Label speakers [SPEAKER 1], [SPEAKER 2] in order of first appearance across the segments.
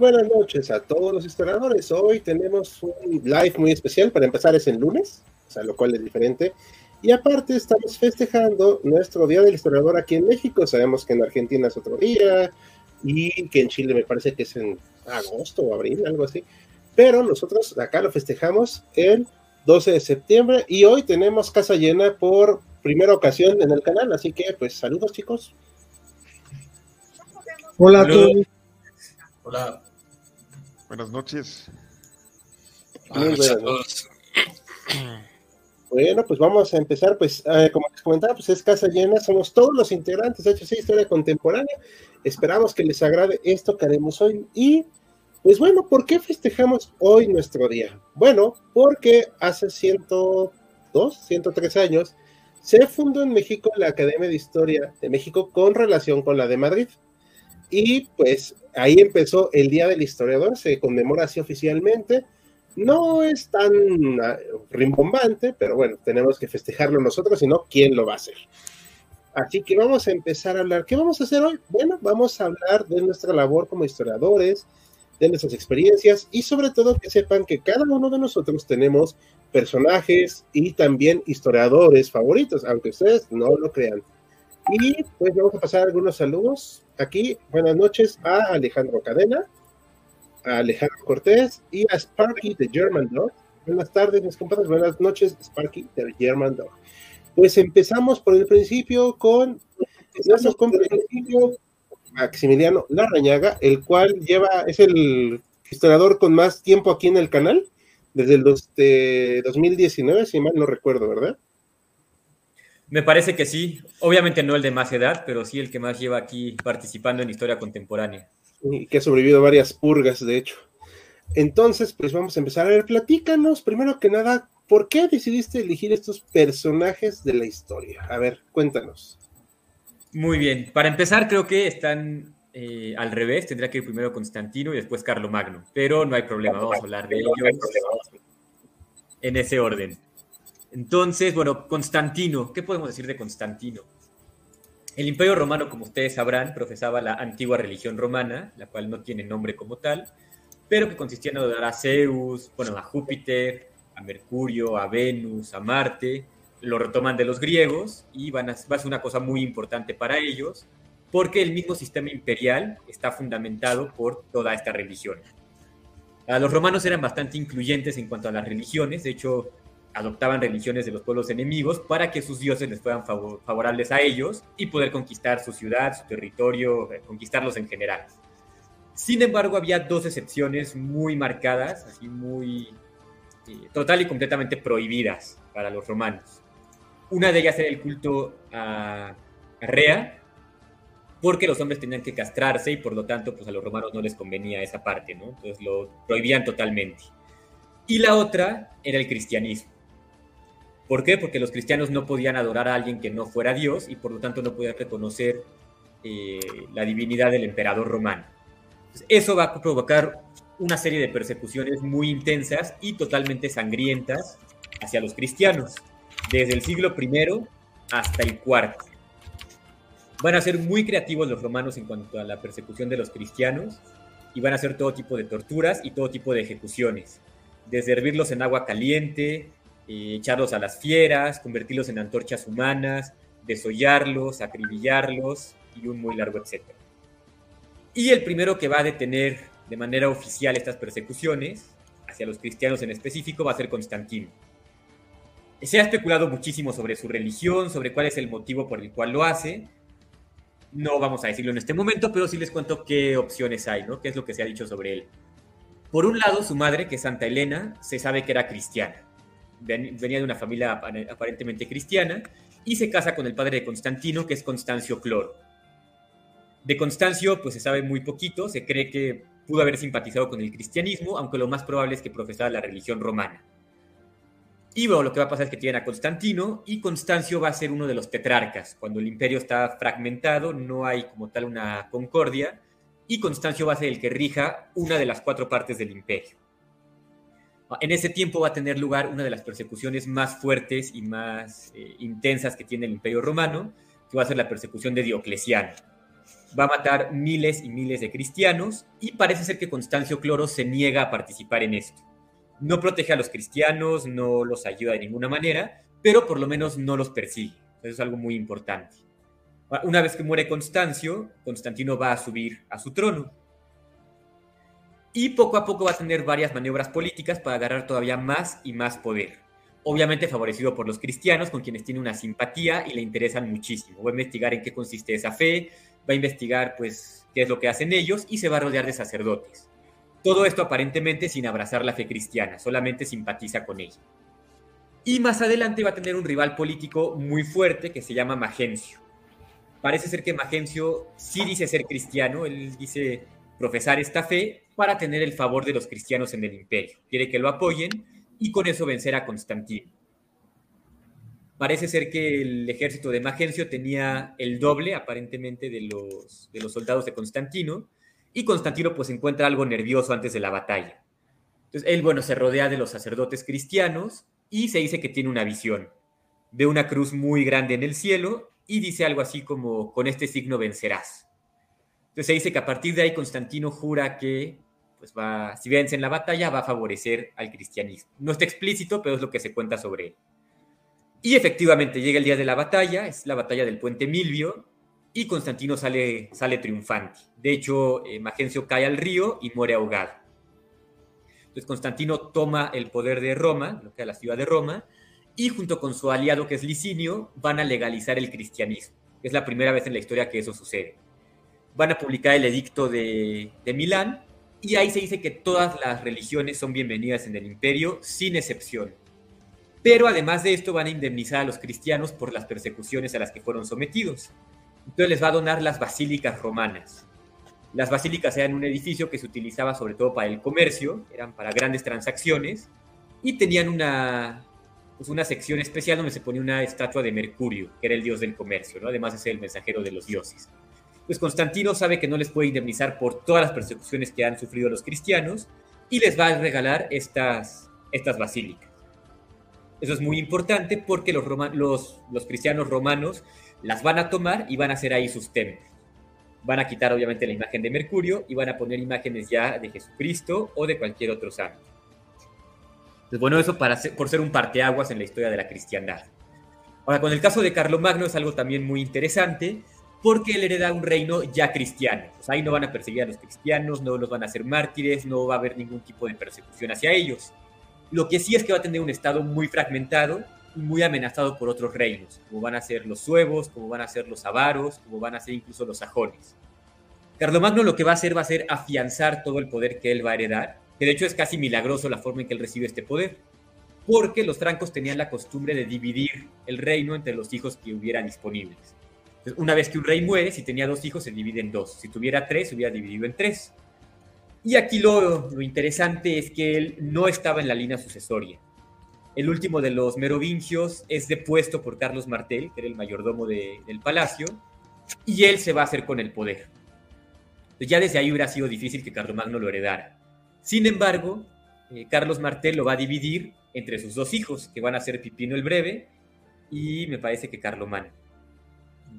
[SPEAKER 1] Buenas noches a todos los historiadores. Hoy tenemos un live muy especial. Para empezar es el lunes, o sea, lo cual es diferente. Y aparte estamos festejando nuestro Día del Historiador aquí en México. Sabemos que en Argentina es otro día y que en Chile me parece que es en agosto o abril, algo así. Pero nosotros acá lo festejamos el 12 de septiembre y hoy tenemos casa llena por primera ocasión en el canal. Así que pues saludos chicos.
[SPEAKER 2] Hola a todos.
[SPEAKER 3] Hola.
[SPEAKER 4] Buenas noches.
[SPEAKER 1] Muy buenas noches. Bueno, pues vamos a empezar, pues eh, como les comentaba, pues es casa llena, somos todos los integrantes de HC Historia Contemporánea, esperamos que les agrade esto que haremos hoy y pues bueno, ¿por qué festejamos hoy nuestro día? Bueno, porque hace 102, 103 años se fundó en México la Academia de Historia de México con relación con la de Madrid. Y pues ahí empezó el Día del Historiador, se conmemora así oficialmente. No es tan ah, rimbombante, pero bueno, tenemos que festejarlo nosotros, si no, ¿quién lo va a hacer? Así que vamos a empezar a hablar. ¿Qué vamos a hacer hoy? Bueno, vamos a hablar de nuestra labor como historiadores, de nuestras experiencias y sobre todo que sepan que cada uno de nosotros tenemos personajes y también historiadores favoritos, aunque ustedes no lo crean. Y pues vamos a pasar algunos saludos. Aquí, buenas noches a Alejandro Cadena, a Alejandro Cortés y a Sparky de German Dog. Buenas tardes, mis compadres. Buenas noches, Sparky de German Dog. Pues empezamos por el principio con nuestro principio Maximiliano Larrañaga, el cual lleva, es el historiador con más tiempo aquí en el canal, desde el dos, de 2019, si mal no recuerdo, ¿verdad?
[SPEAKER 2] Me parece que sí. Obviamente no el de más edad, pero sí el que más lleva aquí participando en historia contemporánea.
[SPEAKER 1] Y que ha sobrevivido varias purgas, de hecho. Entonces, pues vamos a empezar. A ver, platícanos, primero que nada, ¿por qué decidiste elegir estos personajes de la historia? A ver, cuéntanos.
[SPEAKER 2] Muy bien. Para empezar, creo que están eh, al revés. Tendría que ir primero Constantino y después Carlomagno. Pero no hay problema, vamos a hablar de ellos en ese orden. Entonces, bueno, Constantino, ¿qué podemos decir de Constantino? El Imperio Romano, como ustedes sabrán, profesaba la antigua religión romana, la cual no tiene nombre como tal, pero que consistía en adorar a Zeus, bueno, a Júpiter, a Mercurio, a Venus, a Marte, lo retoman de los griegos y van a, va a ser una cosa muy importante para ellos, porque el mismo sistema imperial está fundamentado por toda esta religión. Los romanos eran bastante incluyentes en cuanto a las religiones, de hecho, adoptaban religiones de los pueblos enemigos para que sus dioses les fueran favorables a ellos y poder conquistar su ciudad, su territorio, eh, conquistarlos en general. Sin embargo, había dos excepciones muy marcadas, así muy eh, total y completamente prohibidas para los romanos. Una de ellas era el culto a Rea, porque los hombres tenían que castrarse y por lo tanto pues a los romanos no les convenía esa parte, ¿no? Entonces lo prohibían totalmente. Y la otra era el cristianismo. ¿Por qué? Porque los cristianos no podían adorar a alguien que no fuera Dios y por lo tanto no podían reconocer eh, la divinidad del emperador romano. eso va a provocar una serie de persecuciones muy intensas y totalmente sangrientas hacia los cristianos, desde el siglo I hasta el IV. Van a ser muy creativos los romanos en cuanto a la persecución de los cristianos y van a hacer todo tipo de torturas y todo tipo de ejecuciones, desde hervirlos en agua caliente, eh, echarlos a las fieras, convertirlos en antorchas humanas, desollarlos, acribillarlos y un muy largo etcétera. Y el primero que va a detener de manera oficial estas persecuciones, hacia los cristianos en específico, va a ser Constantino. Se ha especulado muchísimo sobre su religión, sobre cuál es el motivo por el cual lo hace. No vamos a decirlo en este momento, pero sí les cuento qué opciones hay, ¿no? ¿Qué es lo que se ha dicho sobre él? Por un lado, su madre, que es Santa Elena, se sabe que era cristiana venía de una familia aparentemente cristiana y se casa con el padre de Constantino, que es Constancio Cloro. De Constancio, pues se sabe muy poquito, se cree que pudo haber simpatizado con el cristianismo, aunque lo más probable es que profesara la religión romana. Y bueno, lo que va a pasar es que tienen a Constantino y Constancio va a ser uno de los tetrarcas. Cuando el imperio está fragmentado, no hay como tal una concordia, y Constancio va a ser el que rija una de las cuatro partes del imperio. En ese tiempo va a tener lugar una de las persecuciones más fuertes y más eh, intensas que tiene el imperio romano, que va a ser la persecución de Diocleciano. Va a matar miles y miles de cristianos y parece ser que Constancio Cloro se niega a participar en esto. No protege a los cristianos, no los ayuda de ninguna manera, pero por lo menos no los persigue. Eso es algo muy importante. Una vez que muere Constancio, Constantino va a subir a su trono. Y poco a poco va a tener varias maniobras políticas para agarrar todavía más y más poder. Obviamente favorecido por los cristianos, con quienes tiene una simpatía y le interesan muchísimo. Va a investigar en qué consiste esa fe, va a investigar pues qué es lo que hacen ellos y se va a rodear de sacerdotes. Todo esto aparentemente sin abrazar la fe cristiana, solamente simpatiza con ella. Y más adelante va a tener un rival político muy fuerte que se llama Magencio parece ser que Magencio sí dice ser cristiano, él dice profesar esta fe para tener el favor de los cristianos en el imperio. Quiere que lo apoyen y con eso vencer a Constantino. Parece ser que el ejército de Magencio tenía el doble, aparentemente, de los, de los soldados de Constantino, y Constantino pues encuentra algo nervioso antes de la batalla. Entonces, él, bueno, se rodea de los sacerdotes cristianos y se dice que tiene una visión. de una cruz muy grande en el cielo y dice algo así como, con este signo vencerás. Entonces se dice que a partir de ahí Constantino jura que, pues va, si vence en la batalla, va a favorecer al cristianismo. No está explícito, pero es lo que se cuenta sobre él. Y efectivamente llega el día de la batalla, es la batalla del puente Milvio, y Constantino sale, sale triunfante. De hecho, eh, Magencio cae al río y muere ahogado. Entonces Constantino toma el poder de Roma, lo que es la ciudad de Roma, y junto con su aliado que es Licinio van a legalizar el cristianismo. Es la primera vez en la historia que eso sucede. Van a publicar el edicto de, Milán y ahí se dice que todas las religiones son bienvenidas en el imperio sin excepción. Pero además de esto van a indemnizar a los cristianos por las persecuciones a las que fueron sometidos. Entonces les va a donar las basílicas romanas. Las basílicas eran un edificio que se utilizaba sobre todo para el comercio, eran para grandes transacciones y tenían una, pues, una sección especial donde se ponía una estatua de Mercurio, que era el dios del comercio, ¿no? además de ser el mensajero de los dioses. Pues Constantino sabe que no les puede indemnizar por todas las persecuciones que han sufrido los cristianos y les va a regalar estas, estas basílicas. Eso es muy importante porque los, los, los cristianos romanos las van a tomar y van a hacer ahí sus templos. Van a quitar obviamente la imagen de Mercurio y van a poner imágenes ya de Jesucristo o de cualquier otro santo. Entonces, bueno, eso para por ser un parteaguas en la historia de la cristiandad. Ahora, con el caso de Carlomagno es algo también muy interesante, porque él hereda un reino ya cristiano. Sea, ahí no van a perseguir a los cristianos, no los van a hacer mártires, no va a haber ningún tipo de persecución hacia ellos. Lo que sí es que va a tener un estado muy fragmentado y muy amenazado por otros reinos, como van a ser los suevos, como van a ser los avaros, como van a ser incluso los sajones. Carlomagno lo que va a hacer va a ser afianzar todo el poder que él va a heredar que de hecho es casi milagroso la forma en que él recibe este poder, porque los francos tenían la costumbre de dividir el reino entre los hijos que hubiera disponibles. Una vez que un rey muere, si tenía dos hijos, se divide en dos. Si tuviera tres, se hubiera dividido en tres. Y aquí lo, lo interesante es que él no estaba en la línea sucesoria. El último de los merovingios es depuesto por Carlos Martel, que era el mayordomo del palacio, y él se va a hacer con el poder. ya desde ahí hubiera sido difícil que Carlomagno lo heredara. Sin embargo, eh, Carlos Martel lo va a dividir entre sus dos hijos, que van a ser Pipino el Breve y me parece que Carlomán.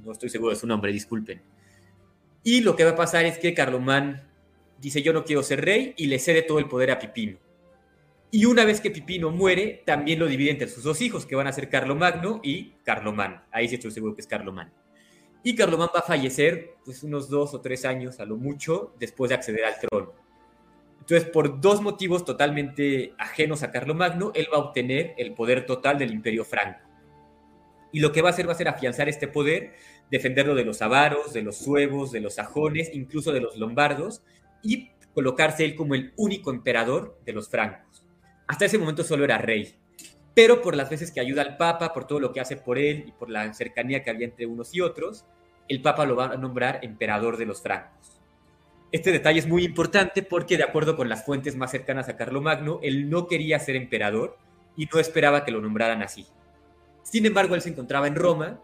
[SPEAKER 2] No estoy seguro de su nombre, disculpen. Y lo que va a pasar es que Carlomán dice yo no quiero ser rey y le cede todo el poder a Pipino. Y una vez que Pipino muere, también lo divide entre sus dos hijos, que van a ser Carlomagno y Carlomán. Ahí sí estoy seguro que es Carlomán. Y Carlomán va a fallecer pues unos dos o tres años a lo mucho después de acceder al trono. Entonces, por dos motivos totalmente ajenos a Carlomagno, él va a obtener el poder total del imperio franco. Y lo que va a hacer va a ser afianzar este poder, defenderlo de los avaros, de los suevos, de los sajones, incluso de los lombardos, y colocarse él como el único emperador de los francos. Hasta ese momento solo era rey. pero por las veces que ayuda al Papa, por todo lo que hace por él y por la cercanía que había entre unos y otros, el Papa lo va a nombrar emperador de los francos. Este detalle es muy importante porque, de acuerdo con las fuentes más cercanas a Carlomagno, él no quería ser emperador y no esperaba que lo nombraran así. Sin embargo, él se encontraba en Roma,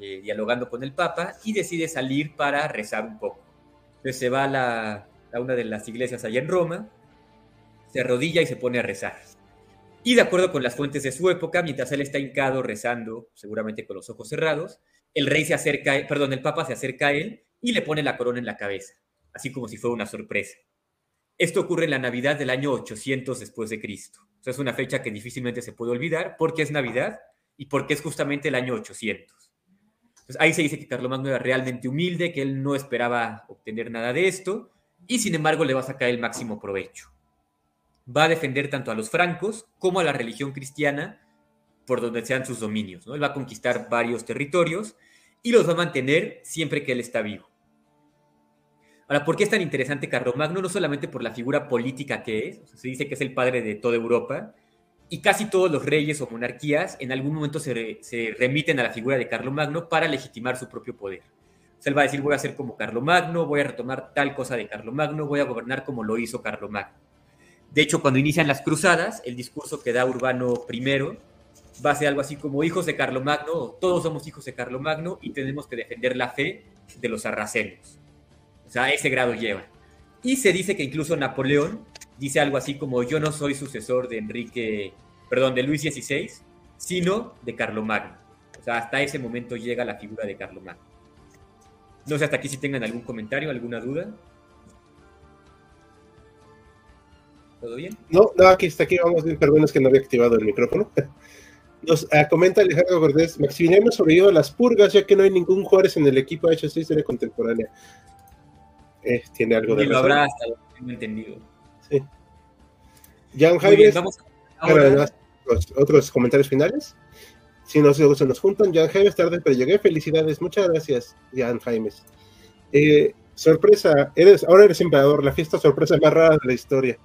[SPEAKER 2] eh, dialogando con el Papa, y decide salir para rezar un poco. Entonces se va a, una de las iglesias allá en Roma, se arrodilla y se pone a rezar. Y de acuerdo con las fuentes de su época, mientras él está hincado rezando, seguramente con los ojos cerrados, el rey se acerca, perdón, el papa se acerca a él y le pone la corona en la cabeza, así como si fuera una sorpresa. Esto ocurre en la Navidad del año 800 después de Cristo. O sea, es una fecha que difícilmente se puede olvidar porque es Navidad y porque es justamente el año 800. Entonces, ahí se dice que Carlomagno era realmente humilde, que él no esperaba obtener nada de esto y sin embargo le va a sacar el máximo provecho. Va a defender tanto a los francos como a la religión cristiana por donde sean sus dominios. Él va a conquistar varios territorios y los va a mantener siempre que él está vivo. Ahora, ¿por qué es tan interesante Carlomagno? No solamente por la figura política que es, se dice que es el padre de toda Europa, y casi todos los reyes o monarquías en algún momento se, remiten a la figura de Carlomagno para legitimar su propio poder. O él va a decir, voy a ser como Carlomagno, voy a retomar tal cosa de Carlomagno, voy a gobernar como lo hizo Carlomagno. De hecho, cuando inician las cruzadas, el discurso que da Urbano I va a ser algo así como hijos de Carlomagno, todos somos hijos de Carlomagno y tenemos que defender la fe de los sarracenos. Sea, a ese grado lleva. Y se dice que incluso Napoleón dice algo así como yo no soy sucesor de Enrique, perdón, de Luis XVI, sino de Carlomagno. O sea, hasta ese momento llega la figura de Carlomagno. No sé hasta aquí si tengan algún comentario, alguna duda. ¿Todo bien?
[SPEAKER 1] No, no, aquí está, aquí vamos bien, perdón, es que no había activado el micrófono. Nos ah, comenta Alejandro Cortés, Maximiliano sobrevivió a las purgas, ya que no hay ningún Juárez en el equipo de HC Historia Contemporánea. Eh, tiene algo de
[SPEAKER 2] Y lo habrá hasta lo tengo entendido.
[SPEAKER 1] Sí. Jan Jaime, otros comentarios finales. Si no se nos juntan, Jan Jaime, tarde, pero llegué. Felicidades, muchas gracias, Jan Jaime. Eh, sorpresa, eres, ahora eres emperador, la fiesta sorpresa más rara de la historia.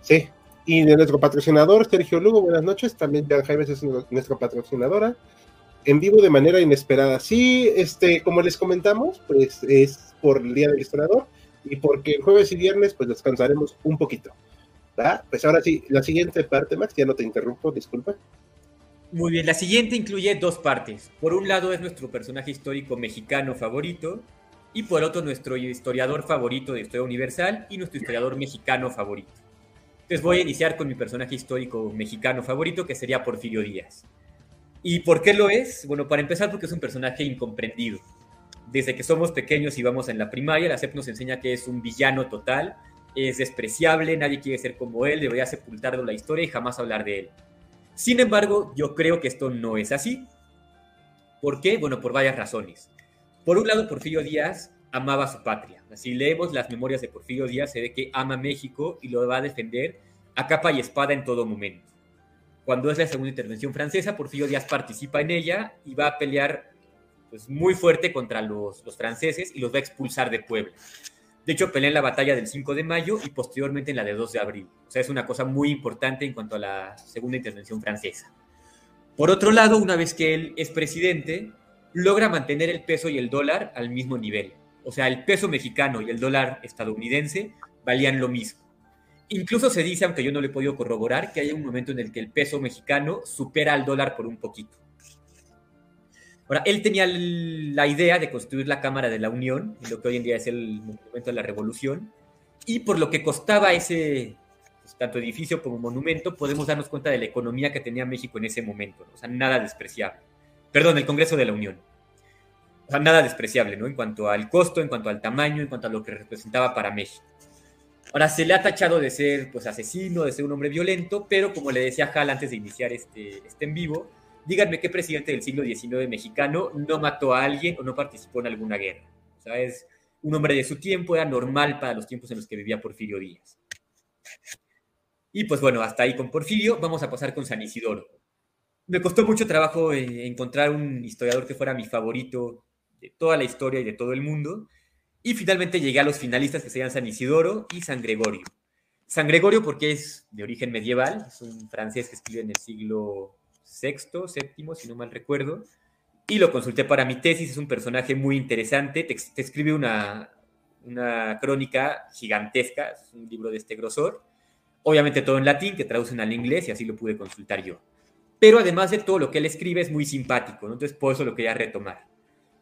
[SPEAKER 1] Sí, y de nuestro patrocinador, Sergio Lugo, buenas noches. También Jan Jaime es nuestra patrocinadora. En vivo de manera inesperada. Sí, este, como les comentamos, pues es por el Día del Historiador y porque el jueves y viernes pues descansaremos un poquito. Pues ahora sí, la siguiente parte, Max, ya no te interrumpo, disculpa.
[SPEAKER 2] Muy bien, la siguiente incluye dos partes. Por un lado es nuestro personaje histórico mexicano favorito y por otro nuestro historiador favorito de Historia Universal y nuestro historiador mexicano favorito. Entonces voy a iniciar con mi personaje histórico mexicano favorito que sería Porfirio Díaz. ¿Y por qué lo es? Bueno, para empezar porque es un personaje incomprendido desde que somos pequeños y vamos en la primaria, la CEP nos enseña que es un villano total, es despreciable, nadie quiere ser como él, debería sepultarlo la historia y jamás hablar de él. Sin embargo, yo creo que esto no es así. ¿Por qué? Bueno, por varias razones. Por un lado, Porfirio Díaz amaba su patria. Si leemos las memorias de Porfirio Díaz, se ve que ama México y lo va a defender a capa y espada en todo momento. Cuando es la segunda intervención francesa, Porfirio Díaz participa en ella y va a pelear pues, muy fuerte contra los, los franceses y los va a expulsar de Puebla. De hecho, pelea en la batalla del 5 de mayo y posteriormente en la de 2 de abril. O sea, es una cosa muy importante en cuanto a la segunda intervención francesa. Por otro lado, una vez que él es presidente, logra mantener el peso y el dólar al mismo nivel. O sea, el peso mexicano y el dólar estadounidense valían lo mismo. Incluso se dice, aunque yo no lo he podido corroborar, que hay un momento en el que el peso mexicano supera al dólar por un poquito. Ahora, él tenía la idea de construir la Cámara de la Unión, lo que hoy en día es el Monumento de la Revolución, y por lo que costaba ese pues, tanto edificio como monumento, podemos darnos cuenta de la economía que tenía México en ese momento, o sea, nada despreciable. Perdón, el Congreso de la Unión. O sea, nada despreciable, ¿no? En cuanto al costo, en cuanto al tamaño, en cuanto a lo que representaba para México. Ahora, se le ha tachado de ser, pues, asesino, de ser un hombre violento, pero como le decía Hal antes de iniciar este, este en vivo, díganme qué presidente del siglo XIX mexicano no mató a alguien o no participó en alguna guerra. O sea, es un hombre de su tiempo, era normal para los tiempos en los que vivía Porfirio Díaz. Y pues bueno, hasta ahí con Porfirio, vamos a pasar con San Isidoro. Me costó mucho trabajo eh, encontrar un historiador que fuera mi favorito de toda la historia y de todo el mundo. Y finalmente llegué a los finalistas que serían San Isidoro y San Gregorio. San Gregorio porque es de origen medieval, es un francés que escribe en el siglo VI, VII, si no mal recuerdo, y lo consulté para mi tesis, es un personaje muy interesante, te, escribe una, una crónica gigantesca, es un libro de este grosor, obviamente todo en latín, que traducen al inglés y así lo pude consultar yo. Pero además de todo lo que él escribe es muy simpático, entonces por eso lo quería retomar.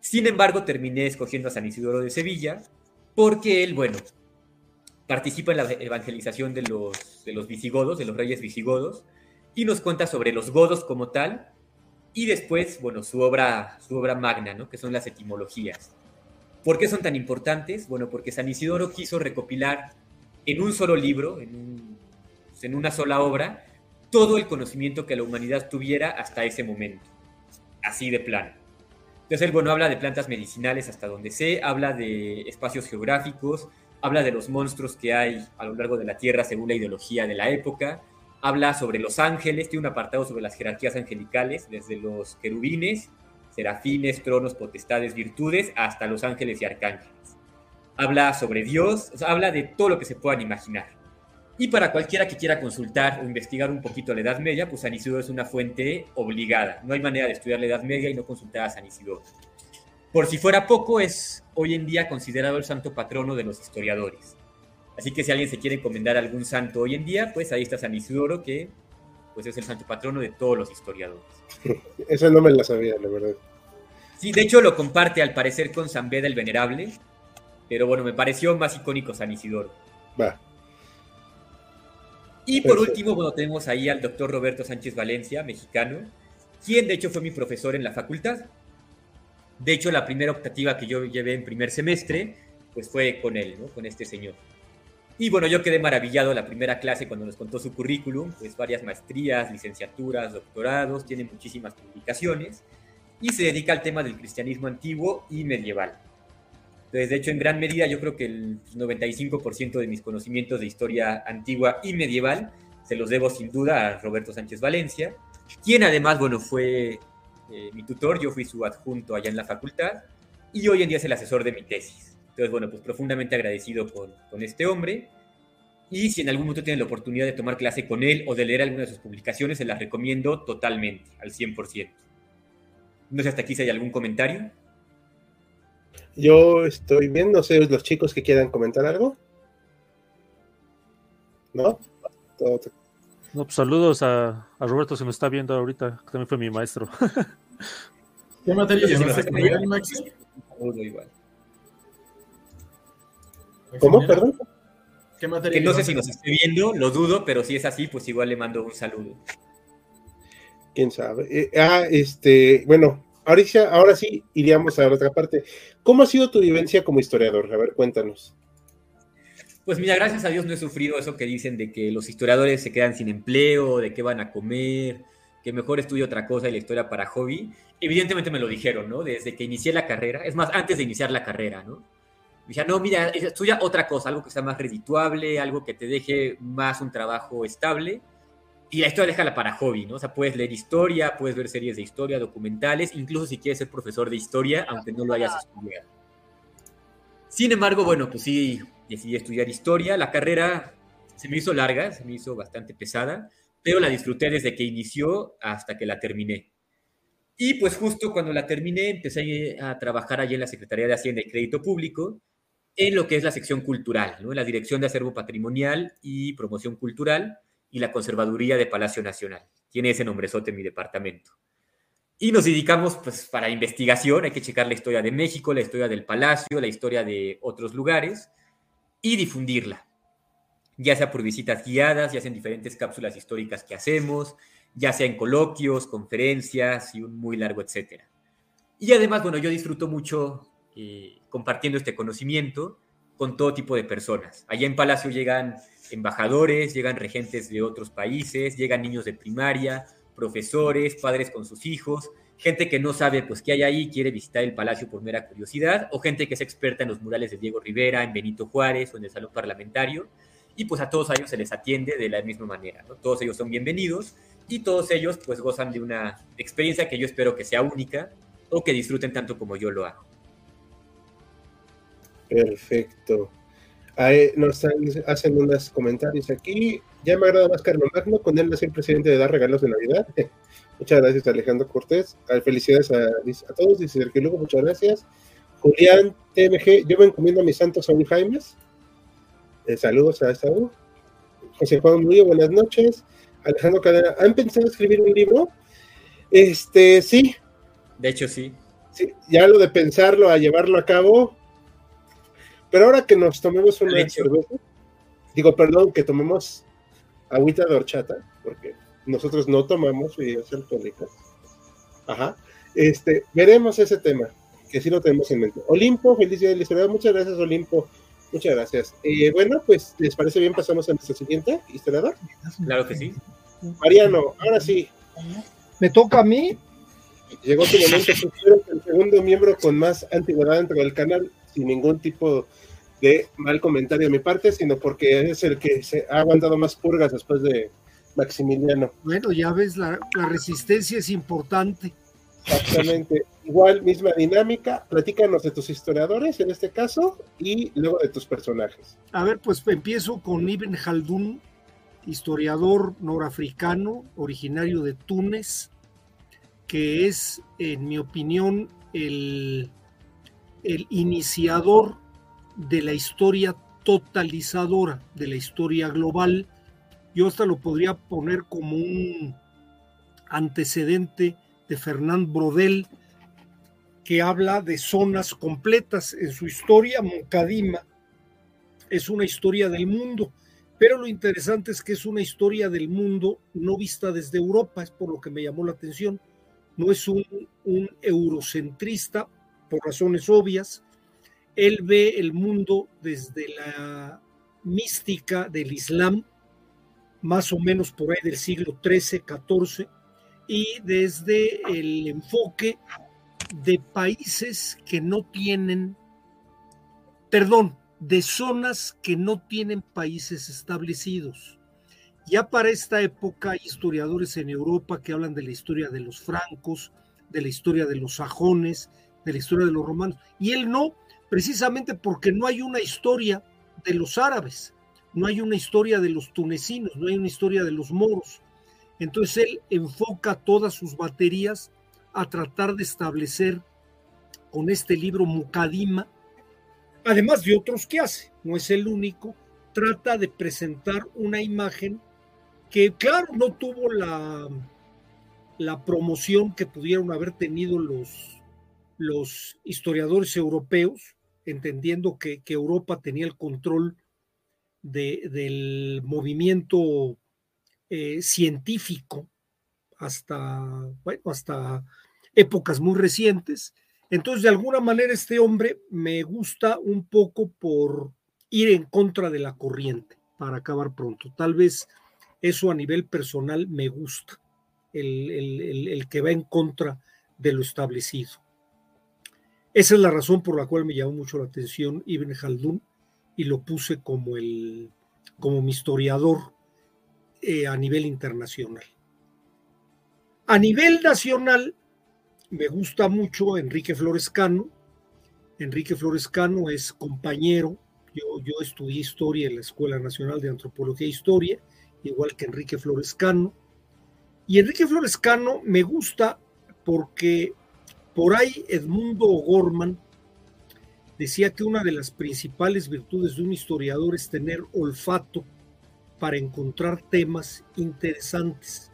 [SPEAKER 2] Sin embargo, terminé escogiendo a San Isidoro de Sevilla, porque él, bueno, participa en la evangelización de los, de los visigodos, de los reyes visigodos, y nos cuenta sobre los godos como tal, y después, bueno, su obra, su obra magna, ¿no? que son las etimologías. ¿Por qué son tan importantes? Bueno, porque San Isidoro quiso recopilar en un solo libro, en, en una sola obra, todo el conocimiento que la humanidad tuviera hasta ese momento, así de plano. Entonces, él, bueno, habla de plantas medicinales hasta donde sé, habla de espacios geográficos, habla de los monstruos que hay a lo largo de la Tierra según la ideología de la época, habla sobre los ángeles, tiene un apartado sobre las jerarquías angelicales, desde los querubines, serafines, tronos, potestades, virtudes, hasta los ángeles y arcángeles. Habla sobre Dios, habla de todo lo que se puedan imaginar. Y para cualquiera que quiera consultar o investigar un poquito la Edad Media, pues San Isidoro es una fuente obligada. No hay manera de estudiar la Edad Media y no consultar a San Isidoro. Por si fuera poco, es hoy en día considerado el santo patrono de los historiadores. Así que si alguien se quiere encomendar a algún santo hoy en día, pues ahí está San Isidoro, que pues es el santo patrono de todos los historiadores.
[SPEAKER 1] Eso no me la sabía, la verdad.
[SPEAKER 2] Sí, de hecho lo comparte al parecer con San Beda el Venerable, pero bueno, me pareció más icónico San Isidoro.
[SPEAKER 1] Va.
[SPEAKER 2] Y por último, bueno, tenemos ahí al doctor Roberto Sánchez Valencia, mexicano, quien de hecho fue mi profesor en la facultad. De hecho, la primera optativa que yo llevé en primer semestre, pues fue con él, ¿no? Con este señor. Y bueno, yo quedé maravillado la primera clase cuando nos contó su currículum, pues varias maestrías, licenciaturas, doctorados, tiene muchísimas publicaciones y se dedica al tema del cristianismo antiguo y medieval. Entonces, de hecho, en gran medida yo creo que el 95% de mis conocimientos de historia antigua y medieval se los debo sin duda a Roberto Sánchez Valencia, quien además, bueno, fue eh, mi tutor, yo fui su adjunto allá en la facultad y hoy en día es el asesor de mi tesis. Entonces, bueno, pues profundamente agradecido con, con este hombre. Y si en algún momento tienen la oportunidad de tomar clase con él o de leer alguna de sus publicaciones, se las recomiendo totalmente, al 100%. No sé hasta aquí si hay algún comentario.
[SPEAKER 1] Yo estoy bien, no sé, los chicos que quieran comentar algo. ¿No?
[SPEAKER 5] Todo, no, pues saludos a, a, Roberto, se me está viendo ahorita, que también fue mi maestro.
[SPEAKER 3] ¿Qué materia llevaste con él, Maxi?
[SPEAKER 2] igual.
[SPEAKER 1] ¿Cómo, perdón?
[SPEAKER 2] ¿Qué materia que no sé si nos esté viendo, lo dudo, pero si es así, pues igual le mando un saludo.
[SPEAKER 1] Quién sabe. Eh, ah, este, bueno, ahora, ahora sí iríamos a la otra parte. ¿Cómo ha sido tu vivencia como historiador? A ver, cuéntanos.
[SPEAKER 2] Pues mira, gracias a Dios no he sufrido eso que dicen de que los historiadores se quedan sin empleo, de qué van a comer, que mejor estudio otra cosa y la historia para hobby. Evidentemente me lo dijeron, ¿no? Desde que inicié la carrera, es más, antes de iniciar la carrera, ¿no? Decían, no, mira, estudia otra cosa, algo que sea más redituable, algo que te deje más un trabajo estable. Y la historia déjala para hobby, ¿no? O sea, puedes leer historia, puedes ver series de historia, documentales, incluso si quieres ser profesor de historia, aunque no lo hayas estudiado. Sin embargo, bueno, pues sí, decidí estudiar historia. La carrera se me hizo larga, se me hizo bastante pesada, pero la disfruté desde que inició hasta que la terminé. Y pues justo cuando la terminé empecé a trabajar allí en la Secretaría de Hacienda y Crédito Público en lo que es la sección cultural, ¿no? en la Dirección de Acervo Patrimonial y Promoción Cultural y la Conservaduría de Palacio Nacional. Tiene ese nombrezote en mi departamento. Y nos dedicamos pues para investigación, hay que checar la historia de México, la historia del Palacio, la historia de otros lugares y difundirla, ya sea por visitas guiadas, ya sea en diferentes cápsulas históricas que hacemos, ya sea en coloquios, conferencias y un muy largo etcétera. Y además, bueno, yo disfruto mucho eh, compartiendo este conocimiento con todo tipo de personas. Allá en Palacio llegan embajadores, llegan regentes de otros países, llegan niños de primaria, profesores, padres con sus hijos, gente que no sabe pues qué hay ahí, quiere visitar el palacio por mera curiosidad, o gente que es experta en los murales de Diego Rivera, en Benito Juárez o en el Salón Parlamentario, y pues a todos ellos se les atiende de la misma manera, ¿no? Todos ellos son bienvenidos y todos ellos pues gozan de una experiencia que yo espero que sea única o que disfruten tanto como yo lo hago.
[SPEAKER 1] Perfecto. Ahí nos hacen unos comentarios aquí. Ya me agrada más Carlos Magno, con él es el presidente de dar regalos de Navidad. muchas gracias Alejandro Cortés. Felicidades a, a todos, dice Sergio Lugo, muchas gracias. Julián TMG, yo me encomiendo a mis santos Saúl Jaimes. Eh, saludos a Saúl. José Juan Murillo, buenas noches. Alejandro Cadena, ¿han pensado escribir un libro? Este, sí.
[SPEAKER 2] De hecho, sí.
[SPEAKER 1] Sí, ya lo de pensarlo a llevarlo a cabo. Pero ahora que nos tomemos una cerveza, digo, perdón, que tomemos agüita de horchata, porque nosotros no tomamos bebidas alcohólicas. Ajá. Este, veremos ese tema, que sí lo tenemos en mente. Olimpo, feliz día de la historia. Muchas gracias, Olimpo. Muchas gracias. Eh, bueno, pues, ¿les parece bien? Pasamos a nuestro siguiente historiador.
[SPEAKER 2] Claro que sí.
[SPEAKER 1] Mariano, ahora sí.
[SPEAKER 6] ¿Me toca a mí?
[SPEAKER 1] Llegó tu momento, el segundo miembro con más antigüedad dentro del canal, sin ningún tipo de mal comentario de mi parte, sino porque es el que se ha aguantado más purgas después de Maximiliano.
[SPEAKER 6] Bueno, ya ves, la, la resistencia es importante.
[SPEAKER 1] Exactamente. Igual, misma dinámica. Platícanos de tus historiadores en este caso y luego de tus personajes.
[SPEAKER 6] A ver, pues empiezo con Ibn Khaldun, historiador norafricano, originario de Túnez, que es, en mi opinión, el, el iniciador de la historia totalizadora, de la historia global. Yo hasta lo podría poner como un antecedente de Fernand Brodel, que habla de zonas completas. En su historia, Mokadima es una historia del mundo, pero lo interesante es que es una historia del mundo no vista desde Europa, es por lo que me llamó la atención. No es un, un eurocentrista, por razones obvias. Él ve el mundo desde la mística del Islam, más o menos por ahí del siglo XIII, XIV, y desde el enfoque de países que no tienen, perdón, de zonas que no tienen países establecidos. Ya para esta época hay historiadores en Europa que hablan de la historia de los francos, de la historia de los sajones, de la historia de los romanos, y él no, precisamente porque no hay una historia de los árabes, no hay una historia de los tunecinos, no hay una historia de los moros. Entonces él enfoca todas sus baterías a tratar de establecer con este libro Mucadima, además de otros que hace, no es el único, trata de presentar una imagen que, claro, no tuvo la, la promoción que pudieron haber tenido los, los historiadores europeos, entendiendo que, Europa tenía el control de, del movimiento eh, científico hasta, hasta épocas muy recientes. Entonces, de alguna manera, este hombre me gusta un poco por ir en contra de la corriente, para acabar pronto. Tal vez eso a nivel personal me gusta, el, el, el, que va en contra de lo establecido. Esa es la razón por la cual me llamó mucho la atención Ibn Khaldun y lo puse como, el, como mi historiador eh, a nivel internacional. A nivel nacional, me gusta mucho Enrique Florescano. Enrique Florescano es compañero. Yo, yo estudié historia en la Escuela Nacional de Antropología e Historia, igual que Enrique Florescano. Y Enrique Florescano me gusta porque por ahí Edmundo O'Gorman decía que una de las principales virtudes de un historiador es tener olfato para encontrar temas interesantes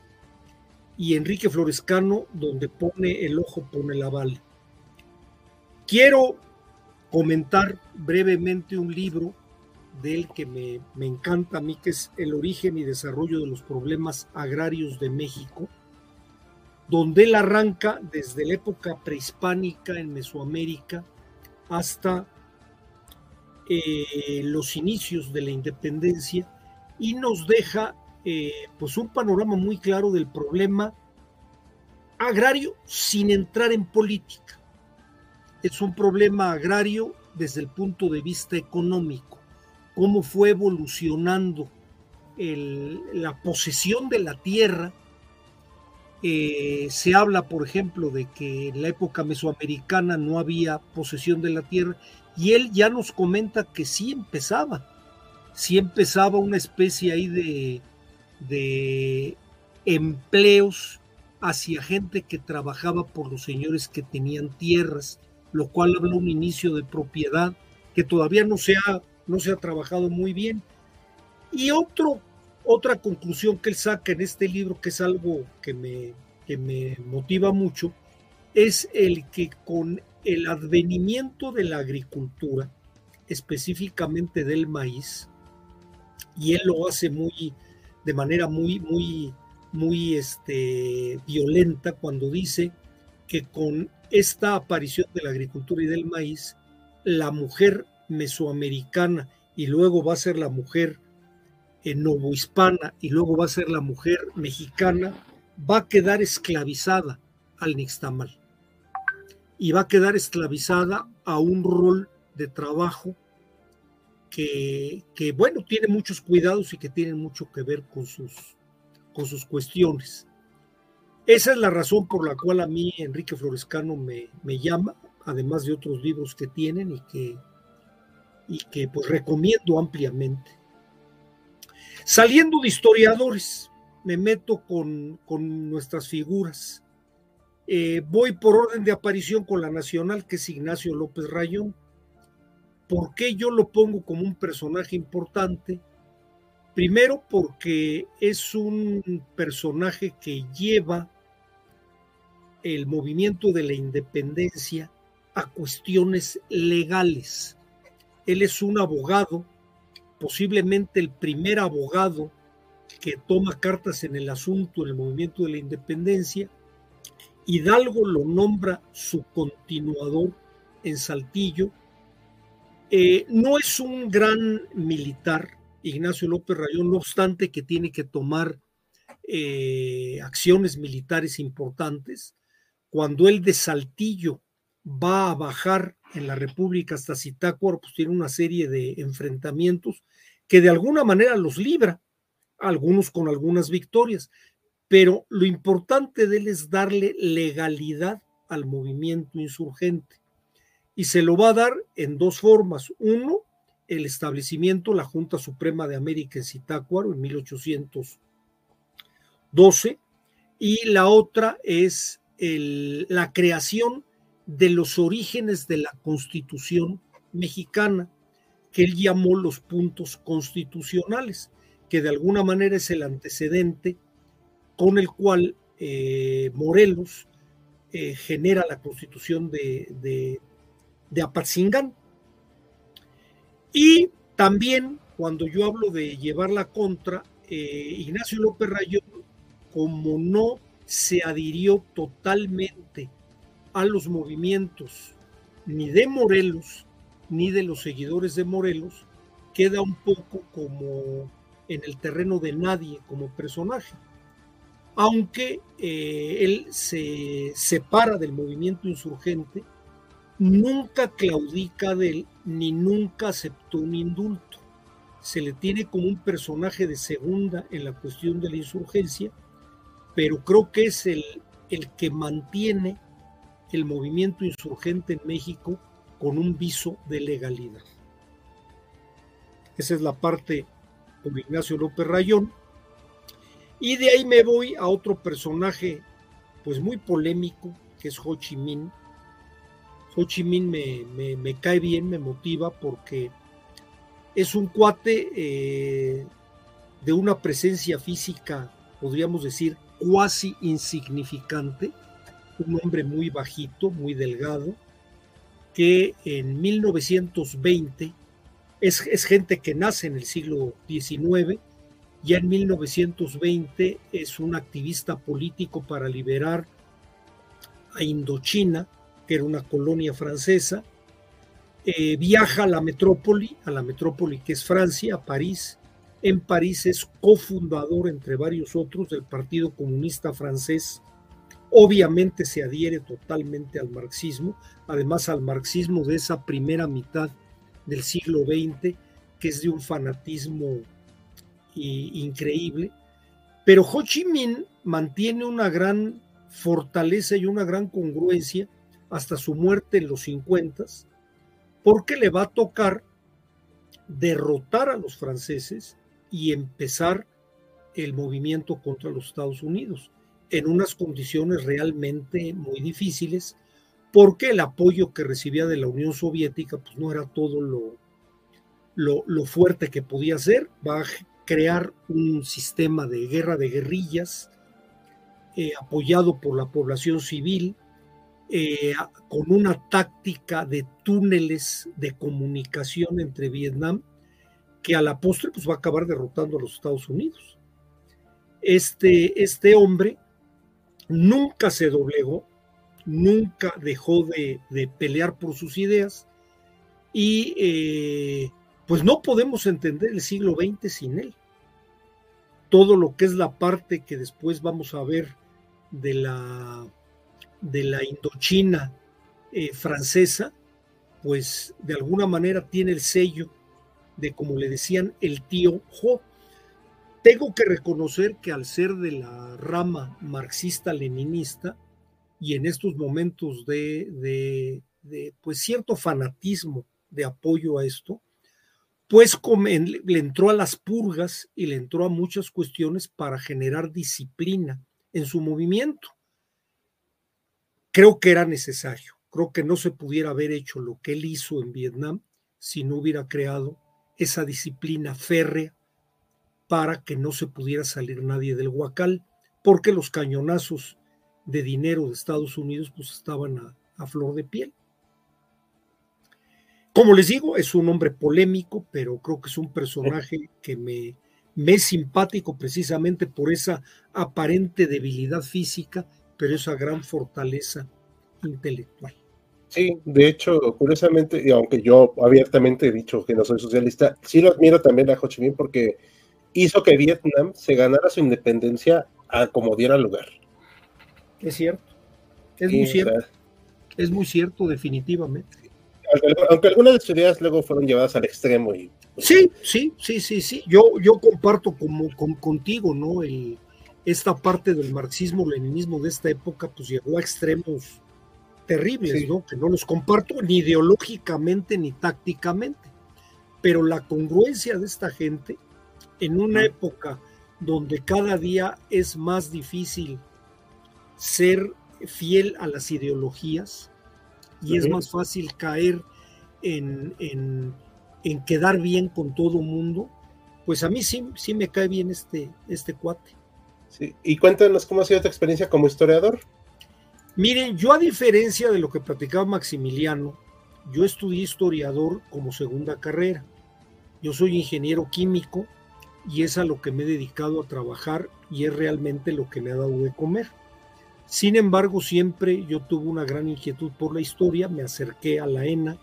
[SPEAKER 6] y Enrique Florescano, donde pone el ojo, pone la bala. Quiero comentar brevemente un libro de él que me, me, encanta a mí, que es El origen y desarrollo de los problemas agrarios de México, donde él arranca desde la época prehispánica en Mesoamérica hasta eh, los inicios de la independencia y nos deja eh, pues un panorama muy claro del problema agrario sin entrar en política. Es un problema agrario desde el punto de vista económico, cómo fue evolucionando la posesión de la tierra. Eh, se habla, por ejemplo, de que en la época mesoamericana no había posesión de la tierra y él ya nos comenta que sí empezaba sí empezaba una especie ahí de, de empleos hacia gente que trabajaba por los señores que tenían tierras, lo cual habla un inicio de propiedad que todavía no se ha, no se ha trabajado muy bien. Y otro, otra conclusión que él saca en este libro, que es algo que me, que me motiva mucho, es el que con el advenimiento de la agricultura, específicamente del maíz, y él lo hace muy, de manera muy, muy, muy este, violenta cuando dice que con esta aparición de la agricultura y del maíz, la mujer mesoamericana y luego va a ser la mujer eh, novohispana y luego va a ser la mujer mexicana, va a quedar esclavizada al nixtamal y va a quedar esclavizada a un rol de trabajo que, que, bueno, tiene muchos cuidados y que tiene mucho que ver con sus, con sus cuestiones. Esa es la razón por la cual a mí Enrique Florescano me, me llama, además de otros libros que tienen y que, y que pues recomiendo ampliamente. Saliendo de historiadores, me meto con, con nuestras figuras. Eh, voy por orden de aparición con la nacional, que es Ignacio López Rayón. ¿Por qué yo lo pongo como un personaje importante? Primero porque es un personaje que lleva el movimiento de la independencia a cuestiones legales. Él es un abogado, posiblemente el primer abogado que toma cartas en el asunto en el movimiento de la independencia. Hidalgo lo nombra su continuador en Saltillo. Eh, no es un gran militar, Ignacio López Rayón, no obstante que tiene que tomar eh, acciones militares importantes, cuando él de Saltillo va a bajar en la República hasta Zitácuaro, pues tiene una serie de enfrentamientos que de alguna manera los libra, algunos con algunas victorias, pero lo importante de él es darle legalidad al movimiento insurgente. Y se lo va a dar en dos formas. Uno, el establecimiento, la Junta Suprema de América en Zitácuaro en 1812, y la otra es la creación de los orígenes de la Constitución mexicana, que él llamó los puntos constitucionales, que de alguna manera es el antecedente con el cual eh, Morelos eh, genera la constitución de, de, de. Y también cuando yo hablo de llevar la contra, eh, Ignacio López Rayón, como no se adhirió totalmente a los movimientos ni de Morelos ni de los seguidores de Morelos, queda un poco como en el terreno de nadie como personaje. Aunque eh, él se separa del movimiento insurgente, nunca claudica de él ni nunca aceptó un indulto. Se le tiene como un personaje de segunda en la cuestión de la insurgencia, pero creo que es el, el que mantiene el movimiento insurgente en México con un viso de legalidad. Esa es la parte con Ignacio López Rayón. Y de ahí me voy a otro personaje pues muy polémico, que es Ho Chi Minh, Ho Chi Minh me, cae bien, me motiva porque es un cuate eh, de una presencia física, podríamos decir, cuasi insignificante, un hombre muy bajito, muy delgado, que en 1920 es, gente que nace en el siglo XIX, ya en 1920 es un activista político para liberar a Indochina, que era una colonia francesa, eh, viaja a la metrópoli, a la metrópoli que es Francia, a París. En París es cofundador, entre varios otros, del Partido Comunista Francés. Obviamente se adhiere totalmente al marxismo, además al marxismo de esa primera mitad del siglo XX, que es de un fanatismo increíble. Pero Ho Chi Minh mantiene una gran fortaleza y una gran congruencia hasta su muerte en los 50, porque le va a tocar derrotar a los franceses y empezar el movimiento contra los Estados Unidos en unas condiciones realmente muy difíciles, porque el apoyo que recibía de la Unión Soviética pues no era todo lo, lo, fuerte que podía ser, va a crear un sistema de guerra de guerrillas eh, apoyado por la población civil, eh, con una táctica de túneles de comunicación entre Vietnam, que a la postre pues, va a acabar derrotando a los Estados Unidos. Este, este hombre nunca se doblegó, nunca dejó de, pelear por sus ideas y eh, pues no podemos entender el siglo XX sin él. Todo lo que es la parte que después vamos a ver de la, de la Indochina eh, francesa, pues de alguna manera tiene el sello de, como le decían, el tío Jo. Tengo que reconocer que al ser de la rama marxista-leninista y en estos momentos de, pues cierto fanatismo de apoyo a esto, pues le entró a las purgas y le entró a muchas cuestiones para generar disciplina en su movimiento. Creo que era necesario, creo que no se pudiera haber hecho lo que él hizo en Vietnam si no hubiera creado esa disciplina férrea para que no se pudiera salir nadie del huacal, porque los cañonazos de dinero de Estados Unidos pues estaban a, flor de piel. Como les digo, es un hombre polémico, pero creo que es un personaje que me, me es simpático precisamente por esa aparente debilidad física, pero esa gran fortaleza intelectual.
[SPEAKER 1] Sí, de hecho, curiosamente, y aunque yo abiertamente he dicho que no soy socialista, sí lo admiro también a Ho Chi Minh porque hizo que Vietnam se ganara su independencia a como diera lugar.
[SPEAKER 6] Es cierto, es muy cierto, es muy cierto definitivamente.
[SPEAKER 1] Aunque, algunas de sus ideas luego fueron llevadas al extremo y...
[SPEAKER 6] Pues, sí, sí, sí, sí, sí, yo, yo comparto como, con, contigo, ¿no? El, esta parte del marxismo-leninismo de esta época pues llegó a extremos terribles, ¿no? Que no los comparto ni ideológicamente ni tácticamente, pero la congruencia de esta gente en una época donde cada día es más difícil ser fiel a las ideologías y es más fácil caer en, quedar bien con todo mundo, pues a mí sí, sí me cae bien este, este cuate.
[SPEAKER 1] Sí. Y cuéntanos cómo ha sido tu experiencia como historiador.
[SPEAKER 6] Miren, yo a diferencia de lo que platicaba Maximiliano, yo estudié historiador como segunda carrera. Yo soy ingeniero químico y es a lo que me he dedicado a trabajar y es realmente lo que me ha dado de comer. Sin embargo, siempre yo tuve una gran inquietud por la historia, me acerqué a la ENA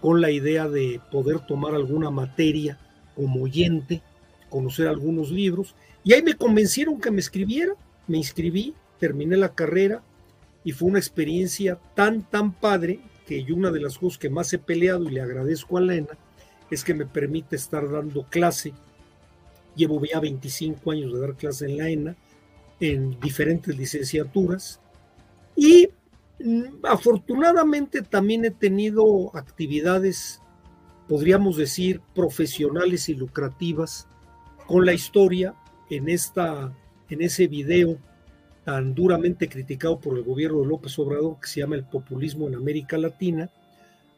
[SPEAKER 6] con la idea de poder tomar alguna materia como oyente, conocer algunos libros, y ahí me convencieron que me escribiera, me inscribí, terminé la carrera y fue una experiencia tan, tan padre que yo una de las cosas que más he peleado y le agradezco a la ENA es que me permite estar dando clase Llevo ya 25 años de dar clase en la ENA, en diferentes licenciaturas. Y mm, afortunadamente también he tenido actividades, podríamos decir, profesionales y lucrativas con la historia en, esta, en ese video tan duramente criticado por el gobierno de López Obrador que se llama El populismo en América Latina.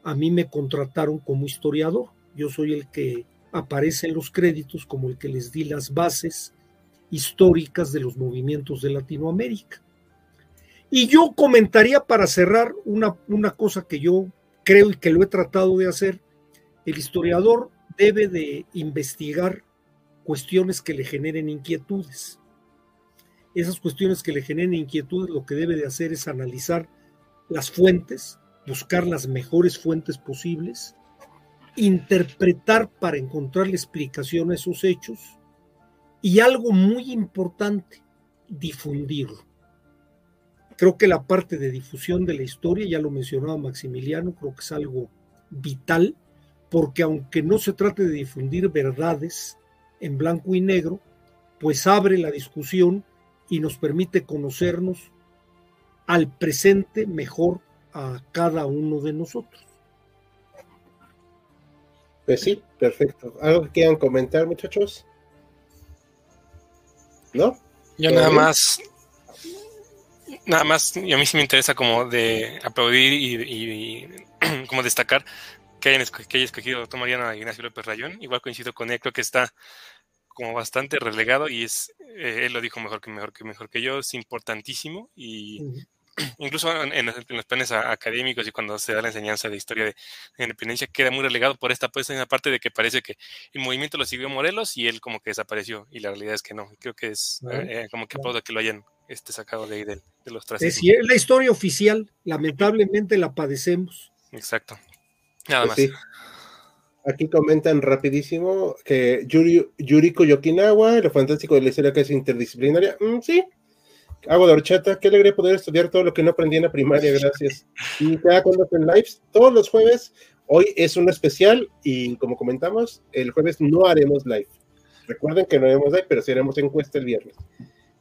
[SPEAKER 6] A mí me contrataron como historiador. Yo soy el que aparecen los créditos como el que les di las bases históricas de los movimientos de Latinoamérica. Y yo comentaría para cerrar una, una cosa que yo creo y que lo he tratado de hacer. El historiador debe de investigar cuestiones que le generen inquietudes. Esas cuestiones que le generen inquietudes lo que debe de hacer es analizar las fuentes, buscar las mejores fuentes posibles interpretar para encontrar la explicación a esos hechos y algo muy importante, difundirlo. Creo que la parte de difusión de la historia, ya lo mencionaba Maximiliano, creo que es algo vital, porque aunque no se trate de difundir verdades en blanco y negro, pues abre la discusión y nos permite conocernos al presente mejor a cada uno de nosotros.
[SPEAKER 1] Pues sí, perfecto. ¿Algo que quieran comentar, muchachos? ¿No?
[SPEAKER 7] Yo
[SPEAKER 1] ¿Todo
[SPEAKER 7] nada
[SPEAKER 1] bien?
[SPEAKER 7] más, nada más, y a mí sí me interesa como de aplaudir y, y- y como destacar que hayan que haya escogido doctor Mariano a Ignacio López Rayón. Igual coincido con él, creo que está como bastante relegado y es, eh, él lo dijo mejor que mejor que mejor que yo, es importantísimo y incluso en, en los- en los planes a- académicos y cuando se da la enseñanza de historia de, de independencia queda muy relegado por esta pues en la parte de que parece que el movimiento lo siguió Morelos y él como que desapareció y la realidad es que no creo que es
[SPEAKER 6] Ah,
[SPEAKER 7] eh, como que aplaudo que lo hayan este, sacado de ahí del- de, los
[SPEAKER 6] Es
[SPEAKER 7] traces
[SPEAKER 6] decir, es la historia oficial, lamentablemente la padecemos.
[SPEAKER 7] exacto nada
[SPEAKER 1] Pues
[SPEAKER 7] más
[SPEAKER 1] sí. Aquí comentan rapidísimo que Yuri, Yuriko Yokinawa, lo fantástico de la historia que es interdisciplinaria. Mm, sí. Agua de horchata, qué alegría poder estudiar todo lo que no aprendí en la primaria, gracias. Y cada cuando en lives, todos los jueves, hoy es un especial y como comentamos, el jueves no haremos live. Recuerden que no haremos live, pero sí haremos encuesta el viernes.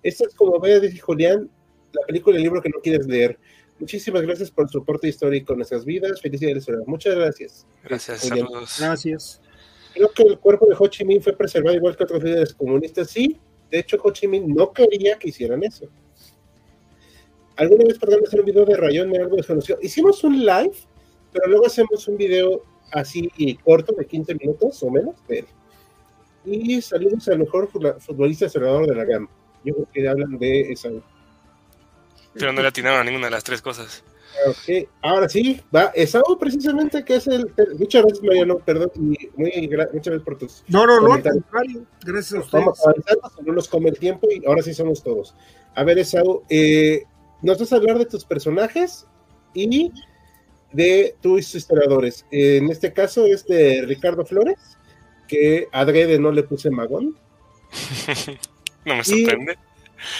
[SPEAKER 1] Esto es como ve, dice Julián, la película y el libro que no quieres leer. Muchísimas gracias por su aporte histórico en nuestras vidas. Felicidades. Muchas gracias.
[SPEAKER 7] gracias
[SPEAKER 1] Julián.
[SPEAKER 7] saludos
[SPEAKER 6] Gracias.
[SPEAKER 1] Creo que el cuerpo de Ho Chi Minh fue preservado igual que otros líderes comunistas. Sí, de hecho, Ho Chi Minh no quería que hicieran eso. Alguna vez, perdón, hacer un video de Rayón de algo desconocido. Hicimos un live, pero luego hacemos un video así y corto de 15 minutos o menos de él. Y saludos al mejor futbolista cerrador de la gama. Yo creo que hablan de esa.
[SPEAKER 7] pero no le atinaron a ninguna de las tres cosas
[SPEAKER 1] Ok, ahora sí, va Esaú precisamente, que es el... Muchas gracias, Mariano, perdón, y muy gra- muchas gracias por tus
[SPEAKER 6] No, no, no, contrario. Gracias a ustedes.
[SPEAKER 1] Vamos avanzando, no nos come el tiempo y ahora sí somos todos. A ver, Esaú, eh, nos vas a hablar de tus personajes y de tus historiadores. En este caso es de Ricardo Flores, que adrede no le puse magón,
[SPEAKER 7] no me sorprende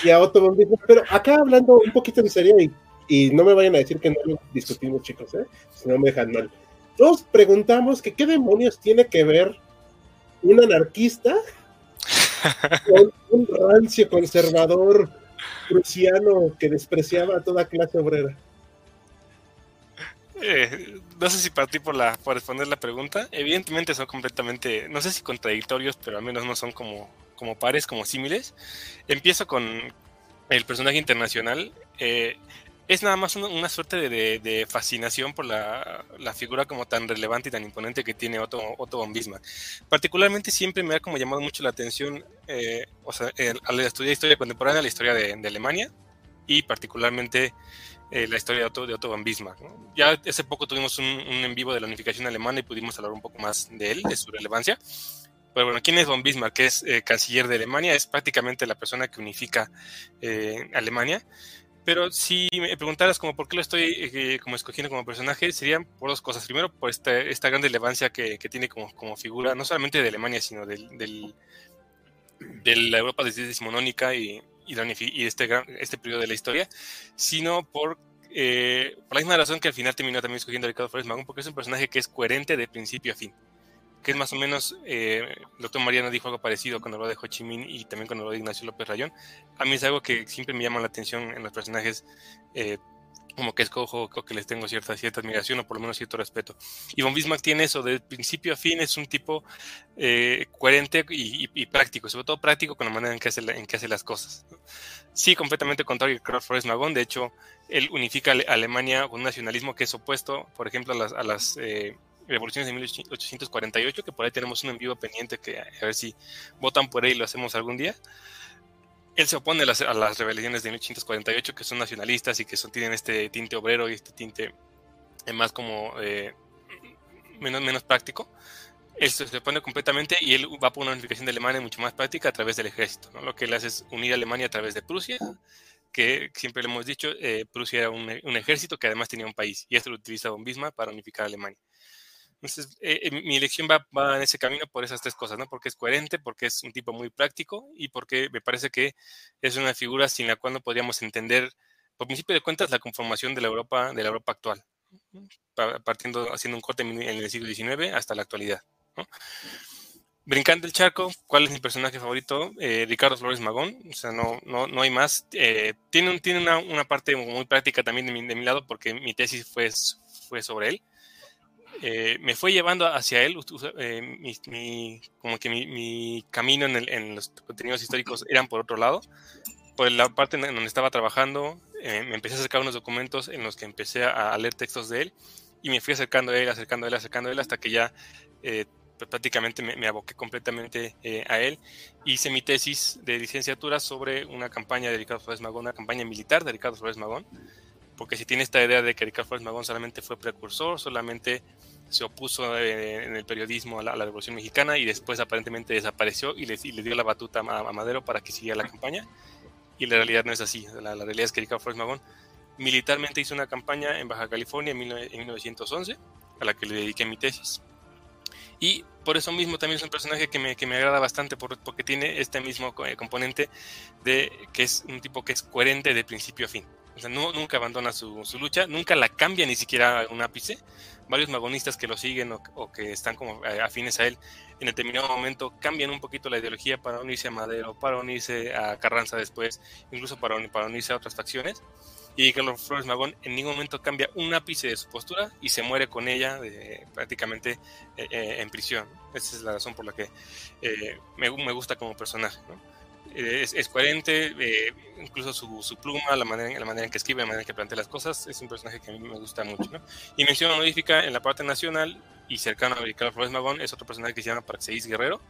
[SPEAKER 1] y a Otto Bismarck. Pero acá hablando un poquito de serio y, y no me vayan a decir que no lo discutimos, chicos, ¿eh? si no me dejan mal. Todos preguntamos que qué demonios tiene que ver un anarquista con un rancio conservador prusiano que despreciaba a toda clase obrera.
[SPEAKER 7] Eh, no sé si partí por la por responder la pregunta. Evidentemente son completamente, no sé si contradictorios, pero al menos no son como, como pares, como símiles. Empiezo con el personaje internacional. Eh, es nada más una, suerte de, fascinación por la, figura como tan relevante y tan imponente que tiene Otto, von Bismarck. Particularmente siempre me ha como llamado mucho la atención, eh, el- al estudiar historia contemporánea, la historia de, Alemania y particularmente eh, la historia de Otto, von Bismarck. Ya hace poco tuvimos un, en vivo de la unificación alemana y pudimos hablar un poco más de él, de su relevancia. Pero bueno, ¿quién es von Bismarck? Que es eh, canciller de Alemania, es prácticamente la persona que unifica Alemania. Pero si me preguntaras como por qué lo estoy eh, como escogiendo como personaje, serían por dos cosas. Primero, por esta, esta gran relevancia que, que tiene como, como figura, no solamente de Alemania, sino del, del- de la Europa decimonónica y, y, y este, gran- este periodo de la historia, sino por, eh, la misma razón que al final terminó también escogiendo a Ricardo Flores Magón, porque es un personaje que es coherente de principio a fin. Que es más o menos, eh, el doctor Mariano dijo algo parecido cuando habló de Ho Chi Minh y también cuando habló de Ignacio López Rayón. A mí es algo que siempre me llama la atención en los personajes, eh, como que escojo o que les tengo cierta, cierta admiración o por lo menos cierto respeto. Y Von Bismarck tiene eso, de principio a fin es un tipo eh, coherente y, práctico, sobre todo práctico con la manera en que hace, en que hace las cosas. Sí, completamente contrario a Ricardo Flores Magón. De hecho, él unifica a Ale- Alemania con un nacionalismo que es opuesto, por ejemplo, a las, a las eh, revoluciones de 1848, que por ahí tenemos un en vivo pendiente que a ver si votan por él y lo hacemos algún día. Él se opone a las, a las rebeliones de 1848, que son nacionalistas y que son, tienen este tinte obrero y este tinte más como eh, menos, menos práctico. Él se opone completamente y él va por una unificación de Alemania mucho más práctica a través del ejército. Lo que él hace es unir a Alemania a través de Prusia, que siempre le hemos dicho, eh, Prusia era un, un ejército que además tenía un país, y esto lo utiliza von Bismarck para unificar a Alemania. Entonces, eh, eh, mi elección va, en ese camino por esas tres cosas, ¿no? Porque es coherente, porque es un tipo muy práctico y porque me parece que es una figura sin la cual no podríamos entender, por principio de cuentas, la conformación de la Europa, de la Europa actual, pa- partiendo, haciendo un corte en el siglo XIX hasta la actualidad. Brincando el charco, ¿cuál es mi personaje favorito? Eh, Ricardo Flores Magón, o sea, no, no, no hay más. Eh, tiene un- tiene una, una parte muy práctica también de mi, de mi lado, porque mi tesis fue, fue sobre él. Eh, me fue llevando hacia él, eh, como que mi, mi camino en, los contenidos históricos eran por otro lado, por la parte en donde estaba trabajando, eh, me empecé a acercar unos documentos en los que empecé a, leer textos de él y me fui acercando a él, acercando a él, acercando a él hasta que ya eh, prácticamente me, me aboqué completamente a él. Hice mi tesis de licenciatura sobre una campaña de Ricardo Flores Magón, una campaña militar de Ricardo Flores Magón, porque si tiene esta idea de que Ricardo Flores Magón solamente fue precursor, solamente se opuso eh, en el periodismo a la, a la Revolución Mexicana y después aparentemente desapareció y le, y le dio la batuta a, a Madero para que siguiera la campaña. Y la realidad no es así. La, la realidad es que Ricardo Flores Magón militarmente hizo una campaña en Baja California en, 19- en 1911, a la que le dediqué mi tesis. Y por eso mismo también es un personaje que me, que me agrada bastante, por- porque tiene este mismo eh, componente de que es un tipo que es coherente de principio a fin. O sea, no, nunca abandona su, su lucha, nunca la cambia ni siquiera un ápice. Varios magonistas que lo siguen o, que están como eh, afines a él, en determinado momento cambian un poquito la ideología para unirse a Madero, para unirse a Carranza después, incluso para, uni- para unirse a otras facciones. Y Carlos Flores Magón en ningún momento cambia un ápice de su postura y se muere con ella prácticamente eh, eh, en prisión. Esa es la razón por la que me, me gusta como personaje. ¿no? Es, es coherente, eh, incluso su, su pluma, la manera, la manera en que escribe, la manera en que plantea las cosas, es un personaje que a mí me gusta mucho. ¿no? Y mención honorífica en la parte nacional y cercano a Ricardo Flores Magón es otro personaje que se llama Praxeis Guerrero,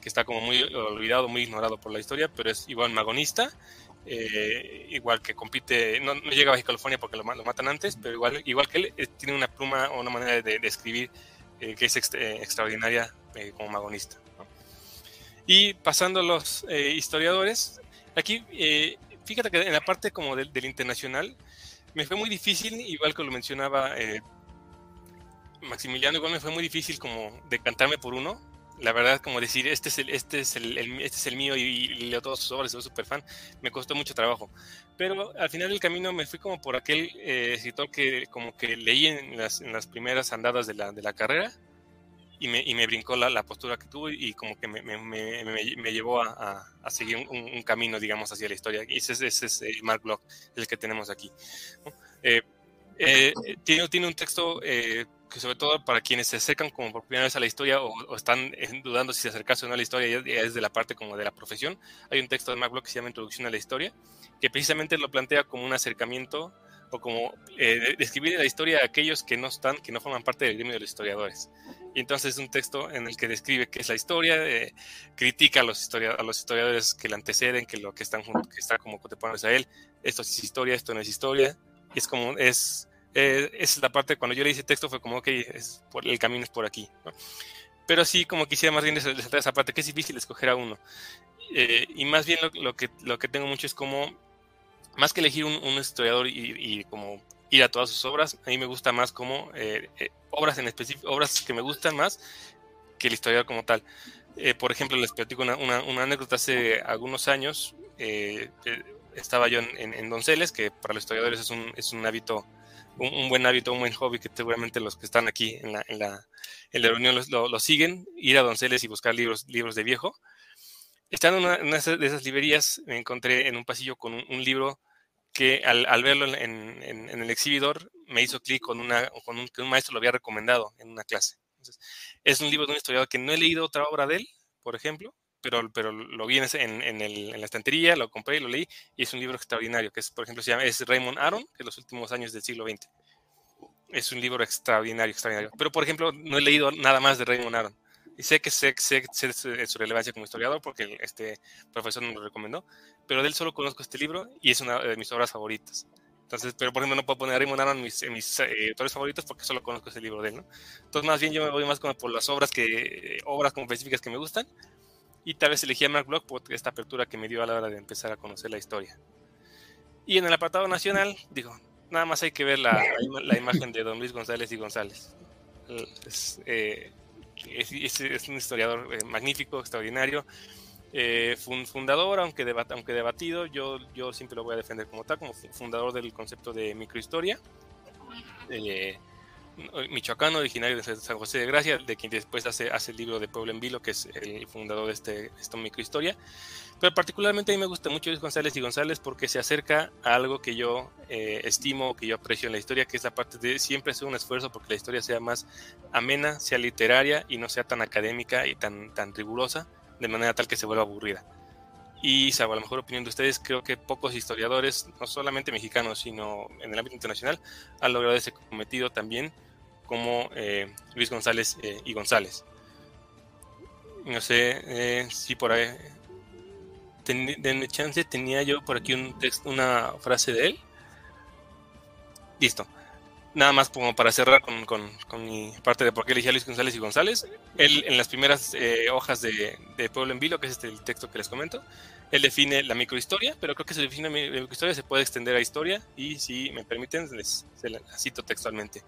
[SPEAKER 7] que está como muy olvidado, muy ignorado por la historia, pero es igual magonista, eh, igual que compite, no, no llega a Baja California porque lo, lo matan antes, pero igual, igual que él, tiene una pluma o una manera de, de escribir eh, que es ext- eh, extraordinaria eh, como magonista. Y pasando a los eh, historiadores, aquí, eh, fíjate que en la parte como del, del internacional, me fue muy difícil, igual que lo mencionaba eh, Maximiliano, igual me fue muy difícil como decantarme por uno. La verdad, como decir, este es el, este es el, el- este es el mío y, y leo todas sus obras, soy súper fan, me costó mucho trabajo. Pero al final del camino me fui como por aquel eh, escritor que como que leí en las, en las primeras andadas de la, de la carrera y me, y me brincó la, la postura que tuve y como que me, me, me, llevó a, a- a seguir un, un camino, digamos, hacia la historia. Y ese, es- ese es eh, Mark Bloch, el que tenemos aquí. ¿no? Eh, eh, tiene, tiene un texto eh, que sobre todo para quienes se acercan como por primera vez a la historia o, o están eh, dudando si se acercarse o no a la historia, es de la parte como de la profesión. Hay un texto de Mark Bloch que se llama Introducción a la Historia, que precisamente lo plantea como un acercamiento o como eh, de- describir la historia de aquellos que no están, que no forman parte del gremio de los historiadores. Y entonces es un texto en el que describe qué es la historia, eh, critica a los, historia- a los historiadores que le anteceden, que lo que están que están como contemporáneos a él. Esto es historia, esto no es historia. Es como, es, eh, es la parte, cuando yo le hice texto fue como, ok, es por, el camino es por aquí. ¿no? Pero sí, como quisiera más bien resaltar esa parte, que es difícil escoger a uno. Eh, y más bien lo, lo que, lo que tengo mucho es como, más que elegir un, un historiador y, y como ir a todas sus obras, a mí me gusta más como eh, eh, obras en específico, obras que me gustan más que el historiador como tal. Eh, por ejemplo, les platico una, una, una anécdota hace algunos años. eh, eh, estaba yo en, en, en Donceles, que para los historiadores es un, es un hábito, un, un, buen hábito, un buen hobby que seguramente los que están aquí en la, en la, en la reunión lo, lo, siguen, ir a Donceles y buscar libros, libros de viejo. Estando en una, de esas librerías, me encontré en un pasillo con un, un libro que al, verlo en, el exhibidor me hizo clic con, una, con un, que un maestro lo había recomendado en una clase. Es un libro de un historiador que no he leído otra obra de él, por ejemplo, pero, pero lo vi en, en, en, la estantería, lo compré y lo leí, y es un libro extraordinario, que es, por ejemplo, se llama, es Raymond Aron, que es los últimos años del siglo XX. Es un libro extraordinario, extraordinario. Pero, por ejemplo, no he leído nada más de Raymond Aron. Y sé que sé, sé, sé, su relevancia como historiador porque este profesor me lo recomendó, pero de él solo conozco este libro y es una de mis obras favoritas. Entonces, pero por ejemplo, no puedo poner a Raymond Aron en mis, mis eh, autores favoritos porque solo conozco ese libro de él. Entonces, más bien yo me voy más como por las obras que, obras como específicas que me gustan y tal vez elegí a Mark Bloch por esta apertura que me dio a la hora de empezar a conocer la historia. Y en el apartado nacional, digo, nada más hay que ver la, la imagen de don Luis González y González. Eh, es, un historiador eh, magnífico, extraordinario, eh, fundador, aunque, debat, aunque debatido, yo, yo siempre lo voy a defender como tal, como fundador del concepto de microhistoria. Eh, michoacano, originario de San José de Gracia, de quien después hace, hace el libro de Pueblo en Vilo, que es el fundador de este, esta microhistoria. Pero particularmente a mí me gusta mucho Luis González y González porque se acerca a algo que yo eh, estimo, que yo aprecio en la historia, que es la parte de siempre hacer un esfuerzo porque la historia sea más amena, sea literaria y no sea tan académica y tan, tan rigurosa, de manera tal que se vuelva aburrida. Y, salvo la mejor opinión de ustedes, creo que pocos historiadores, no solamente mexicanos, sino en el ámbito internacional, han logrado ese cometido también, como eh, Luis González eh, y González. No sé si por ahí denme chance, tenía yo por aquí un una frase de él. Listo. Nada más como para cerrar con, con, con mi parte de por qué elegí a Luis González y González. Él, en las primeras eh, hojas de, de, Pueblo en Vilo, que es este el texto que les comento, él define la microhistoria, pero creo que se define la microhistoria se puede extender a historia y si me permiten, les, se la cito textualmente.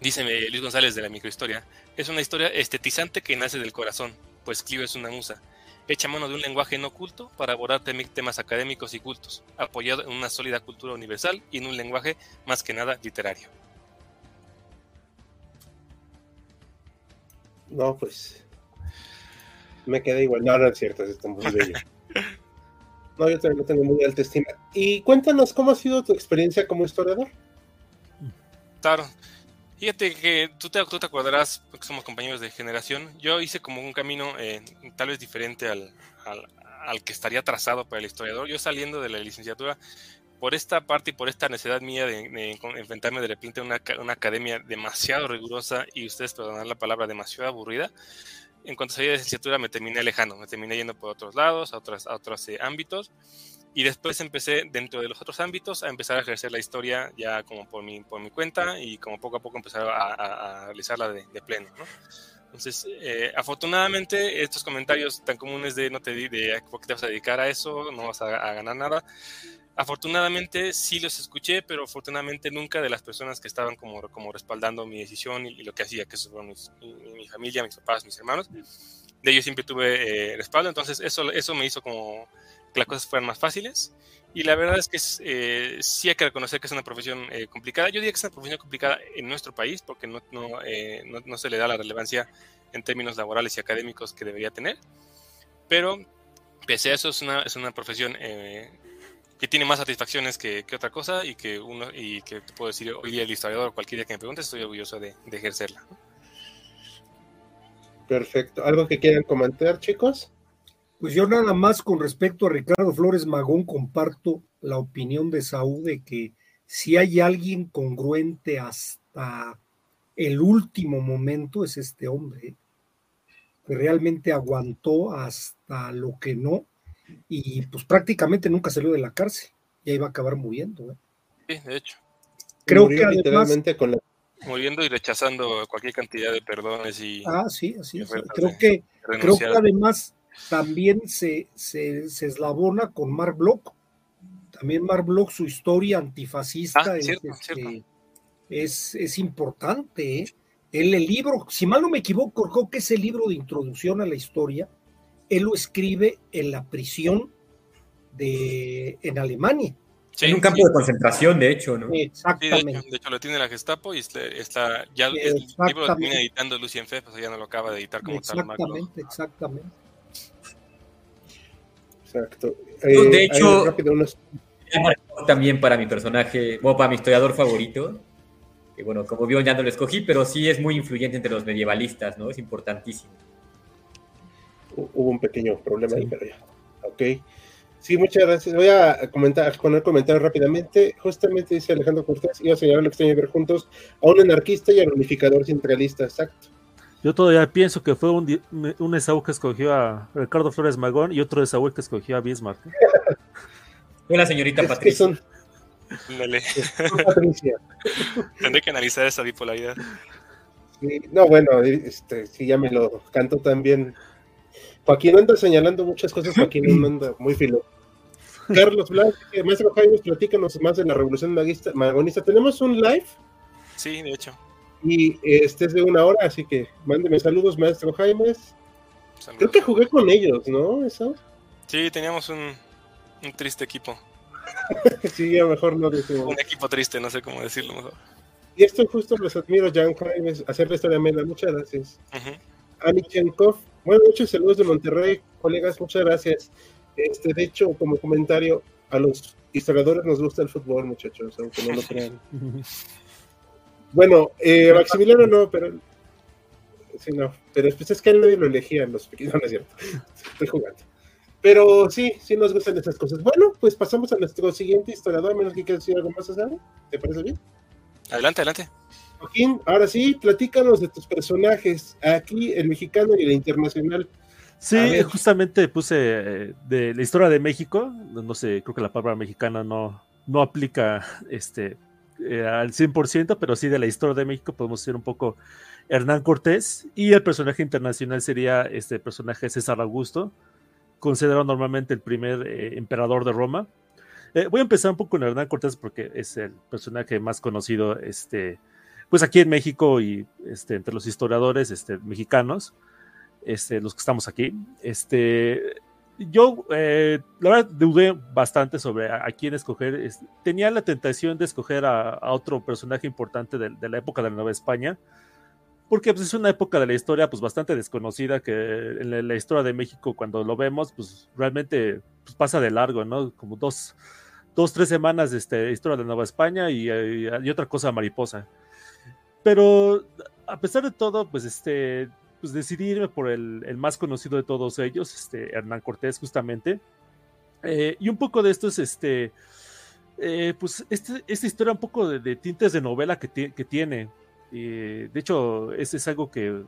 [SPEAKER 7] Dice Luis González de la microhistoria, es una historia estetizante que nace del corazón, pues Clio es una musa, Echa mano de un lenguaje no culto para abordar temas académicos y cultos, apoyado en una sólida cultura universal y en un lenguaje más que nada literario.
[SPEAKER 1] No, pues. Me quedé igual. No, no es cierto, está muy bello. No, yo también lo tengo muy alta estima. Y cuéntanos cómo ha sido tu experiencia como historiador.
[SPEAKER 7] Claro. Fíjate que tú te, tú te acordarás, porque somos compañeros de generación, yo hice como un camino eh, tal vez diferente al, al, al, que estaría trazado para el historiador. Yo saliendo de la licenciatura, por esta parte y por esta necesidad mía de, de enfrentarme de repente a una, una, academia demasiado rigurosa y ustedes perdonar la palabra demasiado aburrida, en cuanto salí de la licenciatura me terminé alejando, me terminé yendo por otros lados, a otros, a otros eh, ámbitos. Y después empecé dentro de los otros ámbitos a empezar a ejercer la historia ya como por mi, por mi cuenta y como poco a poco empezar a, a, a realizarla de, de pleno. ¿no? Entonces, eh, afortunadamente, estos comentarios tan comunes de no te de, por qué te vas a dedicar a eso, no vas a, a, ganar nada, afortunadamente sí los escuché, pero afortunadamente nunca de las personas que estaban como, como respaldando mi decisión y, y lo que hacía, que eso fueron mis, mi, mi, familia, mis papás, mis hermanos. De ellos siempre tuve eh, respaldo, entonces eso, eso me hizo como que las cosas fueran más fáciles. Y la verdad es que eh, sí hay que reconocer que es una profesión eh, complicada. Yo diría que es una profesión complicada en nuestro país porque no, eh, no, no, se le da la relevancia en términos laborales y académicos que debería tener. Pero pese a eso es una, es una profesión que tiene más satisfacciones que, que, otra cosa y que uno y que te puedo decir hoy día el historiador o cualquier día que me preguntes estoy orgulloso de, de ejercerla.
[SPEAKER 1] Perfecto. ¿Algo que quieran comentar, chicos?
[SPEAKER 6] Pues yo nada más con respecto a Ricardo Flores Magón comparto la opinión de Saúl de que si hay alguien congruente hasta el último momento es este hombre, que realmente aguantó hasta lo que no y pues prácticamente nunca salió de la cárcel, ya iba a acabar muriendo. ¿eh?
[SPEAKER 7] Sí, de hecho.
[SPEAKER 6] Creo Murió que además,
[SPEAKER 7] con la... muriendo y rechazando cualquier cantidad de perdones y
[SPEAKER 6] Ah, sí, así es. Creo que creo que además también se, se, se, eslabona con Mark Bloch. También Mark Bloch, su historia antifascista
[SPEAKER 7] ah,
[SPEAKER 6] es,
[SPEAKER 7] cierto,
[SPEAKER 6] este,
[SPEAKER 7] cierto.
[SPEAKER 6] es, es, importante. ¿eh? Él, el libro, si mal no me equivoco, creo que ese libro de introducción a la historia, él lo escribe en la prisión de, en Alemania.
[SPEAKER 2] Sí, en un campo sí. de concentración, de hecho, ¿no?
[SPEAKER 6] Exactamente.
[SPEAKER 7] Sí, de, hecho, de, hecho, lo tiene la Gestapo y está, está ya el libro lo termina editando Lucien Fe, pues ya no lo acaba de editar como
[SPEAKER 6] exactamente, tal. Exactamente,
[SPEAKER 1] Exacto.
[SPEAKER 2] Eh, de hecho, rápido, unos... también para mi personaje, bueno, para mi historiador favorito, que bueno, como vio ya no lo escogí, pero sí es muy influyente entre los medievalistas, ¿no? Es importantísimo.
[SPEAKER 1] Hubo un pequeño problema sí. ahí, pero ya. Ok. Sí, muchas gracias. Voy a comentar, poner comentarios rápidamente. Justamente dice Alejandro Cortés, iba a señalar lo extraño ver juntos a un anarquista y al unificador centralista, exacto.
[SPEAKER 5] Yo todavía pienso que fue un, un Esaú que escogió a Ricardo Flores Magón y otro Esaú que escogió a Bismarck.
[SPEAKER 2] Fue la señorita es Patricia.
[SPEAKER 7] Que son... Dale. Patricia. Tendré que analizar esa bipolaridad.
[SPEAKER 1] Sí, no, bueno, este, sí, ya me lo cantó también. Joaquín anda señalando muchas cosas, Joaquín anda muy filo. Carlos Blanc, maestro Jaime, platícanos más de la revolución maguista, magonista. ¿Tenemos un live?
[SPEAKER 7] Sí, de hecho.
[SPEAKER 1] Y este es de una hora, así que mándeme saludos, maestro Jaime. Saludos. Creo que jugué con ellos, ¿no? ¿Eso?
[SPEAKER 7] Sí, teníamos un, un triste equipo.
[SPEAKER 1] sí, a lo mejor no decimos.
[SPEAKER 7] Un equipo triste, no sé cómo decirlo mejor.
[SPEAKER 1] Y esto justo los admiro, Jan Jaime, hacer la historia amena. Muchas gracias.
[SPEAKER 7] Ujú.
[SPEAKER 1] Ani Chenkov, buenas noches, saludos de Monterrey, colegas, muchas gracias. Este, de hecho, como comentario, a los historiadores nos gusta el fútbol, muchachos, aunque no lo crean. Bueno, eh, Maximiliano no, pero sí, no, pero pues es que él nadie lo elegía, los pequeños, no, no es cierto, estoy jugando. Pero sí, sí nos gustan esas cosas. Bueno, pues pasamos a nuestro siguiente historiador, a menos que quieras decir algo más, César. ¿Te parece bien?
[SPEAKER 7] Adelante, adelante.
[SPEAKER 1] Joaquín, ahora sí, platícanos de tus personajes, aquí el mexicano y el internacional.
[SPEAKER 5] Sí,
[SPEAKER 1] A
[SPEAKER 5] justamente puse eh, de la historia de México, no no sé, creo que la palabra mexicana no, no aplica este, eh, al 100%, pero sí de la historia de México podemos decir un poco Hernán Cortés y el personaje internacional sería este personaje César Augusto, considerado normalmente el primer eh, emperador de Roma. Eh, voy a empezar un poco con Hernán Cortés porque es el personaje más conocido este, pues aquí en México y este, entre los historiadores este, mexicanos este, los que estamos aquí. Este, yo, eh, la verdad, dudé bastante sobre a, a quién escoger. Es- tenía la tentación de escoger a, a otro personaje importante de, de la época de la Nueva España, porque pues, es una época de la historia pues, bastante desconocida, que en la, la historia de México, cuando lo vemos, pues realmente pues, pasa de largo, ¿no? Como dos, dos tres semanas de este, historia de Nueva España y, eh, y otra cosa mariposa. Pero a pesar de todo, pues este, pues por el, más conocido de todos ellos, este, Hernán Cortés, justamente. Eh, y un poco de esto es este. eh, pues este- esta historia un poco de, tintes de novela que, ti- que tiene. Eh, de hecho, es algo que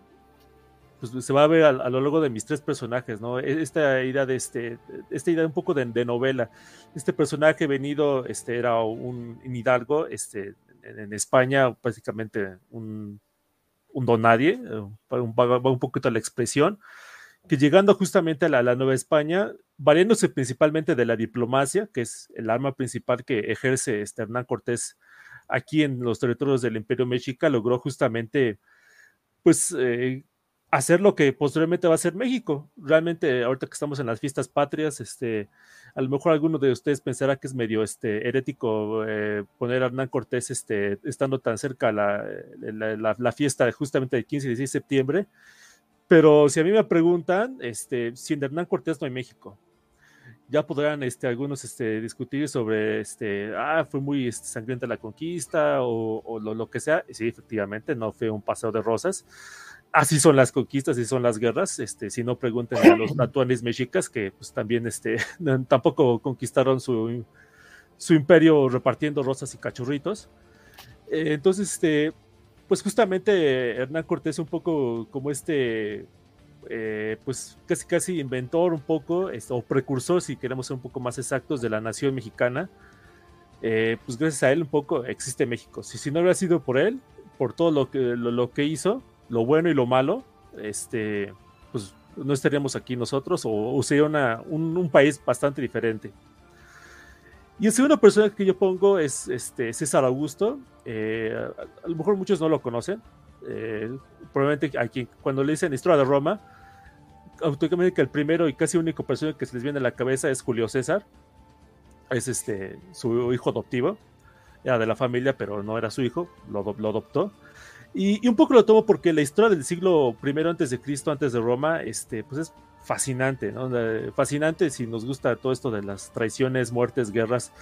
[SPEAKER 5] pues, se va a ver a, lo largo de mis tres personajes, ¿no? E- Esta idea de este, esta idea un poco de, novela. Este personaje venido, este, era un, un hidalgo, este, en España, básicamente un, un don nadie, eh, va un, poquito la expresión, que llegando justamente a la, a la Nueva España, valiéndose principalmente de la diplomacia, que es el arma principal que ejerce este Hernán Cortés aquí en los territorios del Imperio Mexica, logró justamente, pues, eh, hacer lo que posteriormente va a ser México. Realmente, ahorita que estamos en las fiestas patrias, este, a lo mejor alguno de ustedes pensará que es medio este, herético eh, poner a Hernán Cortés este, estando tan cerca la, la, la, la fiesta justamente del 15 y 16 de septiembre. Pero si a mí me preguntan, este, sin Hernán Cortés no hay México. Ya podrán este, algunos este, discutir sobre, este, ah, fue muy este, sangrienta la conquista o, o lo, lo, que sea. Sí, efectivamente, no fue un paseo de rosas. Así son las conquistas, así son las guerras. Este, si no, pregunten a los tatuanes mexicas que pues, también este, tampoco conquistaron su, su imperio repartiendo rosas y cachorritos. Eh, entonces, este, pues justamente Hernán Cortés un poco como este, eh, pues casi casi inventor un poco, este, o precursor, si queremos ser un poco más exactos, de la nación mexicana. Eh, pues gracias a él un poco existe México. Si, si no hubiera sido por él, por todo lo que, lo, lo que hizo, lo bueno y lo malo, este, pues no estaríamos aquí nosotros o, sería una, un, un país bastante diferente. Y el segundo personaje que yo pongo es este, César Augusto. Eh, a, a, lo mejor muchos no lo conocen. Eh, probablemente aquí, cuando le dicen historia de Roma, automáticamente el primero y casi único personaje que se les viene a la cabeza es Julio César. Es este, su hijo adoptivo. Era de la familia, pero no era su hijo. Lo, lo adoptó. Y, y, un poco lo tomo porque la historia del siglo I antes de Cristo, antes de Roma, este, pues es fascinante, ¿no? Fascinante si nos gusta todo esto de las traiciones, muertes, guerras,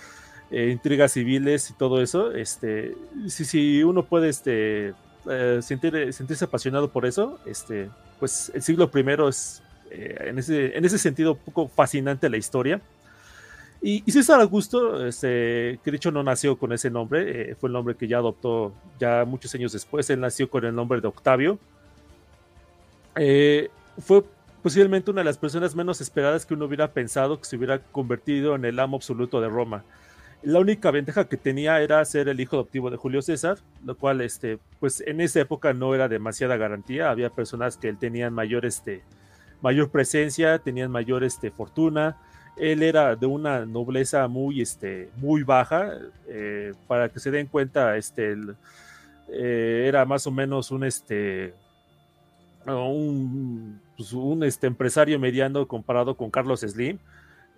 [SPEAKER 5] eh, intrigas civiles y todo eso. Este, si, si uno puede este, eh, sentir, sentirse apasionado por eso, este, pues el siglo I es eh, en, ese, en ese sentido un poco fascinante la historia. Y, y César Augusto, este, que de hecho no nació con ese nombre, eh, fue el nombre que ya adoptó ya muchos años después, él nació con el nombre de Octavio. Eh, fue posiblemente una de las personas menos esperadas que uno hubiera pensado que se hubiera convertido en el amo absoluto de Roma. La única ventaja que tenía era ser el hijo adoptivo de Julio César, lo cual, este, pues en esa época no era demasiada garantía. Había personas que tenían mayor, este, mayor presencia, tenían mayor este, fortuna. Él era de una nobleza muy, este, muy baja. Eh, para que se den cuenta, este, eh, era más o menos un, este, pues un este, empresario mediano comparado con Carlos Slim,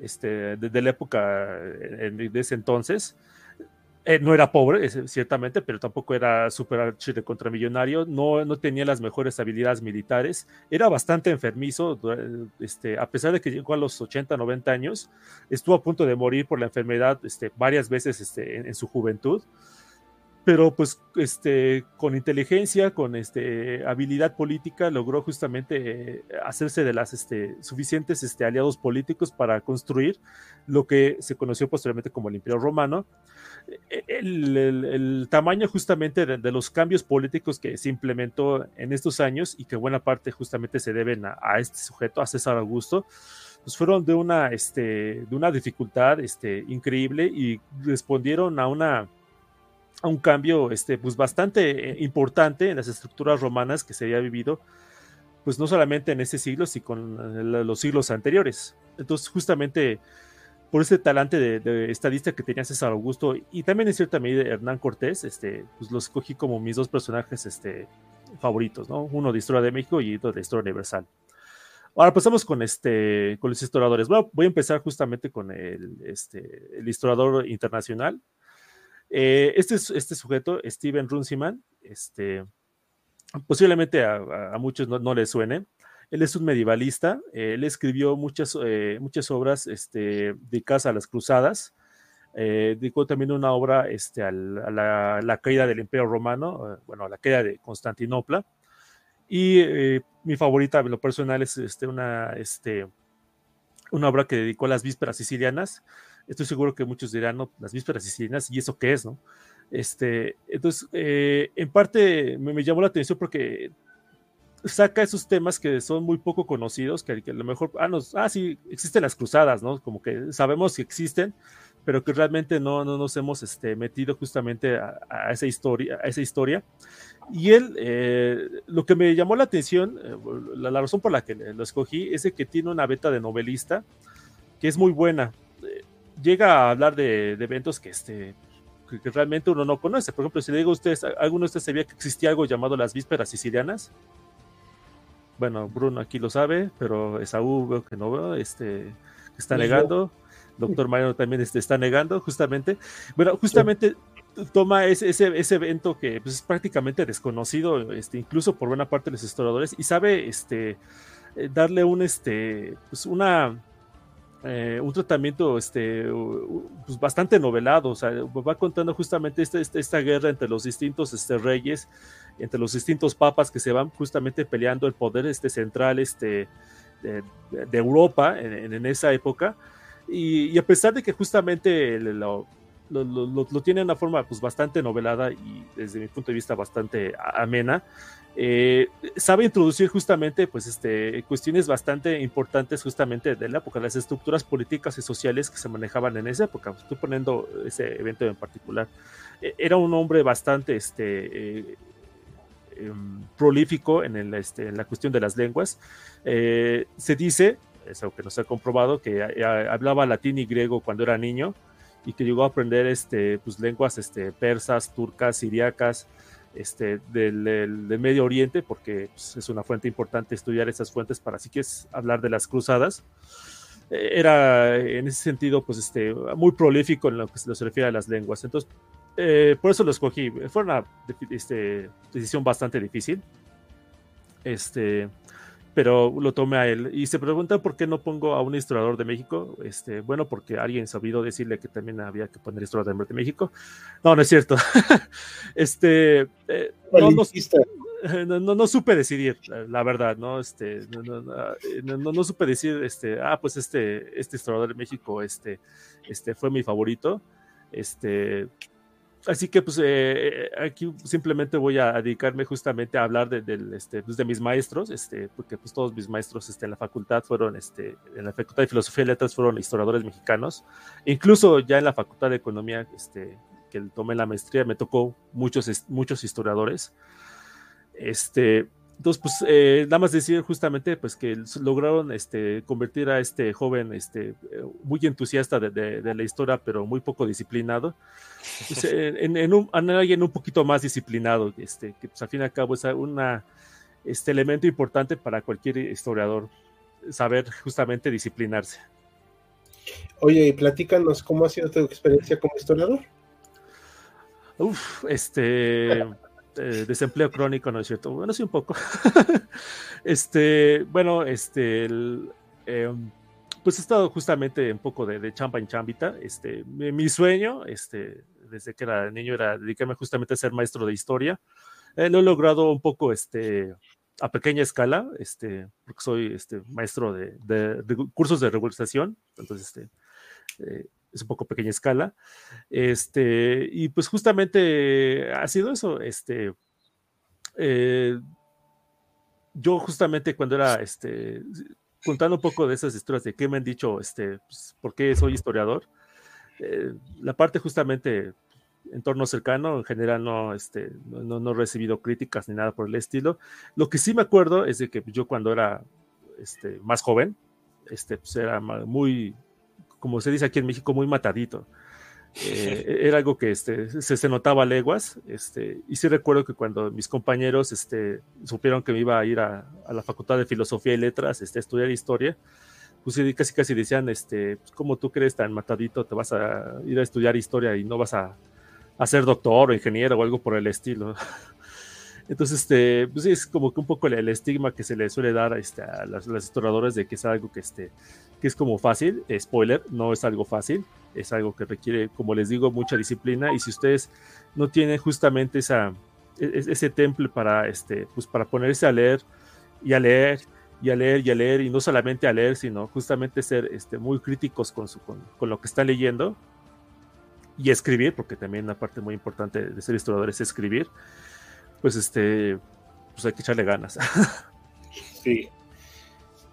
[SPEAKER 5] este, de, de la época de, de ese entonces. Eh, no era pobre, ciertamente, pero tampoco era super de contramillonario, no, no tenía las mejores habilidades militares, era bastante enfermizo, este, a pesar de que llegó a los 80, 90 años, estuvo a punto de morir por la enfermedad este, varias veces este, en, su juventud, pero pues este, con inteligencia, con este, habilidad política, logró justamente eh, hacerse de las este, suficientes este, aliados políticos para construir lo que se conoció posteriormente como el Imperio Romano, el, tamaño justamente de, los cambios políticos que se implementó en estos años y que buena parte justamente se deben a, este sujeto, a César Augusto, pues fueron de una, este, de una dificultad este, increíble y respondieron a una a un cambio este, pues bastante eh, importante en las estructuras romanas que se había vivido, pues no solamente en ese siglo, sino con los siglos anteriores. Entonces, justamente por ese talante de, estadista que tenía César Augusto y también en cierta medida Hernán Cortés, este, pues los escogí como mis dos personajes este, favoritos, ¿no? Uno de Historia de México y otro de Historia Universal. Ahora pasamos con, este, con los historiadores. Bueno, voy a empezar justamente con el, este, el historiador internacional. Eh, este, este sujeto, Steven Runciman, este, posiblemente a, a muchos no, no les suene. Él es un medievalista, él escribió muchas, eh, muchas obras este, dedicadas a las cruzadas, eh, dedicó también una obra este, a, la, caída del Imperio Romano, eh, bueno, a la caída de Constantinopla, y mi favorita lo personal es este, una, este, una obra que dedicó a las vísperas sicilianas. Estoy seguro que muchos dirán, no, las vísperas sicilianas, ¿y eso qué es, no? Este, entonces, en parte me, me, llamó la atención porque saca esos temas que son muy poco conocidos, que, a lo mejor, ah, nos, ah, sí, existen las cruzadas, ¿no? Como que sabemos que existen, pero que realmente no, no nos hemos este, metido justamente a, esa historia, a esa historia. Y él, eh, lo que me llamó la atención, eh, la, razón por la que lo escogí, es que tiene una beta de novelista que es muy buena. Llega a hablar de, eventos que, este, que, realmente uno no conoce. Por ejemplo, si le digo a ustedes, ¿alguno de ustedes sabía que existía algo llamado las vísperas sicilianas? bueno, Bruno aquí lo sabe, pero Esaú veo que no veo, este, está negando. Doctor Mariano también este, está negando, justamente. Bueno, justamente toma ese, ese, evento que pues, es prácticamente desconocido, este, incluso por buena parte de los historiadores, y sabe este, eh, darle un, este, pues una, eh, un tratamiento este, pues bastante novelado, o va contando justamente esta, esta, esta guerra entre los distintos este, reyes entre los distintos papas que se van justamente peleando el poder este central este, de, Europa en, esa época. Y, a pesar de que justamente lo, lo, tiene de una forma pues, bastante novelada y desde mi punto de vista bastante amena, eh, sabe introducir justamente pues, este, cuestiones bastante importantes justamente de la época, las estructuras políticas y sociales que se manejaban en esa época. Estoy poniendo ese evento en particular. E, era un hombre bastante este, eh, Em, prolífico en, el, este, en, la cuestión de las lenguas. Eh, se dice, es algo que no se ha comprobado, que hablaba latín y griego cuando era niño y que llegó a aprender este, pues, lenguas este, persas, turcas, siriacas, este, del, Medio Oriente, porque pues, es una fuente importante estudiar esas fuentes para si quieres hablar de las cruzadas. Eh, era en ese sentido pues, este, muy prolífico en lo que se refiere a las lenguas. Entonces, eh, por eso lo escogí. Fue una este, decisión bastante difícil. Este, pero lo tomé a él. Y se preguntan por qué no pongo a un historiador de México. Este, bueno, porque alguien olvidó decirle que también había que poner historiador de México. No, no es cierto. este, eh, no, no, supe decidir, la verdad, ¿no? Este, no, supe decir, este, ah, pues este, este historiador de México, este, este fue mi favorito. Este, Así que pues eh, aquí simplemente voy a dedicarme justamente a hablar de, este, pues, de mis maestros, este, porque pues todos mis maestros este, en la facultad fueron, este, en la facultad de filosofía y letras fueron historiadores mexicanos, incluso ya en la facultad de economía, este, que tomé la maestría, me tocó muchos, muchos historiadores. Este, entonces, pues, eh, nada más decir justamente pues, que lograron este, convertir a este joven este, eh, muy entusiasta de, la historia, pero muy poco disciplinado, pues, en, un, alguien un poquito más disciplinado, este, que pues, al fin y al cabo es una, este elemento importante para cualquier historiador, saber justamente disciplinarse.
[SPEAKER 1] Oye, platícanos cómo ha sido tu experiencia como historiador.
[SPEAKER 5] Uf, este. Eh, desempleo crónico, ¿no es cierto? Bueno, sí, un poco. este, bueno, este. el, em, pues he estado justamente un poco de, de chamba en chambita. Este, mi, mi sueño, este, desde que era niño, era dedicarme justamente a ser maestro de historia. Eh, lo he logrado un poco, este, a pequeña escala, este, porque soy este, maestro de, de- de cursos de regularización, entonces este, eh, es un poco pequeña escala. Este, y pues justamente ha sido eso, este, eh, yo justamente cuando era, este, contando un poco de esas historias de qué me han dicho, este, pues, por qué soy historiador, eh, la parte justamente entorno cercano, en general no, este, no, no- he recibido críticas ni nada por el estilo. Lo que sí me acuerdo es de que yo cuando era este, más joven, este, pues era muy, como se dice aquí en México, muy matadito. Eh, era algo que este, se, se notaba a leguas, este, y sí recuerdo que cuando mis compañeros este, supieron que me iba a ir a, a la Facultad de Filosofía y Letras este, a estudiar historia, pues casi casi decían, este, pues, ¿cómo tú crees tan matadito te vas a ir a estudiar historia y no vas a, a ser doctor o ingeniero o algo por el estilo? Entonces, este, pues es como que un poco el, estigma que se le suele dar a, este, a las, las historiadores de que es algo que, este, que es como fácil. Spoiler, no es algo fácil, es algo que requiere, como les digo, mucha disciplina. Y si ustedes no tienen justamente esa, e- e- ese temple para, este, pues para ponerse a leer y a leer y a leer y a leer, y no solamente a leer, sino justamente ser este, muy críticos con, su, con, con lo que están leyendo y escribir, porque también una parte muy importante de ser historiador es escribir, pues este, pues hay que echarle ganas.
[SPEAKER 1] Sí.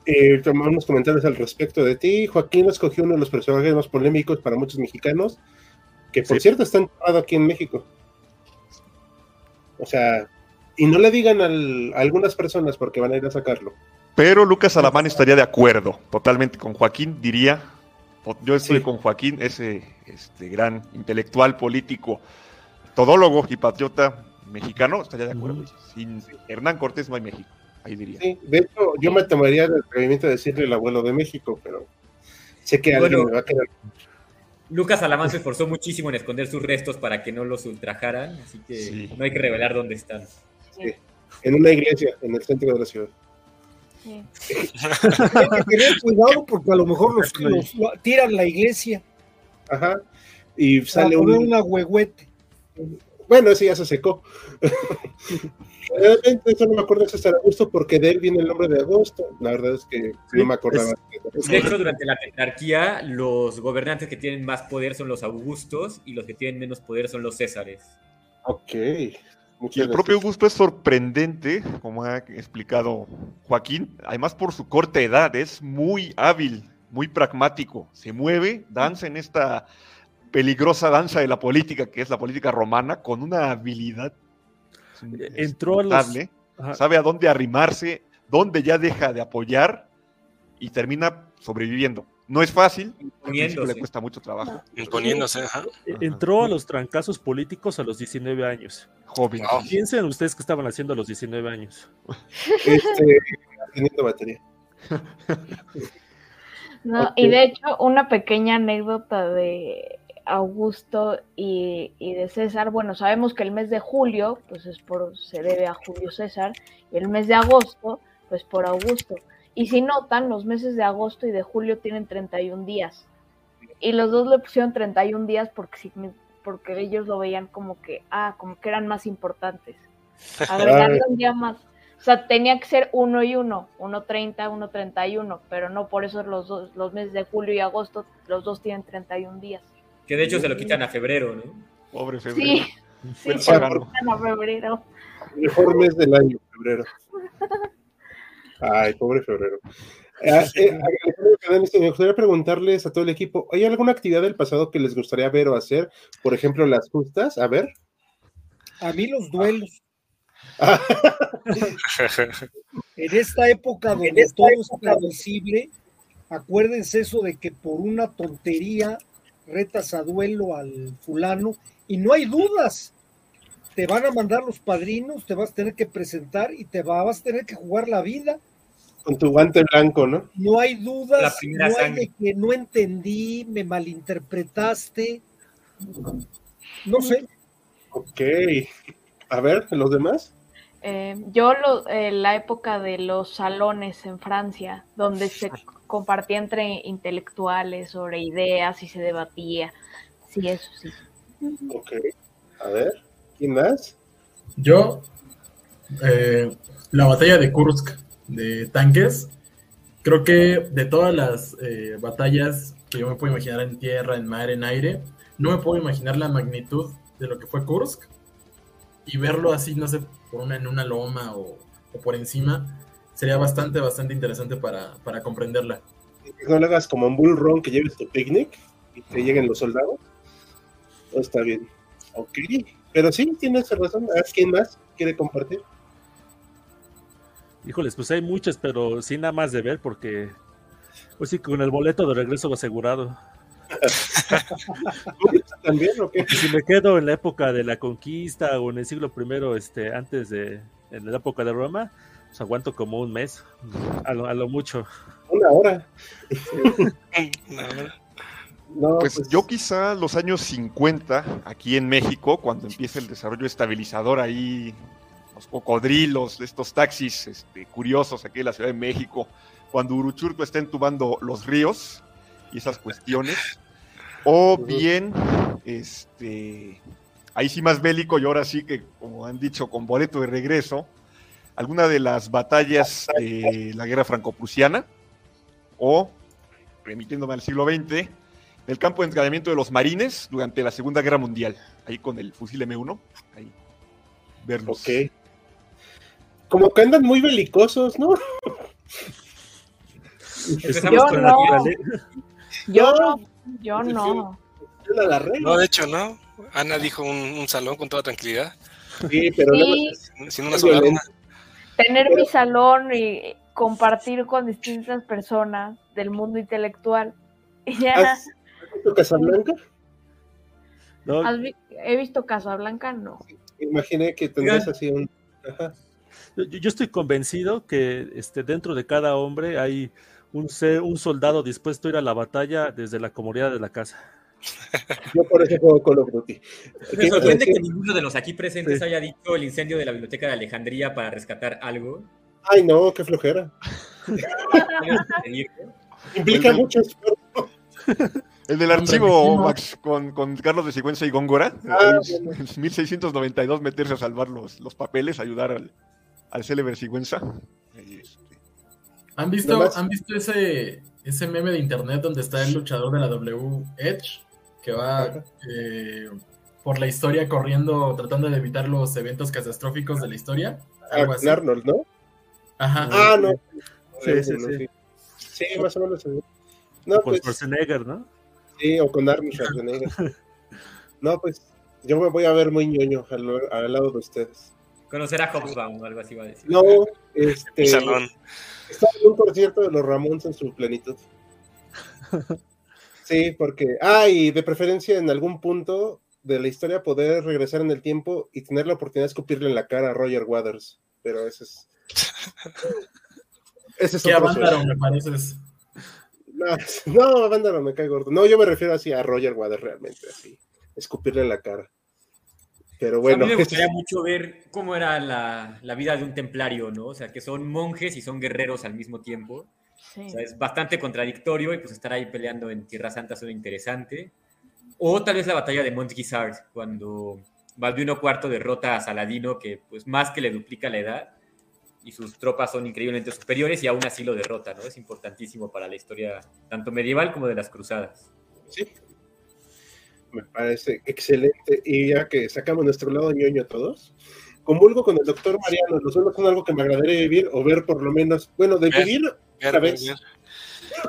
[SPEAKER 1] Eh, tomamos unos comentarios al respecto de ti. Joaquín escogió uno de los personajes más polémicos para muchos mexicanos, que por
[SPEAKER 5] Sí.
[SPEAKER 1] cierto está enterrado aquí en México. O sea, y no le digan al- a algunas personas porque van a ir a sacarlo.
[SPEAKER 4] Pero Lucas Alamán estaría de acuerdo totalmente con Joaquín, diría. Yo estoy
[SPEAKER 1] Sí.
[SPEAKER 4] con Joaquín, ese este, gran intelectual, político, todólogo y patriota mexicano, estaría de acuerdo. Sin Hernán Cortés no hay México, ahí diría.
[SPEAKER 1] Sí, de hecho, yo me tomaría el atrevimiento de decirle el abuelo de México, pero sé que alguien
[SPEAKER 2] Bueno.
[SPEAKER 1] me va a quedar.
[SPEAKER 2] Lucas Alamán se esforzó muchísimo en esconder sus restos para que no los ultrajaran, así que
[SPEAKER 4] Sí.
[SPEAKER 2] no hay que revelar dónde están.
[SPEAKER 1] en una iglesia en el centro de la ciudad.
[SPEAKER 8] Sí.
[SPEAKER 6] Hay que tener cuidado porque a lo mejor los, los- lo- tiran la iglesia
[SPEAKER 1] Ajá. Y sale un.
[SPEAKER 6] una huehuete.
[SPEAKER 1] Bueno, ese ya se secó. Realmente eso no me acuerdo si es Augusto porque de él viene el nombre de agosto. La verdad es que no me acordaba.
[SPEAKER 2] De hecho, durante la tetrarquía, los gobernantes que tienen más poder son los augustos y los que tienen menos poder son los césares.
[SPEAKER 1] Ok.
[SPEAKER 4] Y el propio. Augusto es sorprendente, como ha explicado Joaquín, además por su corta edad, es muy hábil, muy pragmático, se mueve, danza en esta peligrosa danza de la política, que es la política romana, con una habilidad
[SPEAKER 5] Entró a los-
[SPEAKER 4] notable,
[SPEAKER 5] Ajá.
[SPEAKER 4] sabe a dónde arrimarse, dónde ya deja de apoyar y termina sobreviviendo. No es fácil, le cuesta mucho trabajo.
[SPEAKER 7] Imponiéndose, ajá.
[SPEAKER 5] E- Entró a los trancazos políticos a los 19 años.
[SPEAKER 4] Joven.
[SPEAKER 7] Wow.
[SPEAKER 5] Piensen ustedes qué estaban haciendo a los 19 años.
[SPEAKER 1] Este, teniendo batería.
[SPEAKER 8] No, y de hecho, una pequeña anécdota de Augusto y, y de César. Bueno, sabemos que el mes de julio, pues es por, se debe a Julio César, y el mes de agosto, pues por Augusto. Y si notan, los meses de agosto y de julio tienen 31 días. Y los dos le pusieron 31 días porque, porque ellos lo veían como que, ah, como que eran más importantes. Agregarle un día más. O sea, tenía que ser uno y uno, 1.30, 1.31, pero no por eso los dos, los meses de julio y agosto, los dos tienen 31 días.
[SPEAKER 2] Que de hecho se lo quitan a febrero, ¿no?
[SPEAKER 4] Pobre febrero.
[SPEAKER 8] Sí, sí, se lo quitan a febrero.
[SPEAKER 1] Mejor mes del año, febrero. Ay, pobre febrero. Ah, eh, me gustaría preguntarles a todo el equipo, ¿hay alguna actividad del pasado que les gustaría ver o hacer? Por ejemplo, las justas, a ver.
[SPEAKER 6] A mí los duelos.
[SPEAKER 1] Ah,
[SPEAKER 6] En esta época donde todo es previsible, acuérdense eso de que por una tontería retas a duelo al fulano y no hay dudas. Te van a mandar los padrinos, te vas a tener que presentar y te va- vas a tener que jugar la vida.
[SPEAKER 1] con tu guante blanco, ¿no?
[SPEAKER 6] No hay dudas, no hay
[SPEAKER 2] sangre.
[SPEAKER 6] de que no entendí, me malinterpretaste. No sé,
[SPEAKER 1] Ok. A ver, ¿los demás?
[SPEAKER 8] Eh, yo lo, eh, la época de los salones en Francia, donde se compartía entre intelectuales sobre ideas y se debatía. Sí, eso sí.
[SPEAKER 1] Ok. A ver, ¿quién más?
[SPEAKER 3] Yo, eh, la batalla de Kursk de tanques, creo que de todas las eh, batallas que yo me puedo imaginar en tierra, en mar, en aire, no me puedo imaginar la magnitud de lo que fue Kursk y verlo así, no sé, por una, en una loma o, o por encima, sería bastante, bastante interesante para, para comprenderla.
[SPEAKER 1] No le hagas como un bull run que lleves tu picnic y te lleguen los soldados. Está bien. Ok. Pero sí, tienes razón. ¿quién más quiere compartir?
[SPEAKER 5] Híjoles, pues hay muchas, pero sí nada más de ver porque, pues sí, con el boleto de regreso asegurado.
[SPEAKER 1] ¿También o qué?
[SPEAKER 5] Si me quedo en la época de la conquista o en el siglo I, este, antes de, en la época de Roma, pues aguanto como un mes, a lo, a lo mucho.
[SPEAKER 1] Una hora. No,
[SPEAKER 4] Pues, yo quizá los años 50, aquí en México, cuando empieza el desarrollo estabilizador ahí, los cocodrilos, estos taxis este, curiosos aquí en la Ciudad de México, cuando Uruchurco está entubando los ríos y esas cuestiones, o bien, este, ahí sí más bélico y ahora sí que, como han dicho, con boleto de regreso, alguna de las batallas de la guerra franco-prusiana, o, remitiéndome al siglo XX, el campo de entrenamiento de los marines durante la Segunda Guerra Mundial, ahí con el fusil M1, ahí verlos.
[SPEAKER 1] Ok. Como que andan muy belicosos, ¿no?
[SPEAKER 2] Empezamos
[SPEAKER 8] Yo
[SPEAKER 2] con
[SPEAKER 8] no.
[SPEAKER 2] la
[SPEAKER 8] Yo no, yo no.
[SPEAKER 1] Yo la agarré.
[SPEAKER 7] No, de hecho, no. Ana dijo un, un salón con toda tranquilidad,
[SPEAKER 1] Sí, pero
[SPEAKER 8] Sí.
[SPEAKER 1] luego-
[SPEAKER 7] sin una sola
[SPEAKER 8] Tener mi salón y compartir con distintas personas del mundo intelectual. Y ya,
[SPEAKER 1] ¿Has visto Casablanca?
[SPEAKER 5] No,
[SPEAKER 8] ¿has vi- he visto Casablanca, no.
[SPEAKER 1] Imaginé que tendrías así un. Ajá.
[SPEAKER 5] yo, yo estoy convencido que este, dentro de cada hombre hay un, ser- un soldado dispuesto a ir a la batalla desde la comodidad de la casa.
[SPEAKER 1] Yo por eso juego Call of Duty. ¿Qué
[SPEAKER 2] Me sorprende que ninguno de los aquí presentes
[SPEAKER 5] Sí.
[SPEAKER 2] haya dicho el incendio de la biblioteca de Alejandría para rescatar algo.
[SPEAKER 1] Ay, no, qué flojera. Implica
[SPEAKER 4] El
[SPEAKER 1] mucho esfuerzo.
[SPEAKER 4] El del archivo. Max, con, con Carlos de Sigüenza y Góngora,
[SPEAKER 1] Ah,
[SPEAKER 4] en
[SPEAKER 1] bueno.
[SPEAKER 4] 1692 meterse a salvar los, los papeles, ayudar al, al célebre Sigüenza. Este,
[SPEAKER 3] ¿Han visto, ¿han visto ese, ese meme de internet donde está el luchador de la W Edge? Que va eh, por la historia corriendo, tratando de evitar los eventos catastróficos de la historia.
[SPEAKER 1] Ah,
[SPEAKER 3] Algo así.
[SPEAKER 1] con Arnold, ¿no?
[SPEAKER 3] Ajá.
[SPEAKER 1] Ah, no.
[SPEAKER 5] Sí, sí, sí.
[SPEAKER 1] Sí, más o menos. así. No,
[SPEAKER 5] con
[SPEAKER 1] pues,
[SPEAKER 5] Schwarzenegger, ¿no?
[SPEAKER 1] sí, o con Arnold Schwarzenegger. No, pues, yo me voy a ver muy ñoño al, al lado de ustedes.
[SPEAKER 2] Conocer a Hobsbawm o algo así va a decir.
[SPEAKER 1] No, este.
[SPEAKER 7] Salón.
[SPEAKER 1] Está en un concierto de los Ramones en su plenitud. Sí, porque. Ah, y de preferencia en algún punto de la historia poder regresar en el tiempo y tener la oportunidad de escupirle en la cara a Roger Waters. Pero ese es. Ese es
[SPEAKER 3] Qué
[SPEAKER 1] otro
[SPEAKER 3] avándaro,
[SPEAKER 1] sueño.
[SPEAKER 3] me pareces.
[SPEAKER 1] No, no, Avándaro me cae gordo. No, yo me refiero así a Roger Waters realmente, así. Escupirle en la cara. Pero bueno.
[SPEAKER 2] a mí me gustaría mucho ver cómo era la, la vida de un templario, ¿no? O sea, que son monjes y son guerreros al mismo tiempo.
[SPEAKER 8] Sí.
[SPEAKER 2] O sea, es bastante contradictorio y pues estar ahí peleando en Tierra Santa suena interesante. O tal vez la batalla de Mont Gisard, cuando Balduino IV derrota a Saladino, que pues más que le duplica la edad, y sus tropas son increíblemente superiores y aún así lo derrota, ¿no? Es importantísimo para la historia tanto medieval como de las cruzadas.
[SPEAKER 1] Sí. Me parece excelente. Y ya que sacamos nuestro lado ñoño todos, convulgo con el doctor Mariano. Los suelos son algo que me agradaría vivir o ver por lo menos. Bueno, de vivir
[SPEAKER 7] Ver,
[SPEAKER 1] vez.
[SPEAKER 7] ver.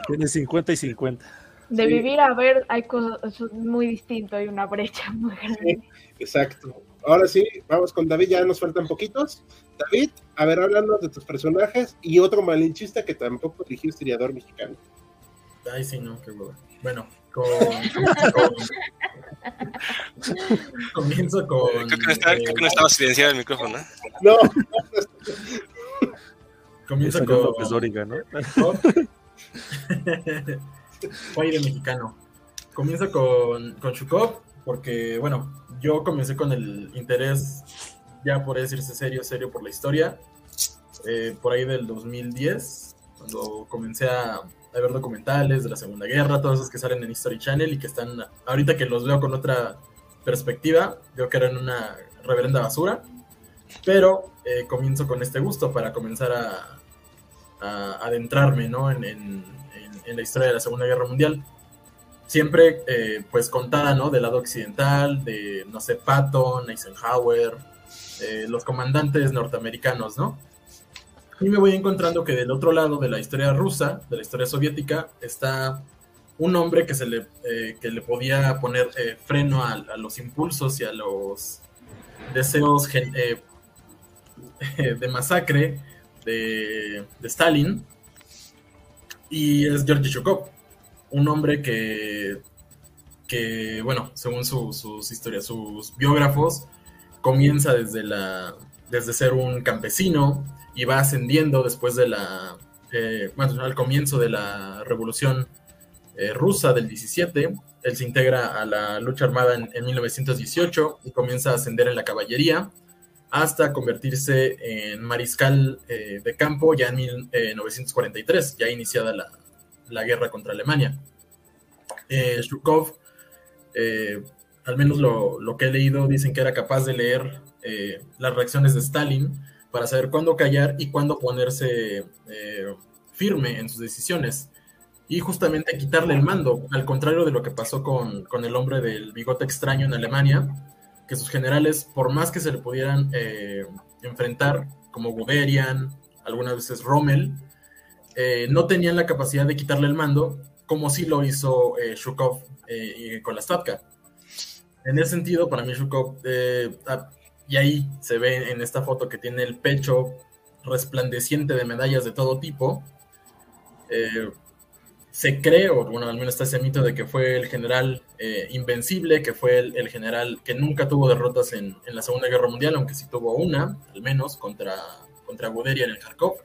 [SPEAKER 5] Tiene 50 y 50.
[SPEAKER 8] De
[SPEAKER 1] Sí.
[SPEAKER 8] vivir a ver, hay cosas muy distinto, hay una brecha muy grande.
[SPEAKER 1] Exacto. Ahora sí, vamos con David, ya nos faltan poquitos. David, a ver, háblanos de tus personajes y otro malinchista que tampoco eligió historiador mexicano.
[SPEAKER 3] Ay, sí, no, qué hueva. Bueno, con, con- comienzo con.
[SPEAKER 7] Creo que no, está-
[SPEAKER 3] eh,
[SPEAKER 7] creo que no estaba silenciado el micrófono. ¿eh?
[SPEAKER 1] No,
[SPEAKER 3] comienzo
[SPEAKER 5] Salió
[SPEAKER 3] con.
[SPEAKER 5] López Dóriga, ¿no?
[SPEAKER 3] Fue aire mexicano. Comienzo con, con Chukov, porque, bueno, yo comencé con el interés, ya por decirse serio, serio por la historia, eh, por ahí del 2010, cuando comencé a, a ver documentales de la Segunda Guerra, todos esos que salen en History Channel y que están, ahorita que los veo con otra perspectiva, veo que eran una reverenda basura, pero eh, comienzo con este gusto para comenzar a, adentrarme ¿no? en la historia de la Segunda Guerra Mundial. Siempre, eh, pues, contada, ¿no? Del lado occidental, de, no sé, Patton, Eisenhower, eh, los comandantes norteamericanos, ¿no? Y me voy encontrando que del otro lado de la historia rusa, de la historia soviética, está un hombre que se le, eh, que le podía poner eh, freno a, los impulsos y a los deseos eh, de masacre de, de Stalin. Y es Georgy Shukov, un hombre que, que bueno, según su- sus historias, sus biógrafos, comienza desde, la, desde ser un campesino y va ascendiendo después de la, eh, bueno, al comienzo de la revolución eh, rusa del 17. Él se integra a la lucha armada en, en 1918 y comienza a ascender en la caballería hasta convertirse en mariscal eh, de campo ya en 1943, ya iniciada la, la guerra contra Alemania. Eh, Shukov, al menos lo, lo que he leído, dicen que era capaz de leer las reacciones de Stalin para saber cuándo callar y cuándo ponerse eh, firme en sus decisiones y justamente quitarle el mando, al contrario de lo que pasó con, con el hombre del bigote extraño en Alemania, que sus generales, por más que se le pudieran eh, enfrentar, como Guderian, algunas veces Rommel, eh, no tenían la capacidad de quitarle el mando, como sí lo hizo eh, Shukov con la Statka. En ese sentido, para mí Shukov, y ahí se ve en esta foto que tiene el pecho resplandeciente de medallas de todo tipo, eh, se cree, o bueno, al menos está ese mito de que fue el general eh, invencible, que fue el, general que nunca tuvo derrotas en, en la Segunda Guerra Mundial, aunque sí tuvo una, al menos, contra, contra Guderian en el Kharkov.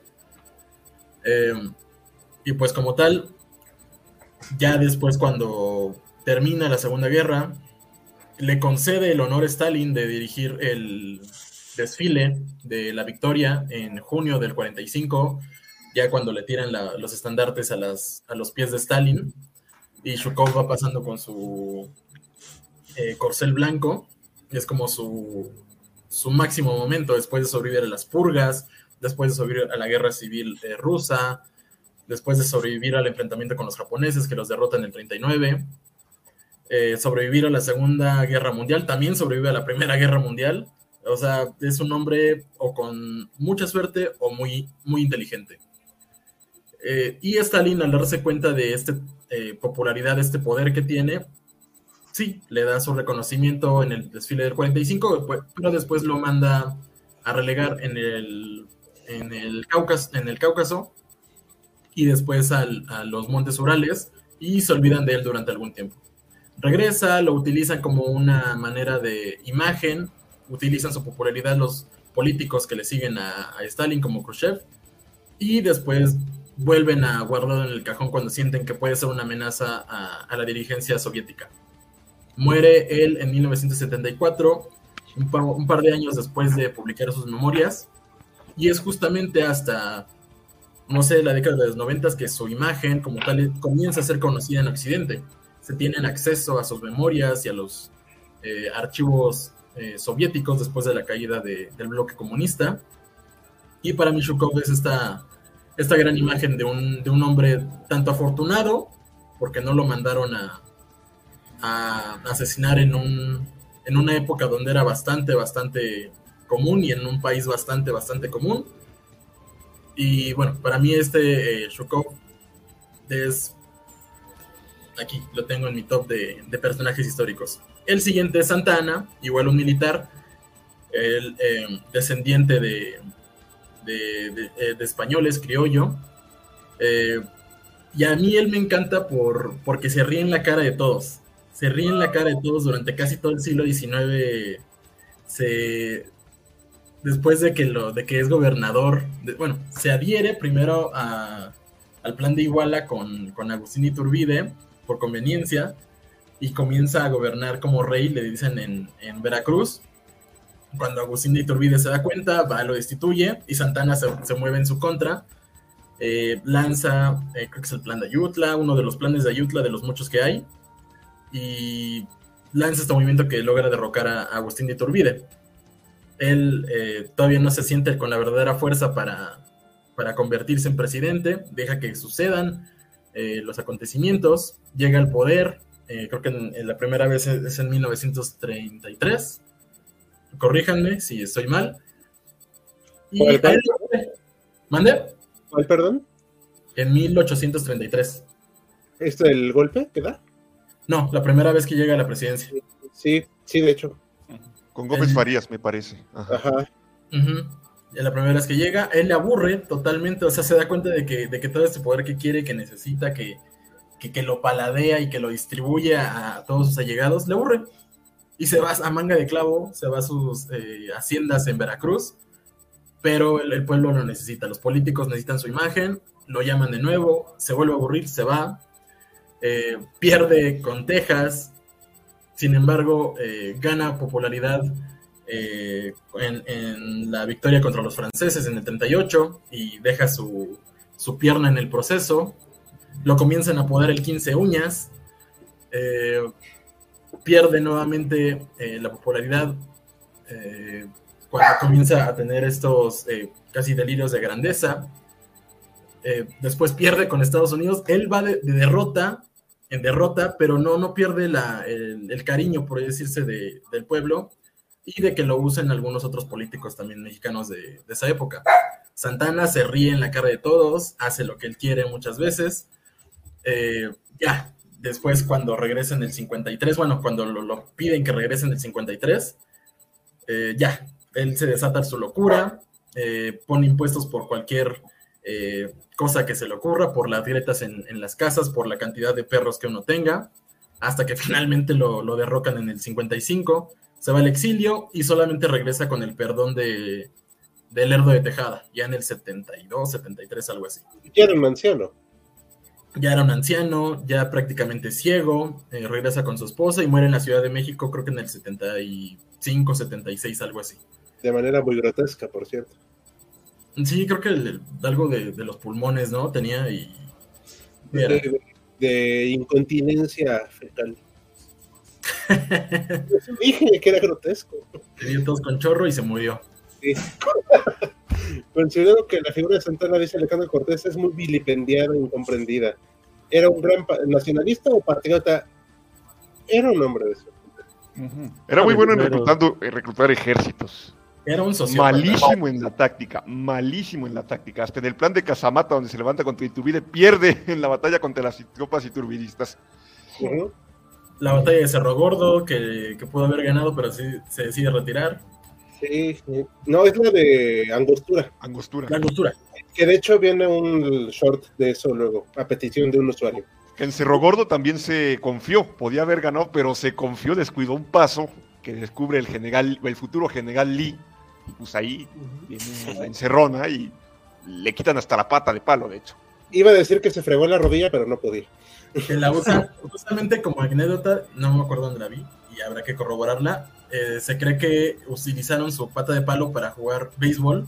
[SPEAKER 3] Eh, y pues como tal, ya después cuando termina la Segunda Guerra, le concede el honor a Stalin de dirigir el desfile de la victoria en junio del 45, ya cuando le tiran los estandartes a, los pies de Stalin, y Shukov va pasando con su eh, corcel blanco, es como su, su máximo momento después de sobrevivir a las purgas, después de sobrevivir a la guerra civil eh, rusa, después de sobrevivir al enfrentamiento con los japoneses que los derrotan en el 39, eh, sobrevivir a la Segunda Guerra Mundial, también sobrevive a la Primera Guerra Mundial. O sea, es un hombre o con mucha suerte o muy, muy inteligente. Eh, y Stalin, al darse cuenta de esta popularidad, de este poder que tiene, sí, le da su reconocimiento en el desfile del 45, pues, pero después lo manda a relegar en el, en el, Cáucaso, en el Cáucaso y después a los Montes Urales y se olvidan de él durante algún tiempo. Regresa, lo utilizan como una manera de imagen, utilizan su popularidad los políticos que le siguen a, Stalin como Khrushchev y después vuelven a guardarlo en el cajón cuando sienten que puede ser una amenaza a, la dirigencia soviética. Muere él en 1974, un par, un par de años después de publicar sus memorias, y es justamente hasta, no sé, la década de los 90 que su imagen como tal comienza a ser conocida en Occidente. Se tienen acceso a sus memorias y a los eh, archivos eh, soviéticos después de la caída de- del bloque comunista. Y para mí Shukov es esta, esta gran imagen de un, de un hombre tanto afortunado, porque no lo mandaron a, a asesinar en, un, en una época donde era bastante, bastante común y en un país bastante, bastante común. Y bueno, para mí este eh, Shukov es... Aquí lo tengo en mi top de, personajes históricos. El siguiente es Santa Ana, igual un militar, el eh, descendiente de, de, de- eh, españoles, criollo. Eh, y a mí él me encanta por, porque se ríe en la cara de todos. Se ríe en la cara de todos durante casi todo el siglo XIX. Se, después de que, es gobernador, bueno, se adhiere primero a- al plan de Iguala con, con Agustín Iturbide por conveniencia. y comienza a gobernar como rey, le dicen en, en Veracruz. Cuando Agustín de Iturbide se da cuenta, va, lo destituye y Santana se, se mueve en su contra. Eh, lanza, eh, creo que es el plan de Ayutla, uno de los planes de Ayutla de los muchos que hay, y lanza este movimiento que logra derrocar a, Agustín de Iturbide. Él eh, todavía no se siente con la verdadera fuerza para, para convertirse en presidente, deja que sucedan eh, los acontecimientos, llega al poder, eh, creo que en, en la primera vez es, es en 1933, corríjanme si estoy mal. Y
[SPEAKER 1] ¿Cuál,
[SPEAKER 3] él- ¿Mande?
[SPEAKER 1] ¿Cuál, perdón?
[SPEAKER 3] En 1833.
[SPEAKER 1] ¿Esto del golpe que da?
[SPEAKER 3] No, la primera vez que llega a la presidencia.
[SPEAKER 1] Sí, sí, de hecho.
[SPEAKER 4] Con Gómez
[SPEAKER 3] El-
[SPEAKER 4] Farías, me parece. Ajá.
[SPEAKER 1] Ajá.
[SPEAKER 3] La primera vez que llega, él le aburre totalmente, o sea, se da cuenta de que, de que todo este poder que quiere, que necesita, que, que, que lo paladea y que lo distribuye a, todos sus allegados, le aburre. Y se va a manga de clavo, se va a sus eh, haciendas en Veracruz, pero el, el pueblo lo necesita, los políticos necesitan su imagen, lo llaman de nuevo, se vuelve a aburrir, se va, eh, pierde con Texas, sin embargo, eh, gana popularidad en, la victoria contra los franceses en el 38 y deja su, su pierna en el proceso. Lo comienzan a apodar el 15 uñas. eh, pierde nuevamente eh, la popularidad eh, cuando comienza a tener estos casi delirios de grandeza. Después pierde con Estados Unidos. Él va de, de derrota en derrota, pero no, no pierde la, el, cariño, por decirse, de- del pueblo y de que lo usen algunos otros políticos también mexicanos de, esa época. Santana se ríe en la cara de todos, hace lo que él quiere muchas veces. Eh, ya, después cuando regresa en el 53, bueno, cuando lo, piden que regrese en el 53, eh, ya, él se desata su locura, eh, pone impuestos por cualquier cosa que se le ocurra, por las grietas en, en las casas, por la cantidad de perros que uno tenga, hasta que finalmente lo, lo derrocan en el 55 se va al exilio y solamente regresa con el perdón de, de Lerdo de Tejada, ya en el 72, 73, algo así.
[SPEAKER 1] Ya era un anciano.
[SPEAKER 3] Ya era un anciano, ya prácticamente ciego, eh, regresa con su esposa y muere en la Ciudad de México, creo que en el 75, 76, algo así.
[SPEAKER 1] De manera muy grotesca, por cierto.
[SPEAKER 3] Sí, creo que el- algo de, de los pulmones, ¿no? Tenía y...
[SPEAKER 1] De, de incontinencia fecal. Eso dije que era grotesco.
[SPEAKER 3] Tenía todos con chorro y se murió.
[SPEAKER 1] Sí. Considero que la figura de Santana, dice Alejandro Cortés, es muy vilipendiada e incomprendida. ¿Era un gran nacionalista o patriota? Era un hombre de eso.
[SPEAKER 4] Era muy bueno en reclutando, en reclutar ejércitos.
[SPEAKER 3] Era un sociópata.
[SPEAKER 4] Malísimo en la táctica, malísimo en la táctica. Hasta en el plan de Casamata, donde se levanta contra Iturbide, pierde en la batalla contra las tropas iturbidistas.
[SPEAKER 1] Ujú.
[SPEAKER 3] La batalla de Cerro Gordo, que, que pudo haber ganado, pero sí se decide retirar.
[SPEAKER 1] Sí, sí. No, es la de Angostura.
[SPEAKER 4] Angostura.
[SPEAKER 3] La angostura.
[SPEAKER 1] Que de hecho viene un short de eso luego, a petición de un usuario.
[SPEAKER 4] En Cerro Gordo también se confió, podía haber ganado, pero se confió, descuidó un paso que descubre el general, el futuro general Lee. Y pues ahí viene la encerrona y le quitan hasta la pata de palo, de hecho.
[SPEAKER 1] Iba a decir que se fregó la rodilla, pero no podía.
[SPEAKER 3] Que la usan justamente como anécdota, no me acuerdo dónde la vi y habrá que corroborarla. eh, se cree que utilizaron su pata de palo para jugar béisbol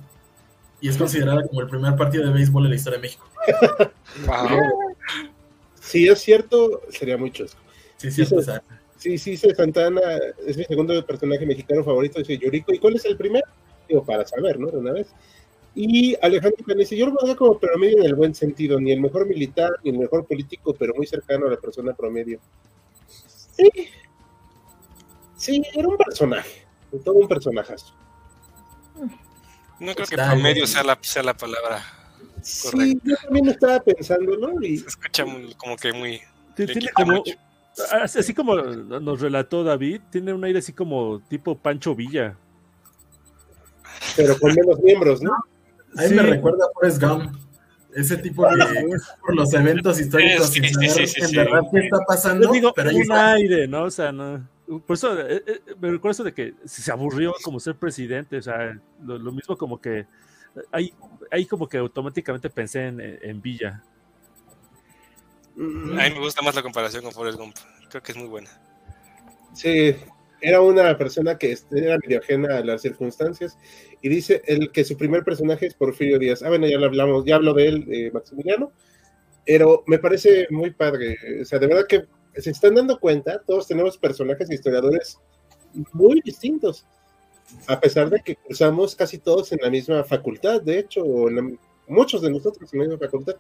[SPEAKER 3] y es considerada como el primer partido de béisbol en la historia de México.
[SPEAKER 7] Wow.
[SPEAKER 1] Si es cierto, sería muy chusco.
[SPEAKER 3] Sí, sí,
[SPEAKER 1] Sí,
[SPEAKER 3] o sea,
[SPEAKER 1] Sí, sí, sí, Santana es mi segundo personaje mexicano favorito, dice Yuriko. ¿Y cuál es el primero? Digo, para saber, ¿no? De una vez. Y Alejandro Can dice, yo lo veo como promedio en el buen sentido, ni el mejor militar, ni el mejor político, pero muy cercano a la persona promedio. Sí, sí, era un personaje, todo un personajazo.
[SPEAKER 7] No creo que promedio sea la, sea la palabra.
[SPEAKER 1] Sí, yo también estaba pensándolo y
[SPEAKER 7] Se escucha muy- como que muy.
[SPEAKER 5] Tiene como, así como nos relató David, tiene un aire así como tipo Pancho Villa.
[SPEAKER 1] pero con menos miembros, ¿no?
[SPEAKER 3] A mí
[SPEAKER 5] Sí.
[SPEAKER 3] me recuerda a Forrest Gump. Ese tipo que por los eventos históricos
[SPEAKER 7] Sí,
[SPEAKER 3] sin
[SPEAKER 7] sí,
[SPEAKER 3] saber
[SPEAKER 7] sí, sí,
[SPEAKER 3] en
[SPEAKER 7] sí.
[SPEAKER 3] verdad qué está pasando,
[SPEAKER 5] Yo digo,
[SPEAKER 3] pero ahí
[SPEAKER 5] un
[SPEAKER 3] está.
[SPEAKER 5] aire, ¿no? O sea, no. Por eso eh, eh, me recuerdo eso de que se aburrió como ser presidente, o sea, lo, lo mismo como que ahí, ahí como que automáticamente pensé en, en Villa.
[SPEAKER 7] A mí me gusta más la comparación con Forrest Gump. creo que es muy buena.
[SPEAKER 1] Sí, era una persona que este, era medio ajena a las circunstancias y dice el que su primer personaje es Porfirio Díaz. Ah, bueno, ya lo hablamos, ya hablo de él, Maximiliano, pero me parece muy padre. O sea, de verdad que se están dando cuenta, todos tenemos personajes e historiadores muy distintos, a pesar de que cursamos casi todos en la misma facultad, de hecho, o en la- muchos de nosotros en la misma facultad,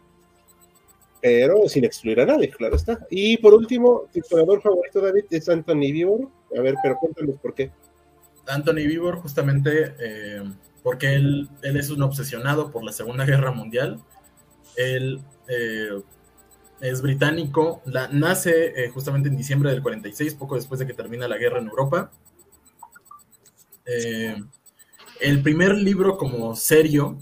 [SPEAKER 1] pero sin excluir a nadie, claro está. Y por último, tu historiador favorito, David, es Anthony Vivor. A ver, pero cuéntanos por qué.
[SPEAKER 3] Anthony Vivor, justamente eh, porque él, él es un obsesionado por la Segunda Guerra Mundial. Él eh, es británico, la, nace eh, justamente en diciembre del 46, poco después de que termina la guerra en Europa. Eh, el primer libro como serio,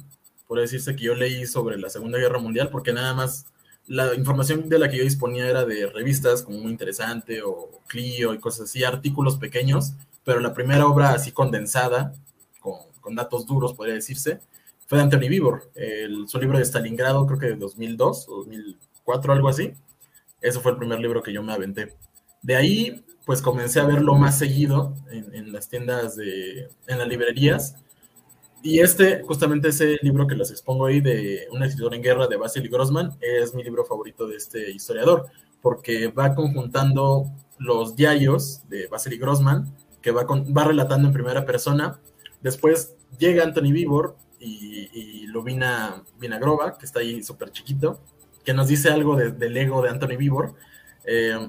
[SPEAKER 3] por decirse que yo leí sobre la Segunda Guerra Mundial, porque nada más la información de la que yo disponía era de revistas como Muy Interesante o Clio y cosas así, artículos pequeños, pero la primera obra así condensada, con, con datos duros, podría decirse, fue de Anthony Vivor, el, su libro de Stalingrado, creo que de 2002 o 2004, algo así. Ese fue el primer libro que yo me aventé. De ahí, pues comencé a verlo más seguido en, en las tiendas, de, en las librerías. Y este, justamente ese libro que les expongo ahí de Un escritor en guerra de Vasily Grossman, es mi libro favorito de este historiador, porque va conjuntando los diarios de Vasily Grossman, que va, con, va relatando en primera persona. Después llega Anthony Vivor y, y Lovina Vinagrova, que está ahí súper chiquito, que nos dice algo de, del ego de Anthony Vivor. Eh,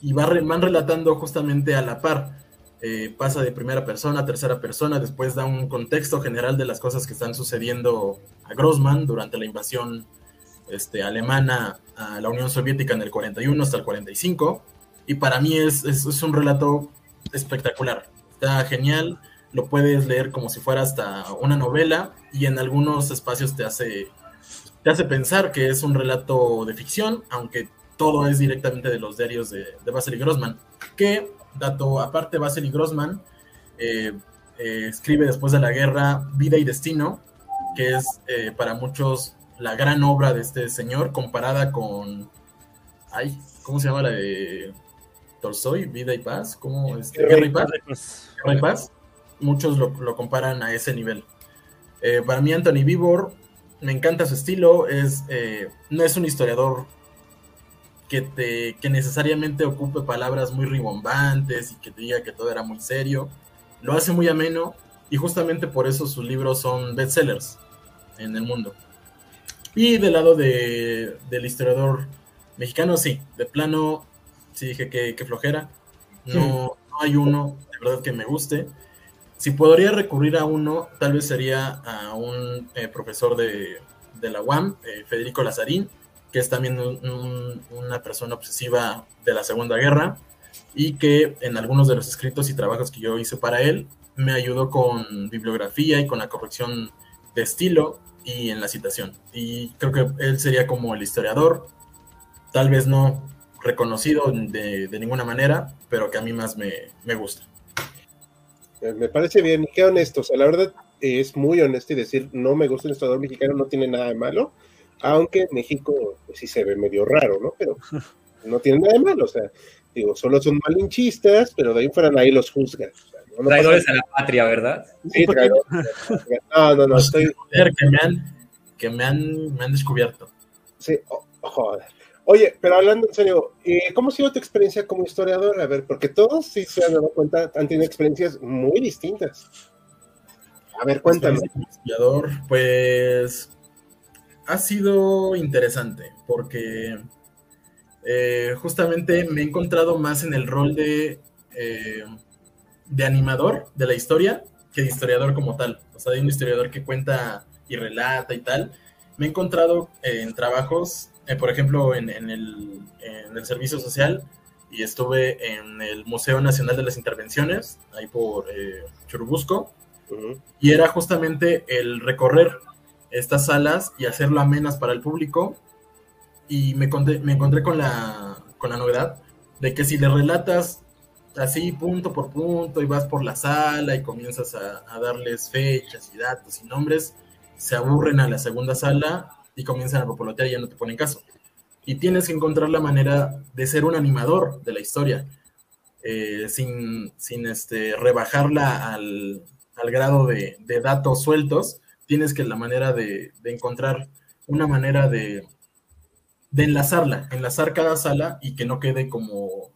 [SPEAKER 3] y va, van relatando justamente a la par. Eh, pasa de primera persona a tercera persona, después da un contexto general de las cosas que están sucediendo a Grossman durante la invasión este, alemana a la Unión Soviética en el 41 hasta el 45. Y para mí es, es, un relato espectacular. Está genial, lo puedes leer como si fuera hasta una novela y en algunos espacios te hace, te hace pensar que es un relato de ficción, aunque todo es directamente de los diarios de, de Vasily Grossman. Que, dato aparte, Vasily Grossman eh, eh, escribe después de la guerra Vida y Destino, que es eh, para muchos la gran obra de este señor, comparada con. Ay, ¿cómo se llama la de Tolstoy? Vida y Paz. ¿Cómo es? Guerra y Paz. Guerra y Paz. Muchos lo, lo, comparan a ese nivel. Para mí, Anthony Vivor, me encanta su estilo. Es, eh, no es un historiador que, te, que necesariamente ocupe palabras muy ribombantes y que te diga que todo era muy serio. Lo hace muy ameno y justamente por eso sus libros son bestsellers en el mundo. Y del lado de, del historiador mexicano, sí, de plano, sí dije que, que flojera. No, no, hay uno de verdad que me guste. Si podría recurrir a uno, tal vez sería a un eh, profesor de, de, la UAM, eh, Federico Lazarín, que es también un, un, una persona obsesiva de la Segunda Guerra y que en algunos de los escritos y trabajos que yo hice para él me ayudó con bibliografía y con la corrección de estilo y en la citación. Y creo que él sería como el historiador, tal vez no reconocido de, de ninguna manera, pero que a mí más me, me gusta.
[SPEAKER 1] Me parece bien, qué honesto, o sea, la verdad es muy honesto y decir no me gusta el historiador mexicano no tiene nada de malo, aunque México pues, sí se ve medio raro, ¿no? Pero no tiene nada de malo, o sea, digo, solo son malinchistas, pero de ahí fueran ahí los juzgan. O sea,
[SPEAKER 2] no, no traidores a la patria, ¿verdad?
[SPEAKER 1] Sí, traidores. No, no, no, estoy...
[SPEAKER 3] Que me han, que me han, me han descubierto.
[SPEAKER 1] Sí, oh, joder. Oye, pero hablando en serio, eh, ¿cómo ha sido tu experiencia como historiador? A ver, porque todos, si se han dado cuenta, han tenido experiencias muy distintas. A ver, cuéntame.
[SPEAKER 3] Historiador, pues ha sido interesante, porque eh, justamente me he encontrado más en el rol de, eh, de animador de la historia que de historiador como tal. O sea, de un historiador que cuenta y relata y tal. Me he encontrado en trabajos eh, por ejemplo, en, en, el, en, el, servicio social y estuve en el Museo Nacional de las Intervenciones, ahí por eh, Churubusco, uh -huh. y era justamente el recorrer estas salas y hacerlo amenas para el público. Y me, me encontré con la, con la novedad de que si le relatas así punto por punto y vas por la sala y comienzas a, a darles fechas y datos y nombres, se aburren a la segunda sala y comienzan a popolotear y ya no te ponen caso. y tienes que encontrar la manera de ser un animador de la historia, eh, sin, sin este, rebajarla al, al grado de, datos sueltos, tienes que la manera de, de encontrar una manera de, de, enlazarla, enlazar cada sala y que no quede como,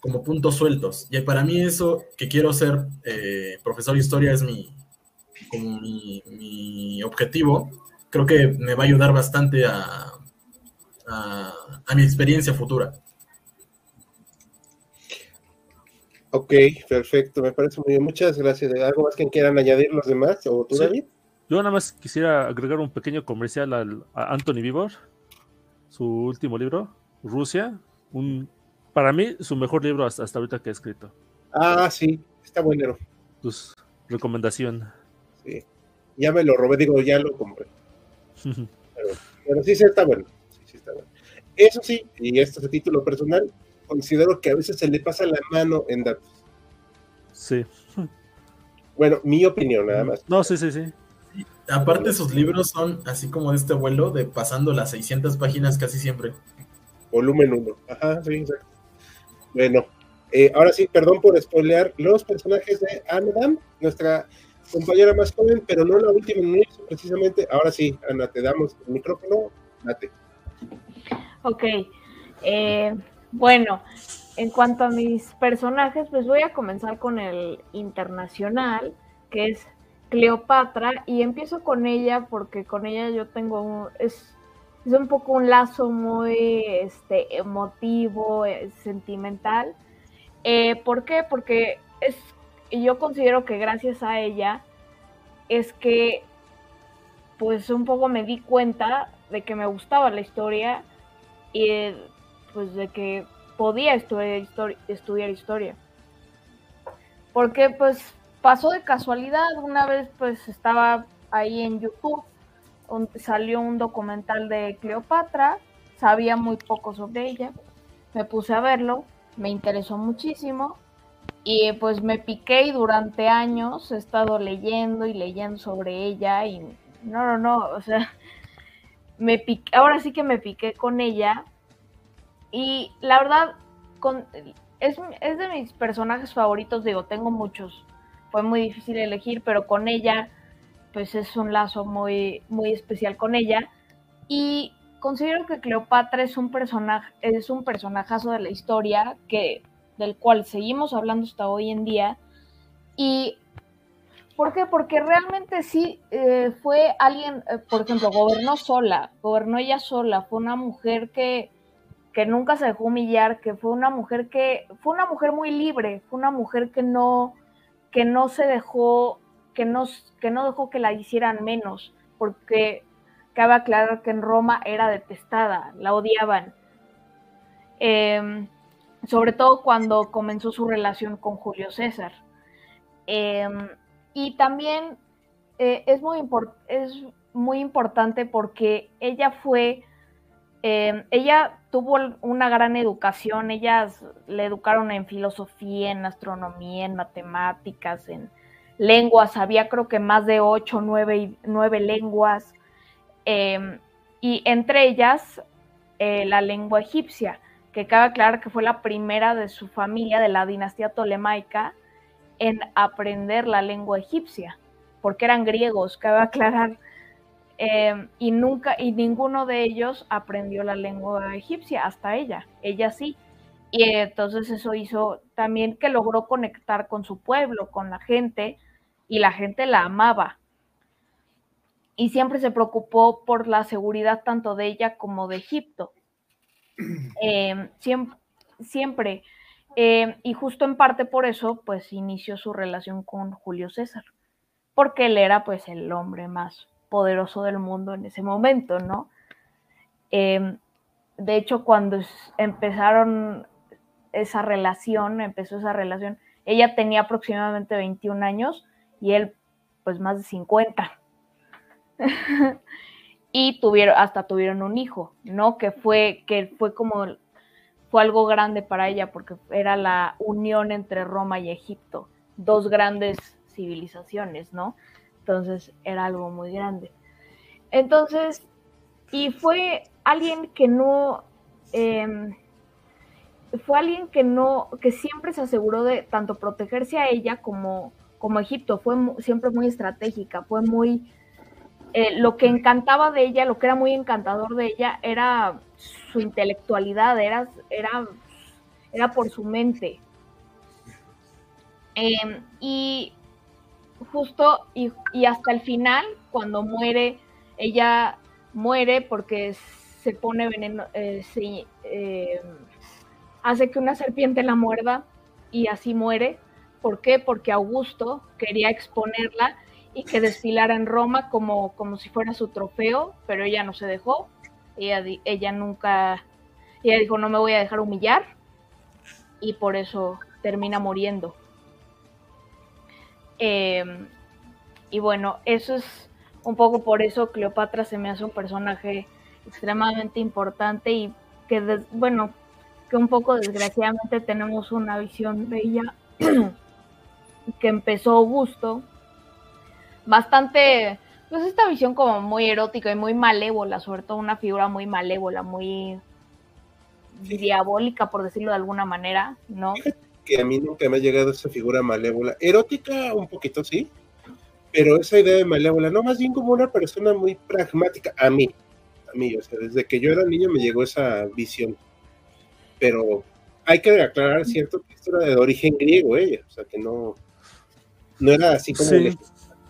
[SPEAKER 3] como puntos sueltos. Y para mí eso que quiero ser eh, profesor de historia es mi, como mi, mi objetivo, creo que me va a ayudar bastante a, a, a mi experiencia futura.
[SPEAKER 1] Ok, perfecto, me parece muy bien. Muchas gracias. ¿Algo más que quieran añadir los demás? ¿O tú,
[SPEAKER 5] Sí.
[SPEAKER 1] David?
[SPEAKER 5] Yo nada más quisiera agregar un pequeño comercial al, a Anthony Vivor, su último libro, Rusia, un, para mí su mejor libro hasta, hasta ahorita que he escrito.
[SPEAKER 1] Ah, sí, está bueno.
[SPEAKER 5] Pues, recomendación.
[SPEAKER 1] Sí. Ya me lo robé, digo, ya lo compré. Pero, pero sí, sí está bueno. Sí, sí está bueno. Eso sí, y esto es a título personal, considero que a veces se le pasa la mano en datos.
[SPEAKER 5] sí.
[SPEAKER 1] Bueno, mi opinión nada más.
[SPEAKER 5] No, sí, sí, sí.
[SPEAKER 3] Aparte, sus libros son así como de este vuelo de pasando las 600 páginas casi siempre.
[SPEAKER 1] Volumen 1. Ajá, sí, exacto. Bueno, eh, ahora sí, perdón por spoilear los personajes de Anadam, nuestra compañera más joven, pero no la última en precisamente. Ahora sí, Ana, te damos el micrófono. Date.
[SPEAKER 8] Ok. Eh, bueno, en cuanto a mis personajes, pues voy a comenzar con el internacional, que es Cleopatra, y empiezo con ella porque con ella yo tengo un, es, es un poco un lazo muy este, emotivo, eh, sentimental. Eh, ¿Por qué? Porque es, yo considero que gracias a ella es que pues un poco me di cuenta de que me gustaba la historia y eh, pues de que podía estudiar historia, estudiar historia. Porque pues pasó de casualidad, una vez pues estaba ahí en YouTube, salió un documental de Cleopatra, sabía muy poco sobre ella, me puse a verlo, me interesó muchísimo y pues me piqué y durante años he estado leyendo y leyendo sobre ella y no, no, no, o sea, me piqué, ahora sí que me piqué con ella y la verdad, con, es, es, de mis personajes favoritos, digo, tengo muchos, fue muy difícil elegir, pero con ella, pues es un lazo muy, muy especial con ella. Y considero que Cleopatra es un personaje, es un personajazo de la historia que, del cual seguimos hablando hasta hoy en día. Y ¿Por qué? Porque realmente sí eh, fue alguien, eh, por ejemplo, gobernó sola, gobernó ella sola, fue una mujer que, que nunca se dejó humillar, que fue una mujer que, fue una mujer muy libre, fue una mujer que no, que no se dejó, que no, que no dejó que la hicieran menos, porque cabe aclarar que en Roma era detestada, la odiaban. Eh, sobre todo cuando comenzó su relación con Julio César. Eh, y también eh, es, muy es muy importante porque ella fue, eh, ella tuvo una gran educación, ellas le educaron en filosofía, en astronomía, en matemáticas, en lenguas, había creo que más de ocho, nueve, nueve lenguas, eh, y entre ellas eh, la lengua egipcia, que cabe aclarar que fue la primera de su familia, de la dinastía tolemaica, en aprender la lengua egipcia, porque eran griegos, cabe aclarar, eh, y nunca, y ninguno de ellos aprendió la lengua egipcia, hasta ella, ella sí. Y entonces eso hizo también que logró conectar con su pueblo, con la gente, y la gente la amaba. Y siempre se preocupó por la seguridad tanto de ella como de Egipto. Eh, siempre, siempre eh, y justo en parte por eso, pues inició su relación con Julio César, porque él era pues el hombre más poderoso del mundo en ese momento, ¿no? Eh, de hecho, cuando empezaron esa relación, empezó esa relación, ella tenía aproximadamente 21 años y él pues más de 50. y tuvieron, hasta tuvieron un hijo, ¿no? Que fue, que fue como fue algo grande para ella porque era la unión entre Roma y Egipto, dos grandes civilizaciones, ¿no? Entonces era algo muy grande. Entonces, y fue alguien que no, em, fue alguien que no, que siempre se aseguró de tanto protegerse a ella como, como Egipto. Fue siempre muy estratégica, fue muy eh, lo que encantaba de ella, lo que era muy encantador de ella, era su intelectualidad, era, era, era por su mente. Eh, y justo, y, y hasta el final, cuando muere, ella muere porque se pone veneno, eh, eh, hace que una serpiente la muerda y así muere. ¿Por qué? Porque Augusto quería exponerla y que desfilara en Roma como, como si fuera su trofeo, pero ella no se dejó. Ella, ella nunca, ella dijo, no me voy a dejar humillar y por eso termina muriendo. Eh, y bueno, eso es un poco por eso Cleopatra se me hace un personaje extremadamente importante y que, bueno, que un poco desgraciadamente tenemos una visión de ella que empezó Augusto, bastante, pues esta visión como muy erótica y muy malévola, sobre todo una figura muy malévola, muy diabólica, por decirlo de alguna manera, ¿no?
[SPEAKER 1] que a mí nunca me ha llegado esa figura malévola. Erótica, un poquito sí, pero esa idea de malévola, no, más bien como una persona muy pragmática, a mí, a mí, o sea, desde que yo era niño me llegó esa visión. Pero hay que aclarar, cierto, que esto era de origen griego, ella, o sea, que no, no era así como
[SPEAKER 5] Sí.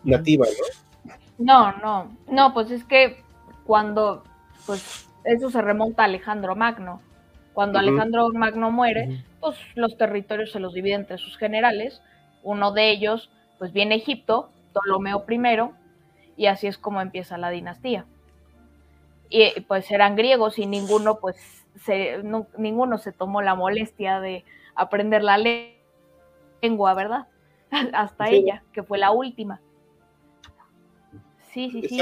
[SPEAKER 1] nativa, ¿no?
[SPEAKER 8] No, no, no, pues es que cuando, pues eso se remonta a Alejandro Magno. Cuando. Alejandro Magno muere, pues los territorios se los divide entre sus generales. Uno de ellos, pues viene Egipto, Ptolomeo I, y así es como empieza la dinastía. Y pues eran griegos y ninguno, pues, se, no- ninguno se tomó la molestia de aprender la le- lengua, ¿verdad? Hasta
[SPEAKER 1] Sí.
[SPEAKER 8] ella, que fue la última. Sí, sí, sí.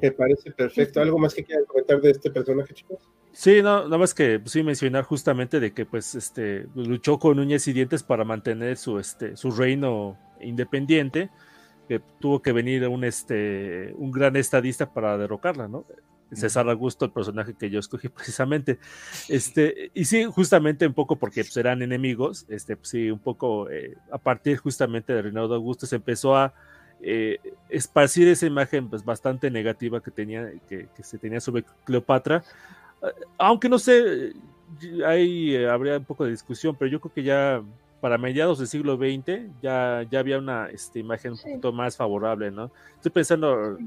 [SPEAKER 1] Me parece perfecto. ¿Algo más que quieran comentar de este personaje, chicos?
[SPEAKER 5] Sí, no, nada más que pues, sí mencionar justamente de que pues este luchó con uñas y dientes para mantener su este su reino independiente, que tuvo que venir un este un gran estadista para derrocarla, ¿no? César Augusto, el personaje que yo escogí precisamente. Este, y sí, justamente un poco porque pues, eran enemigos, este, pues, sí, un poco eh, a partir justamente de Augusto se empezó a eh, esparcir esa imagen pues, bastante negativa que, tenía, que, que se tenía sobre Cleopatra. Eh, Aunque no sé, ahí eh, habría un poco de discusión, pero yo creo que ya para mediados del siglo XX ya, ya había una este, imagen un
[SPEAKER 8] Sí.
[SPEAKER 5] poquito más favorable, ¿no? Estoy pensando,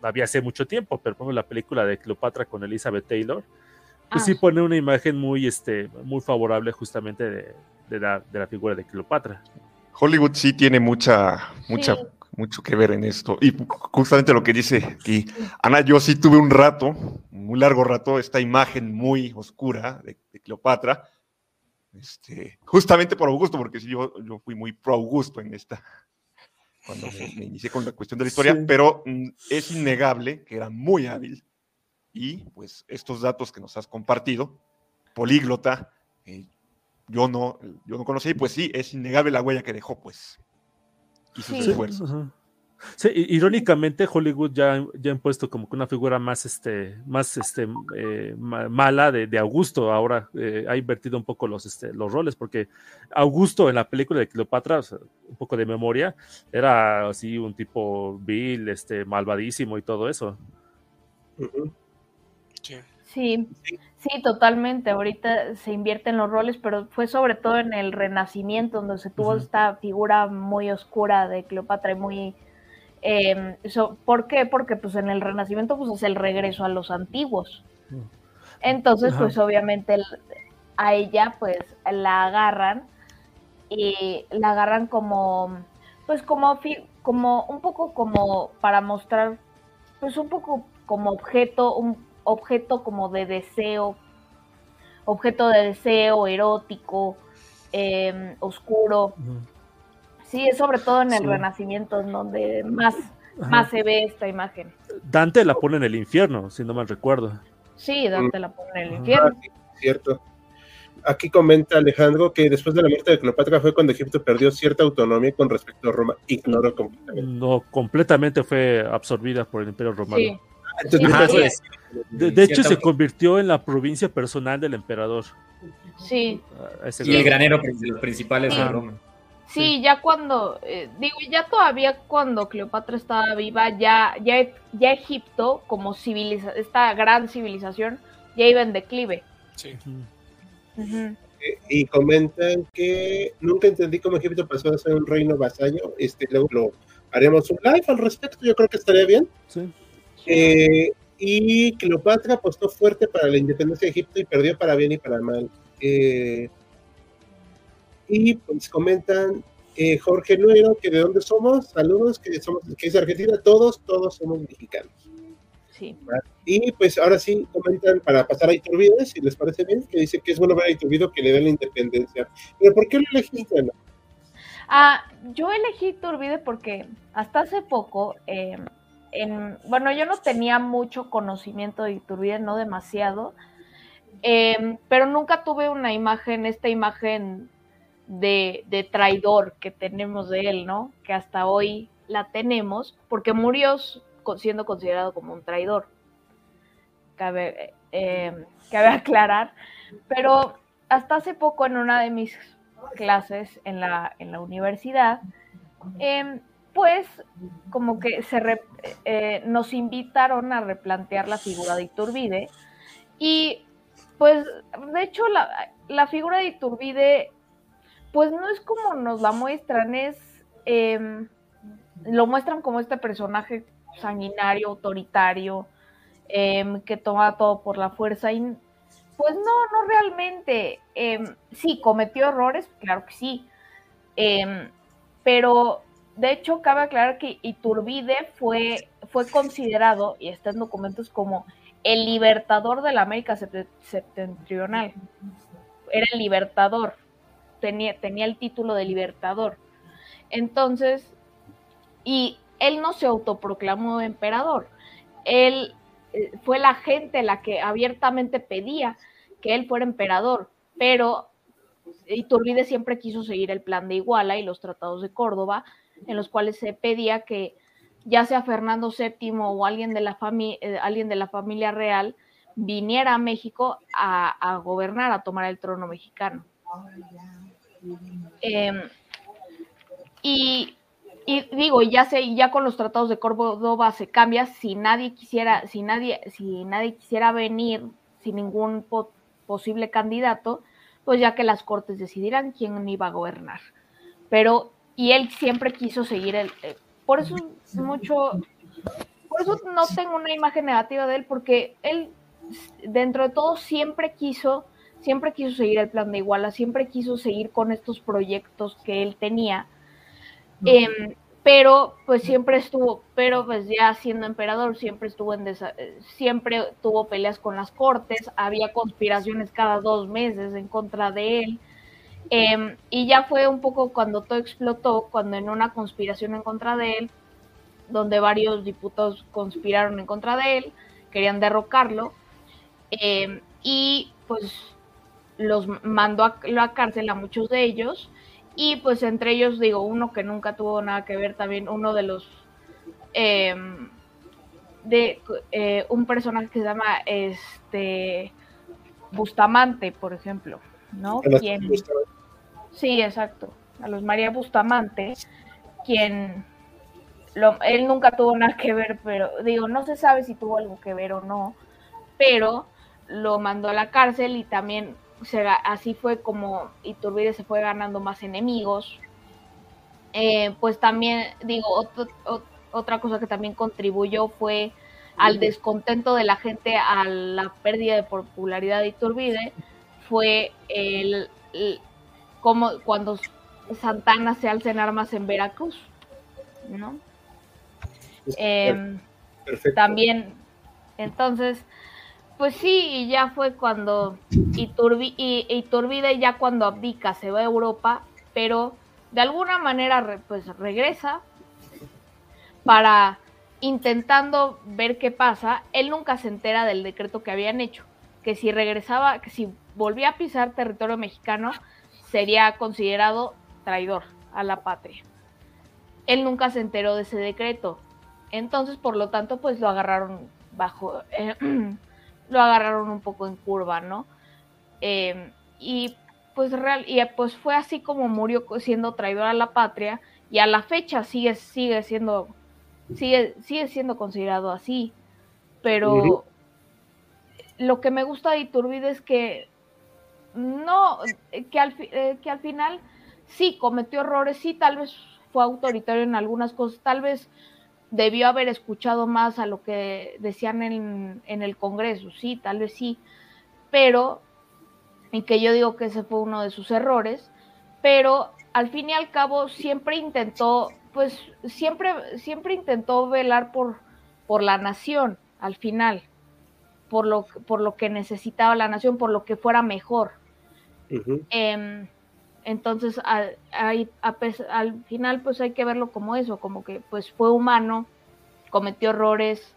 [SPEAKER 5] la vi hace mucho tiempo, pero pongo la película de Cleopatra con Elizabeth Taylor, pues
[SPEAKER 8] Ah,
[SPEAKER 5] sí pone una imagen muy, este, muy favorable justamente de, de la, de la figura de Cleopatra.
[SPEAKER 4] Hollywood sí tiene mucha, mucha,
[SPEAKER 8] Sí.
[SPEAKER 4] Mucho que ver en esto. Y justamente lo que dice aquí, Ana, yo sí tuve un rato, muy largo rato, esta imagen muy oscura de, de Cleopatra, este, justamente por Augusto, porque sí, yo, yo fui muy pro Augusto en esta, cuando me, me inicié con la cuestión de la historia,
[SPEAKER 5] Sí.
[SPEAKER 4] pero mm, es innegable que era muy hábil y pues estos datos que nos has compartido, políglota, eh, yo no, yo no conocía y pues sí, es innegable la huella que dejó, pues, y sus
[SPEAKER 8] Sí.
[SPEAKER 4] esfuerzos.
[SPEAKER 5] Ajá. Sí, i- irónicamente Hollywood ya, ya han puesto como que una figura más, este, más este, eh, ma- mala de, de Augusto. Ahora eh, ha invertido un poco los, este, los roles, porque Augusto en la película de Cleopatra, o sea, un poco de memoria, era así un tipo vil, este, malvadísimo y todo eso.
[SPEAKER 7] Sí.
[SPEAKER 8] Sí, sí, totalmente. Ahorita se invierten los roles, pero fue sobre todo en el Renacimiento donde se tuvo esta figura muy oscura de Cleopatra y muy... eh, so- ¿Por qué? Porque pues en el Renacimiento pues es el regreso a los antiguos.
[SPEAKER 5] Mm.
[SPEAKER 8] Entonces pues obviamente el- a ella pues la agarran y la agarran como pues como como un poco como para mostrar pues un poco como objeto un objeto como de deseo objeto de deseo erótico eh, oscuro sí es sobre todo en el
[SPEAKER 5] Sí.
[SPEAKER 8] renacimiento en donde más
[SPEAKER 5] Ajá.
[SPEAKER 8] más se ve esta imagen
[SPEAKER 5] Dante la pone en el infierno, si no mal recuerdo.
[SPEAKER 8] sí Dante la pone en el infierno
[SPEAKER 1] Ah, cierto. Aquí comenta Alejandro que después de la muerte de Cleopatra fue cuando Egipto perdió cierta autonomía con respecto a Roma. Ignoro completamente.
[SPEAKER 5] No, completamente fue absorbida por el Imperio Romano.
[SPEAKER 8] sí
[SPEAKER 1] Entonces,
[SPEAKER 2] Ajá,
[SPEAKER 8] Sí,
[SPEAKER 2] eso
[SPEAKER 8] sí.
[SPEAKER 2] es.
[SPEAKER 5] De, de hecho, se convirtió en la provincia personal del emperador.
[SPEAKER 8] Sí,
[SPEAKER 2] Y el granero de los principales de
[SPEAKER 8] Ajá.
[SPEAKER 2] Roma.
[SPEAKER 8] sí, ya cuando, eh, digo, ya todavía cuando Cleopatra estaba viva, ya, ya, ya Egipto, como civiliza esta gran civilización, ya iba en declive.
[SPEAKER 7] Sí.
[SPEAKER 1] Y comentan que nunca entendí cómo Egipto pasó a ser un reino vasallo. Este, luego lo haremos un live al respecto, yo creo que estaría bien.
[SPEAKER 5] Sí.
[SPEAKER 1] Eh, y Cleopatra apostó fuerte para la independencia de Egipto y perdió para bien y para mal. Eh, y pues comentan eh, Jorge Nuero que de dónde somos, saludos, que somos, que es Argentina, todos, todos somos mexicanos.
[SPEAKER 8] Sí.
[SPEAKER 1] Y pues ahora sí comentan para pasar a Iturbide, si les parece bien, que dice que es bueno ver a Iturbide que le den la independencia. Pero ¿por qué lo elegiste? Ana?
[SPEAKER 8] Ah, yo elegí Iturbide porque hasta hace poco, eh, en, bueno, yo no tenía mucho conocimiento de Iturbide, no demasiado, eh, pero nunca tuve una imagen, esta imagen de, traidor que tenemos de él, ¿no? Que hasta hoy la tenemos, porque murió siendo considerado como un traidor. Cabe, eh, cabe aclarar, pero hasta hace poco en una de mis clases en la, en la universidad, em, pues como que se eh, nos invitaron a replantear la figura de Iturbide y pues de hecho la, la figura de Iturbide pues no es como nos la muestran, es em, lo muestran como este personaje sanguinario, autoritario, em, que toma todo por la fuerza y pues no, no realmente. Em, sí, cometió errores, claro que sí. Pero de hecho, cabe aclarar que Iturbide fue, fue considerado, y está en documentos, como el libertador de la América septe- septentrional. Era el libertador, tenía, tenía el título de libertador. Entonces, y él no se autoproclamó emperador. Él eh, fue la gente la que abiertamente pedía que él fuera emperador, pero Iturbide siempre quiso seguir el plan de Iguala y los tratados de Córdoba, en los cuales se pedía que ya sea Fernando VII o alguien de la, fami- eh, alguien de la familia real viniera a México a, gobernar, a tomar el trono mexicano. Em, y, digo, ya sé, ya con los tratados de Córdoba se cambia, si nadie quisiera, si nadie, si nadie quisiera venir sin ningún po- posible candidato, pues ya que las cortes decidirán quién iba a gobernar. Pero, y él siempre quiso seguir el, eh, por eso mucho, por eso no tengo una imagen negativa de él, porque él, dentro de todo, siempre quiso, siempre quiso seguir el plan de Iguala, siempre quiso seguir con estos proyectos que él tenía. Em, pero pues siempre estuvo, pero pues ya siendo emperador siempre estuvo en desa- eh, siempre tuvo peleas con las cortes, había conspiraciones cada dos meses en contra de él. Em, y ya fue un poco cuando todo explotó, cuando en una conspiración en contra de él, donde varios diputados conspiraron en contra de él, querían derrocarlo, em, y pues los mandó a la cárcel a muchos de ellos, y pues entre ellos digo uno que nunca tuvo nada que ver también uno de los em, de eh, un personaje que se llama este Bustamante por ejemplo no quien sí exacto a los María Bustamante quien lo- él nunca tuvo nada que ver pero digo no se sabe si tuvo algo que ver o no pero lo mandó a la cárcel y también se ga- así fue como Iturbide se fue ganando más enemigos. Eh, pues también, digo, otra cosa que también contribuyó fue al descontento de la gente, a la pérdida de popularidad de Iturbide, fue el- como cuando Santana se alza en armas en Veracruz, ¿no?
[SPEAKER 1] Perfecto.
[SPEAKER 8] también, entonces, pues sí, y ya fue cuando Iturbi, y, Iturbide ya cuando abdica se va a Europa, pero de alguna manera re- pues regresa para intentando ver qué pasa. Él nunca se entera del decreto que habían hecho, que si regresaba, que si volvía a pisar territorio mexicano, sería considerado traidor a la patria. Él nunca se enteró de ese decreto. Entonces, por lo tanto, pues lo agarraron bajo, eh, lo agarraron un poco en curva, ¿no? Eh, y pues real, y pues fue así como murió siendo traidor a la patria y a la fecha sigue, sigue siendo, sigue, sigue siendo considerado así. Pero lo que me gusta de Iturbide es que no, que al, eh, que al final sí cometió errores, sí tal vez fue autoritario en algunas cosas, tal vez debió haber escuchado más a lo que decían en, en el Congreso, sí, tal vez sí, pero, y que yo digo que ese fue uno de sus errores, pero al fin y al cabo siempre intentó, pues siempre, siempre intentó velar por, por la nación al final, por lo, por lo que necesitaba la nación, por lo que fuera mejor. Eh, entonces, al, al, final, pues hay que verlo como eso, como que pues fue humano, cometió errores,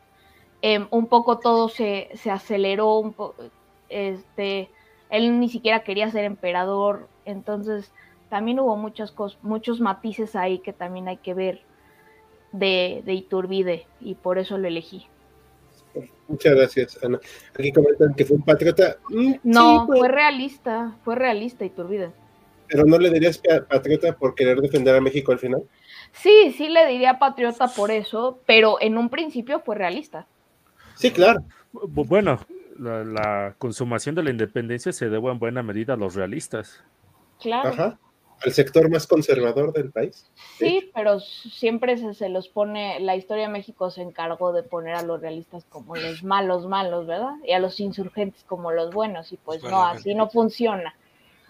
[SPEAKER 8] eh, un poco todo se, se aceleró, un este, él ni siquiera quería ser emperador, entonces también hubo muchas cosas, muchos matices ahí que también hay que ver de, de Iturbide y por eso lo elegí.
[SPEAKER 1] Muchas gracias, Ana. Aquí comentan que fue un patriota.
[SPEAKER 8] Mm, no, sí, fue realista, fue realista Iturbide.
[SPEAKER 1] ¿Pero no le dirías patriota por querer defender a México al final?
[SPEAKER 8] Sí, sí le diría patriota por eso, pero en un principio fue realista.
[SPEAKER 1] Sí, claro.
[SPEAKER 5] Bueno, la, la consumación de la independencia se debe en buena medida a los realistas.
[SPEAKER 8] Claro.
[SPEAKER 1] Ajá. Al sector más conservador del país.
[SPEAKER 8] Sí, pero siempre se, se, los pone, la historia de México se encargó de poner a los realistas como los malos malos, ¿verdad? Y a los insurgentes como los buenos, y pues no, así no funciona.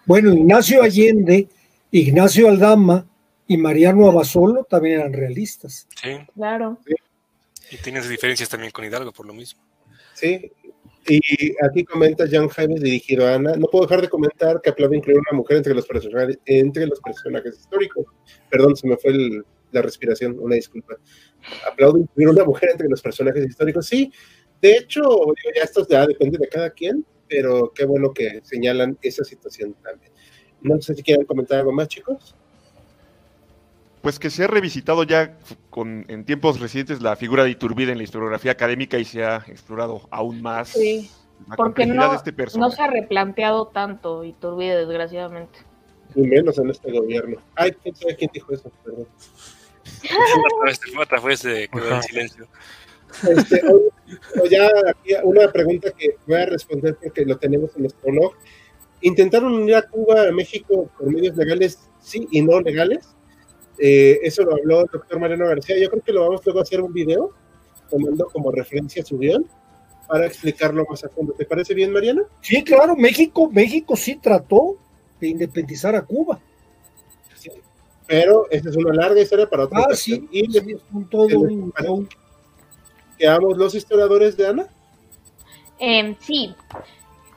[SPEAKER 6] Bueno, Ignacio Allende, Ignacio Aldama y Mariano Abasolo también eran realistas.
[SPEAKER 7] Sí.
[SPEAKER 8] Claro.
[SPEAKER 7] Sí. Y tienes diferencias también con Hidalgo, por lo mismo.
[SPEAKER 1] Sí. Y aquí comenta John Jaime dirigido a Ana. No puedo dejar de comentar que aplaudo incluir una mujer entre los personajes, entre los personajes históricos. Perdón, se me fue el, la respiración, una disculpa. Aplaudo incluir una mujer entre los personajes históricos. Sí, de hecho, ya esto ya depende de cada quien, pero qué bueno que señalan esa situación también. No sé si quieren comentar algo más, chicos.
[SPEAKER 4] Pues que se ha revisitado ya con, en tiempos recientes la figura de Iturbide en la historiografía académica y se ha explorado aún más
[SPEAKER 8] sí, la porque no, de este personaje. no se ha replanteado tanto Iturbide, desgraciadamente.
[SPEAKER 1] Y menos en este gobierno. Ay, quién sabe quién dijo eso, perdón.
[SPEAKER 7] Otra fue ese quedó en silencio.
[SPEAKER 1] Este, hoy, ya aquí una pregunta que voy a responder porque lo tenemos en nuestro blog. ¿Intentaron unir a Cuba a México por medios legales, sí y no legales? Eh, eso lo habló el doctor Mariano García. Yo creo que lo vamos luego a hacer un video tomando como referencia su guion para explicarlo más a fondo. ¿Te parece bien, Mariano?
[SPEAKER 6] Sí, claro, México, México sí trató de independizar a Cuba.
[SPEAKER 1] Sí, pero esta es una larga historia para otro.
[SPEAKER 6] Ah, sí, y sí, es un todo un, un,
[SPEAKER 1] ¿Quedamos los historiadores de Ana?
[SPEAKER 8] Eh, sí.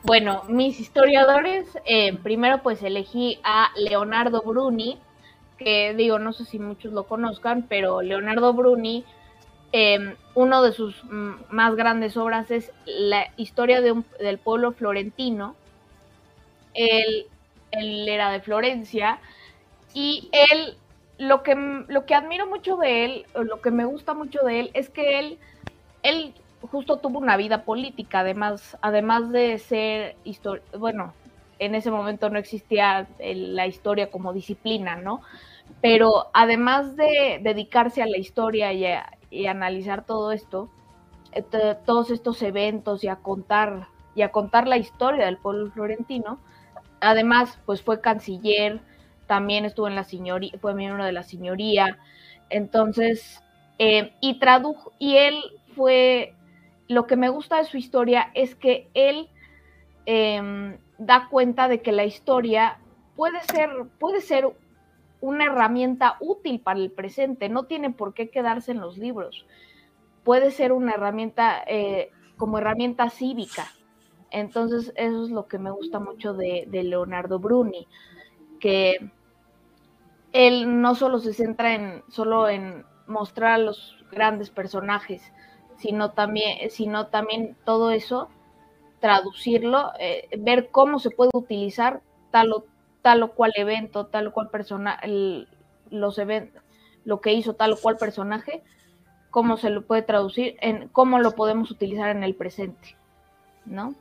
[SPEAKER 8] Bueno, mis historiadores, eh, primero pues elegí a Leonardo Bruni, que digo, no sé si muchos lo conozcan, pero Leonardo Bruni, eh, uno de sus más grandes obras es la historia de del pueblo florentino. Él, él, era de Florencia y él, lo que, lo que admiro mucho de él, lo que me gusta mucho de él, es que él, él justo tuvo una vida política, además, además de ser, bueno, en ese momento no existía la historia como disciplina, ¿no? Pero además de dedicarse a la historia y, a, y analizar todo esto, todos estos eventos y a contar y a contar la historia del pueblo florentino, además pues fue canciller, también estuvo en la señoría, fue miembro de la señoría, entonces eh, y tradujo y él fue lo que me gusta de su historia es que él eh, da cuenta de que la historia puede ser puede ser una herramienta útil para el presente, no tiene por qué quedarse en los libros. Puede ser una herramienta eh, como herramienta cívica. Entonces, eso es lo que me gusta mucho de, Leonardo Bruni, que él no solo se centra en solo en mostrar a los grandes personajes, sino también, sino también todo eso, traducirlo, eh, ver cómo se puede utilizar tal o tal o cual evento, tal o cual persona, el, los eventos, lo que hizo tal o cual personaje cómo se lo puede traducir, en cómo lo podemos utilizar en el presente, ¿no?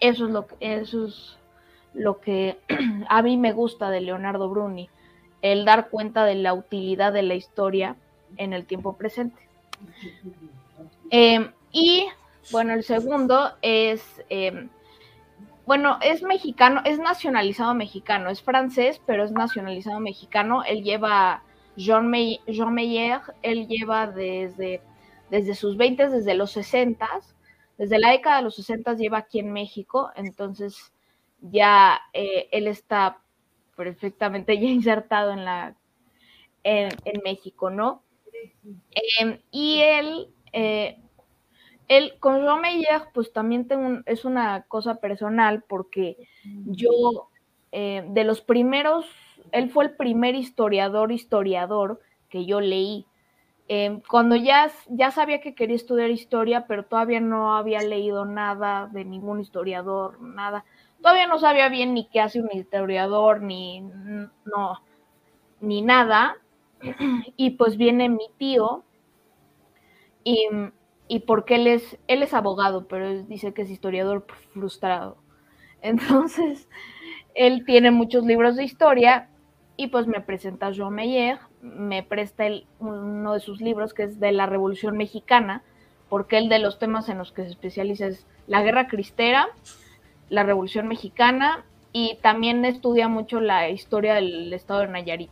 [SPEAKER 8] Eso es lo que, eso es lo que a mí me gusta de Leonardo Bruni, el dar cuenta de la utilidad de la historia en el tiempo presente. Eh, y bueno, el segundo es, eh, bueno, es mexicano, es nacionalizado mexicano, es francés, pero es nacionalizado mexicano. Él lleva, Jean, Meyer, él lleva desde, desde sus 20, desde los 60, desde la década de los 60 lleva aquí en México, entonces ya eh, él está perfectamente ya insertado en la en, México, ¿no? Em, y él eh, el, con Jean Meyer, pues también tengo es una cosa personal porque yo, eh, de los primeros, él fue el primer historiador, historiador que yo leí. Eh, cuando ya, ya sabía que quería estudiar historia, pero todavía no había leído nada de ningún historiador, nada. Todavía no sabía bien ni qué hace un historiador, ni, no, ni nada. Y pues viene mi tío y y porque él es, él es abogado, pero dice que es historiador frustrado. Entonces, él tiene muchos libros de historia y pues me presenta Jean Meyer, me presta uno de sus libros que es de la Revolución Mexicana, porque él de los temas en los que se especializa es la Guerra Cristera, la Revolución Mexicana y también estudia mucho la historia del estado de Nayarit.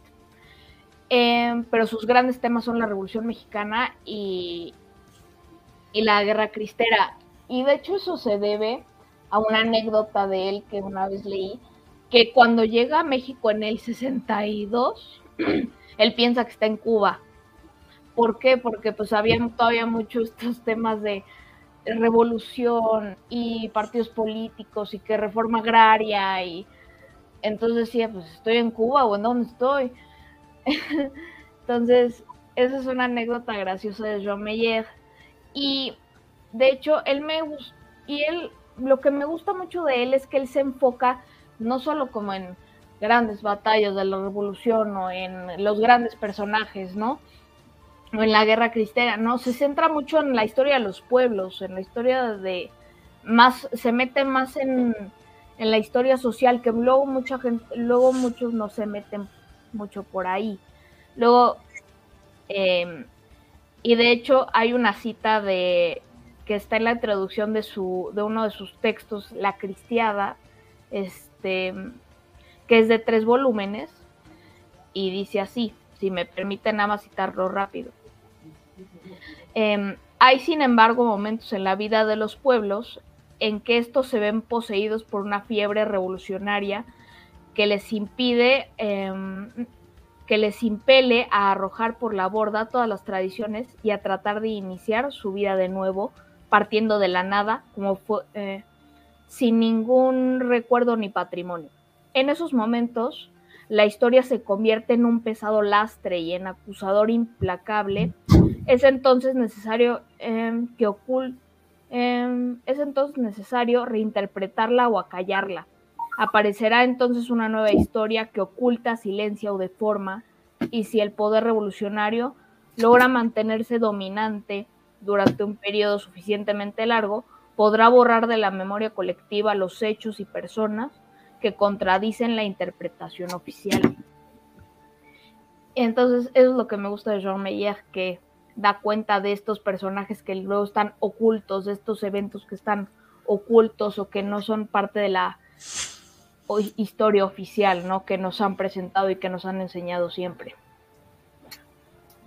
[SPEAKER 8] Eh, pero sus grandes temas son la Revolución Mexicana y, y la guerra cristera. Y de hecho eso se debe a una anécdota de él que una vez leí, que cuando llega a México en el 62, él piensa que está en Cuba. ¿Por qué? Porque pues había todavía muchos estos temas de revolución y partidos políticos y que reforma agraria y entonces decía, pues estoy en Cuba o en dónde estoy. entonces, esa es una anécdota graciosa de Jean Meyer y de hecho, él me y él, lo que me gusta mucho de él es que él se enfoca no solo como en grandes batallas de la revolución o en los grandes personajes, ¿no? O en la guerra cristera, no, se centra mucho en la historia de los pueblos, en la historia de más, se mete más en, en la historia social, que luego mucha gente, luego muchos no se meten mucho por ahí. Luego, eh, y de hecho hay una cita de que está en la introducción de su de uno de sus textos, La Cristiada, este que es de tres volúmenes y dice así, si me permiten nada más citarlo rápido. Em, hay sin embargo momentos en la vida de los pueblos en que estos se ven poseídos por una fiebre revolucionaria que les impide em, que les impele a arrojar por la borda todas las tradiciones y a tratar de iniciar su vida de nuevo, partiendo de la nada, como fue, eh, sin ningún recuerdo ni patrimonio. En esos momentos, la historia se convierte en un pesado lastre y en acusador implacable. Es entonces necesario em, que em, es entonces necesario reinterpretarla o acallarla, Aparecerá entonces una nueva historia que oculta, silencia o deforma, y si el poder revolucionario logra mantenerse dominante durante un periodo suficientemente largo, podrá borrar de la memoria colectiva los hechos y personas que contradicen la interpretación oficial. Entonces, eso es lo que me gusta de Jean Meyer, que da cuenta de estos personajes que luego están ocultos, de estos eventos que están ocultos o que no son parte de la historia oficial, ¿no? Que nos han presentado y que nos han enseñado siempre.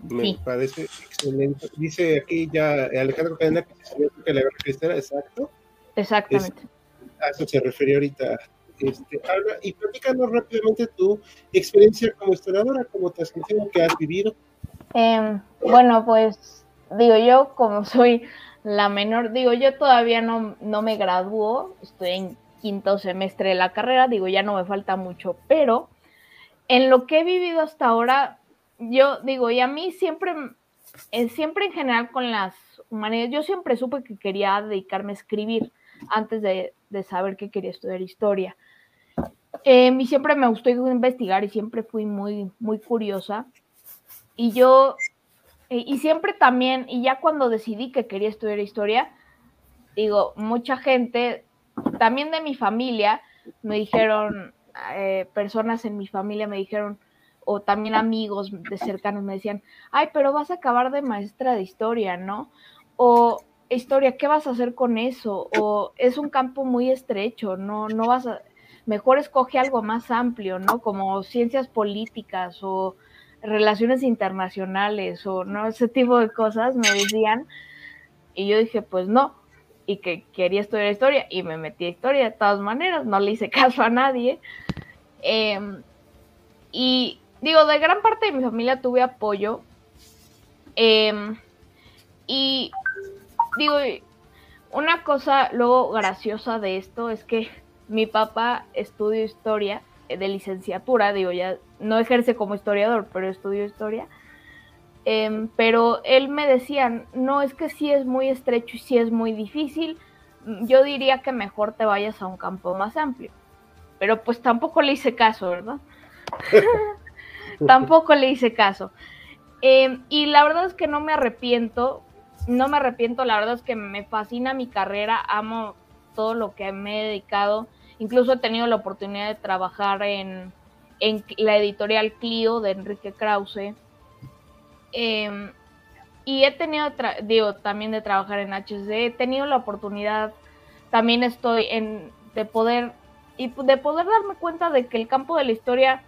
[SPEAKER 1] Me parece excelente. Dice aquí ya Alejandro Cadena que la guerra cristera, exacto.
[SPEAKER 8] Exactamente.
[SPEAKER 1] a eso se refería ahorita. Este, habla y platícanos rápidamente tu experiencia como historiadora, como transmisión que has vivido.
[SPEAKER 8] Em, bueno, pues digo yo, como soy la menor, digo yo todavía no, no me graduó, estoy en quinto semestre de la carrera, digo, ya no me falta mucho, pero en lo que he vivido hasta ahora, yo digo, y a mí siempre, eh, siempre en general con las humanidades, yo siempre supe que quería dedicarme a escribir antes de, saber que quería estudiar historia. Eh, y siempre me gustó investigar y siempre fui muy, muy curiosa. Y yo y, y siempre también, y ya cuando decidí que quería estudiar historia, digo, mucha gente, también de mi familia, me dijeron, eh, personas en mi familia me dijeron, o también amigos de cercanos me decían, ay, pero vas a acabar de maestra de historia, ¿no? O historia, ¿qué vas a hacer con eso? O es un campo muy estrecho, no, no vas a, mejor escoge algo más amplio, ¿no? Como ciencias políticas o relaciones internacionales o no, ese tipo de cosas me decían. Y yo dije, pues no, y que quería estudiar historia y me metí a historia de todas maneras, no le hice caso a nadie. Em, y digo, de gran parte de mi familia tuve apoyo. Em, y digo, una cosa luego graciosa de esto es que mi papá estudió historia de licenciatura, digo, ya no ejerce como historiador, pero estudió historia. Em, pero él me decía, no, es que sí es muy estrecho y sí es muy difícil, yo diría que mejor te vayas a un campo más amplio. Pero pues tampoco le hice caso, ¿verdad? tampoco le hice caso. Em, y la verdad es que no me arrepiento, no me arrepiento, la verdad es que me fascina mi carrera, amo todo lo que me he dedicado, incluso he tenido la oportunidad de trabajar en, en la editorial Clio de Enrique Krause Em, y he tenido, digo, también de trabajar en HC, he tenido la oportunidad, también estoy en, de poder, y de poder darme cuenta de que el campo de la historia,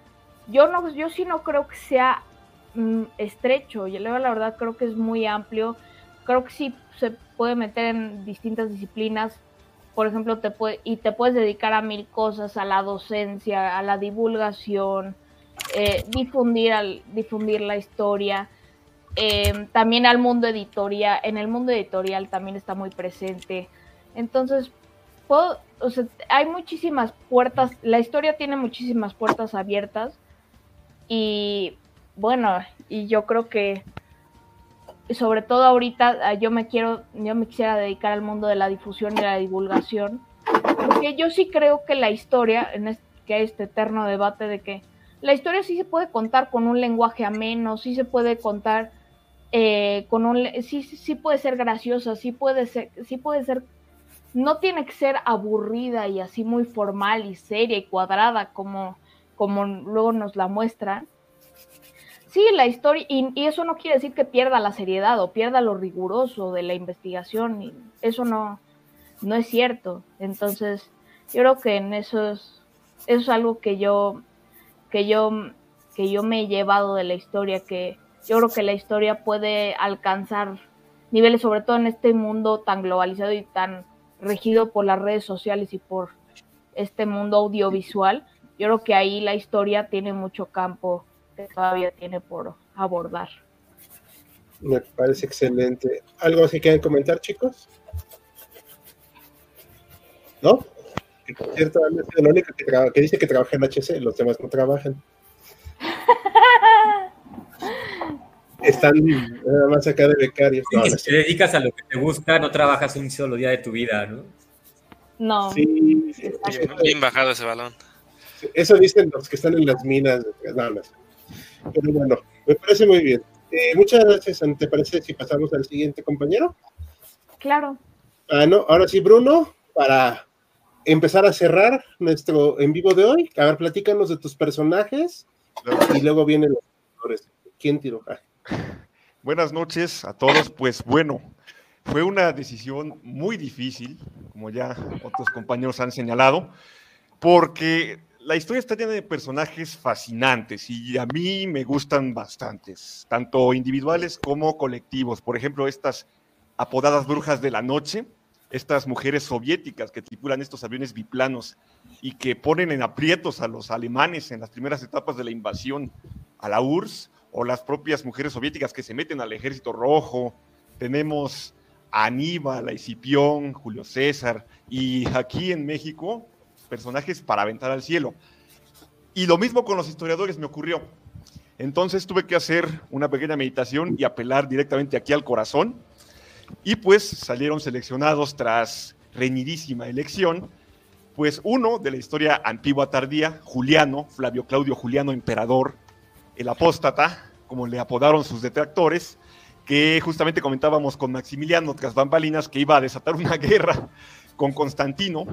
[SPEAKER 8] yo no, yo sí no creo que sea mm, estrecho, yo la verdad creo que es muy amplio, creo que sí se puede meter en distintas disciplinas, por ejemplo, te puede, y te puedes dedicar a mil cosas, a la docencia, a la divulgación, eh, difundir, al, difundir la historia. Eh, también al mundo editorial, en el mundo editorial también está muy presente. Entonces, puedo, o sea, hay muchísimas puertas, la historia tiene muchísimas puertas abiertas y bueno, y yo creo que sobre todo ahorita ah, yo me quiero, yo me quisiera dedicar al mundo de la difusión y la divulgación, porque yo sí creo que la historia, en este, que hay este eterno debate de que la historia sí se puede contar con un lenguaje ameno, sí se puede contar eh, con un sí, sí puede ser graciosa, sí puede ser, sí puede ser, no tiene que ser aburrida y así muy formal y seria y cuadrada como, como luego nos la muestran. Sí, la historia, y, eso no quiere decir que pierda la seriedad o pierda lo riguroso de la investigación, y eso no, no es cierto. Entonces, yo creo que en eso es, eso es algo que yo, que yo, que yo me he llevado de la historia, que, yo creo que la historia puede alcanzar niveles, sobre todo en este mundo tan globalizado y tan regido por las redes sociales y por este mundo audiovisual. Yo creo que ahí la historia tiene mucho campo que todavía tiene por abordar.
[SPEAKER 1] Me parece excelente. ¿Algo así quieren comentar, chicos? ¿No? cierto, es la única que, que dice que trabaja en HC, los demás no trabajan. Están nada más acá de becarios.
[SPEAKER 2] te dedicas a lo que te gusta, no trabajas un solo día de tu vida, ¿no?
[SPEAKER 8] No.
[SPEAKER 7] Sí, bien bajado ese balón.
[SPEAKER 1] Eso dicen los que están en las minas. Nada más. Pero bueno, me parece muy bien. Eh, muchas gracias. ¿Te parece si pasamos al siguiente compañero?
[SPEAKER 8] Claro.
[SPEAKER 1] Ah, no, ahora sí, Bruno, para empezar a cerrar nuestro en vivo de hoy. A ver, platícanos de tus personajes y luego vienen los ¿Quién tiró?
[SPEAKER 4] Buenas noches a todos. Pues bueno, fue una decisión muy difícil, como ya otros compañeros han señalado, porque la historia está llena de personajes fascinantes y a mí me gustan bastantes, tanto individuales como colectivos. Por ejemplo, estas apodadas brujas de la noche, estas mujeres soviéticas que tripulan estos aviones biplanos y que ponen en aprietos a los alemanes en las primeras etapas de la invasión a la URSS o las propias mujeres soviéticas que se meten al ejército rojo. Tenemos a Aníbal, a Escipión, Julio César y aquí en México personajes para aventar al cielo. Y lo mismo con los historiadores me ocurrió. Entonces tuve que hacer una pequeña meditación y apelar directamente aquí al corazón. Y pues salieron seleccionados tras reñidísima elección, pues uno de la historia antigua tardía, Juliano, Flavio Claudio Juliano, emperador, el apóstata, como le apodaron sus detractores, que justamente comentábamos con Maximiliano tras bambalinas que iba a desatar una guerra con Constantino.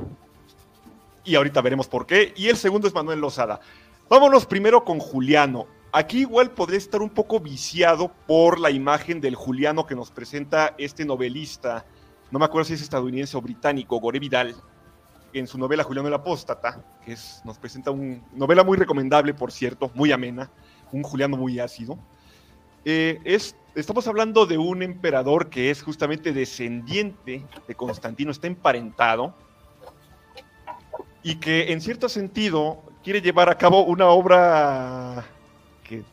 [SPEAKER 4] Y ahorita veremos por qué. Y el segundo es Manuel Lozada. Vámonos primero con Juliano. Aquí igual podría estar un poco viciado por la imagen del Juliano que nos presenta este novelista, no me acuerdo si es estadounidense o británico, Gore Vidal, en su novela Juliano el Apóstata, que nos presenta una novela muy recomendable, por cierto, muy amena, un Juliano muy ácido. Eh, es, estamos hablando de un emperador que es justamente descendiente de Constantino, está emparentado, y que en cierto sentido quiere llevar a cabo una obra que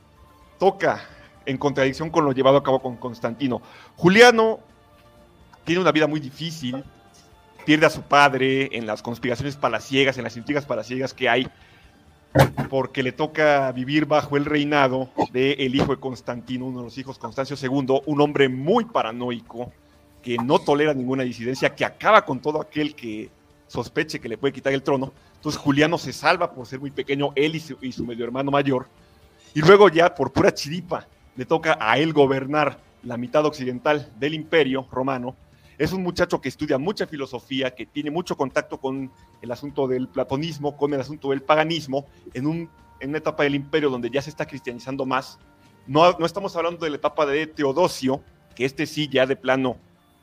[SPEAKER 4] toca en contradicción con lo llevado a cabo con Constantino. Juliano tiene una vida muy difícil, pierde a su padre en las conspiraciones palaciegas, en las intrigas palaciegas que hay, porque le toca vivir bajo el reinado del el hijo de Constantino, uno de los hijos, Constancio II, un hombre muy paranoico, que no tolera ninguna disidencia, que acaba con todo aquel que sospeche que le puede quitar el trono. Entonces Juliano se salva por ser muy pequeño, él y su, y su medio hermano mayor. Y luego ya por pura chiripa le toca a él gobernar la mitad occidental del imperio romano. Es un muchacho que estudia mucha filosofía, que tiene mucho contacto con el asunto del platonismo, con el asunto del paganismo, en, un, una etapa del imperio donde ya se está cristianizando más. No, no estamos hablando de la etapa de Teodosio, que este sí ya de plano,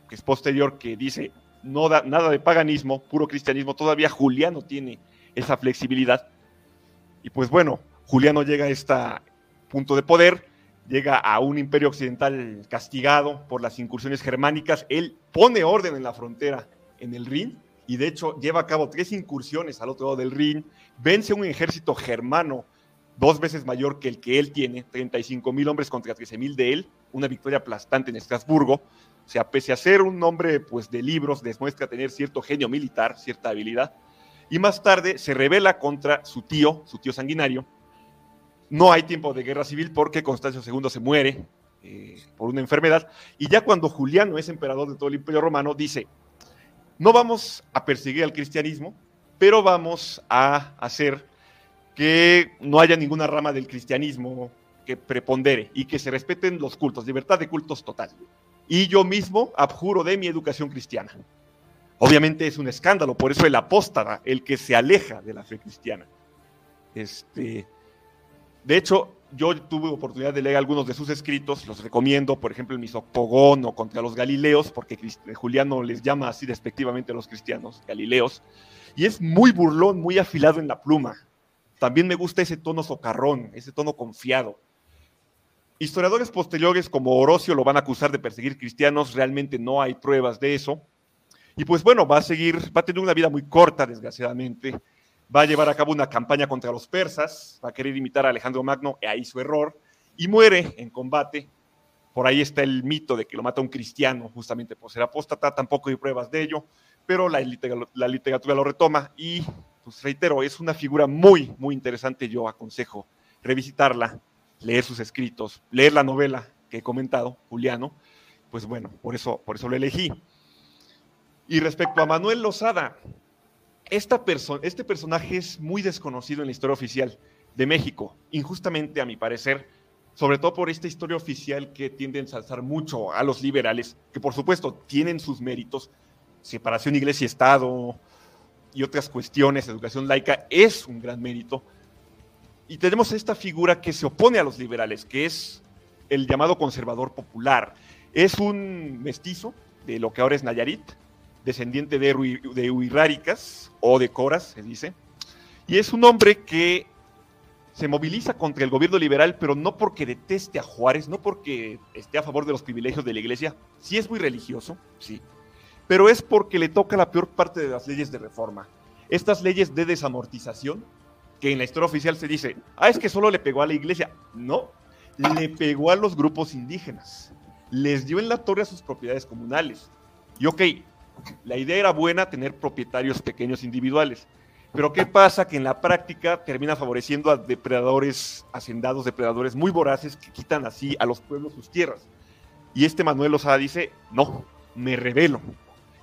[SPEAKER 4] que es posterior, que dice, no da nada de paganismo, puro cristianismo, todavía Juliano tiene esa flexibilidad. Y pues bueno, Juliano llega a este punto de poder, llega a un imperio occidental castigado por las incursiones germánicas, él pone orden en la frontera en el Rin y de hecho lleva a cabo tres incursiones al otro lado del Rin, vence un ejército germano dos veces mayor que el que él tiene, 35 mil hombres contra 13 mil de él, una victoria aplastante en Estrasburgo. O sea, pese a ser un hombre pues, de libros, demuestra tener cierto genio militar, cierta habilidad. Y más tarde se revela contra su tío, su tío sanguinario. No hay tiempo de guerra civil porque Constancio II se muere eh, por una enfermedad. Y ya cuando Juliano es emperador de todo el imperio romano, dice, no vamos a perseguir al cristianismo, pero vamos a hacer que no haya ninguna rama del cristianismo que prepondere y que se respeten los cultos, libertad de cultos total. Y yo mismo abjuro de mi educación cristiana. Obviamente es un escándalo, por eso el apóstata, el que se aleja de la fe cristiana. Este, de hecho, yo tuve oportunidad de leer algunos de sus escritos, los recomiendo, por ejemplo, el Misopogón o contra los Galileos, porque Juliano les llama así despectivamente a los cristianos, Galileos, y es muy burlón, muy afilado en la pluma. También me gusta ese tono socarrón, ese tono confiado. Historiadores posteriores como Orocio lo van a acusar de perseguir cristianos, realmente no hay pruebas de eso. Y pues bueno, va a seguir, va a tener una vida muy corta, desgraciadamente. Va a llevar a cabo una campaña contra los persas, va a querer imitar a Alejandro Magno, y ahí su error, y muere en combate. Por ahí está el mito de que lo mata un cristiano justamente por ser apóstata, tampoco hay pruebas de ello, pero la, la literatura lo retoma y pues reitero, es una figura muy, muy interesante. Yo aconsejo revisitarla, leer sus escritos, leer la novela que he comentado, Juliano. Pues bueno, por eso, por eso lo elegí. Y respecto a Manuel Lozada, esta este personaje es muy desconocido en la historia oficial de México, injustamente a mi parecer, sobre todo por esta historia oficial que tiende a ensalzar mucho a los liberales, que por supuesto tienen sus méritos, separación iglesia-estado, y otras cuestiones, educación laica, es un gran mérito. Y tenemos esta figura que se opone a los liberales, que es el llamado conservador popular. Es un mestizo de lo que ahora es Nayarit, descendiente de, Huiráricas o de Coras, se dice. Y es un hombre que se moviliza contra el gobierno liberal, pero no porque deteste a Juárez, no porque esté a favor de los privilegios de la iglesia. Sí es muy religioso, sí, pero es porque le toca la peor parte de las leyes de reforma. Estas leyes de desamortización, que en la historia oficial se dice, ah, es que solo le pegó a la iglesia. No, le pegó a los grupos indígenas. Les dio en la torre a sus propiedades comunales. Y ok, la idea era buena tener propietarios pequeños individuales. Pero ¿qué pasa? Que en la práctica termina favoreciendo a depredadores, hacendados depredadores muy voraces que quitan así a los pueblos sus tierras. Y este Manuel Osada dice, no, me revelo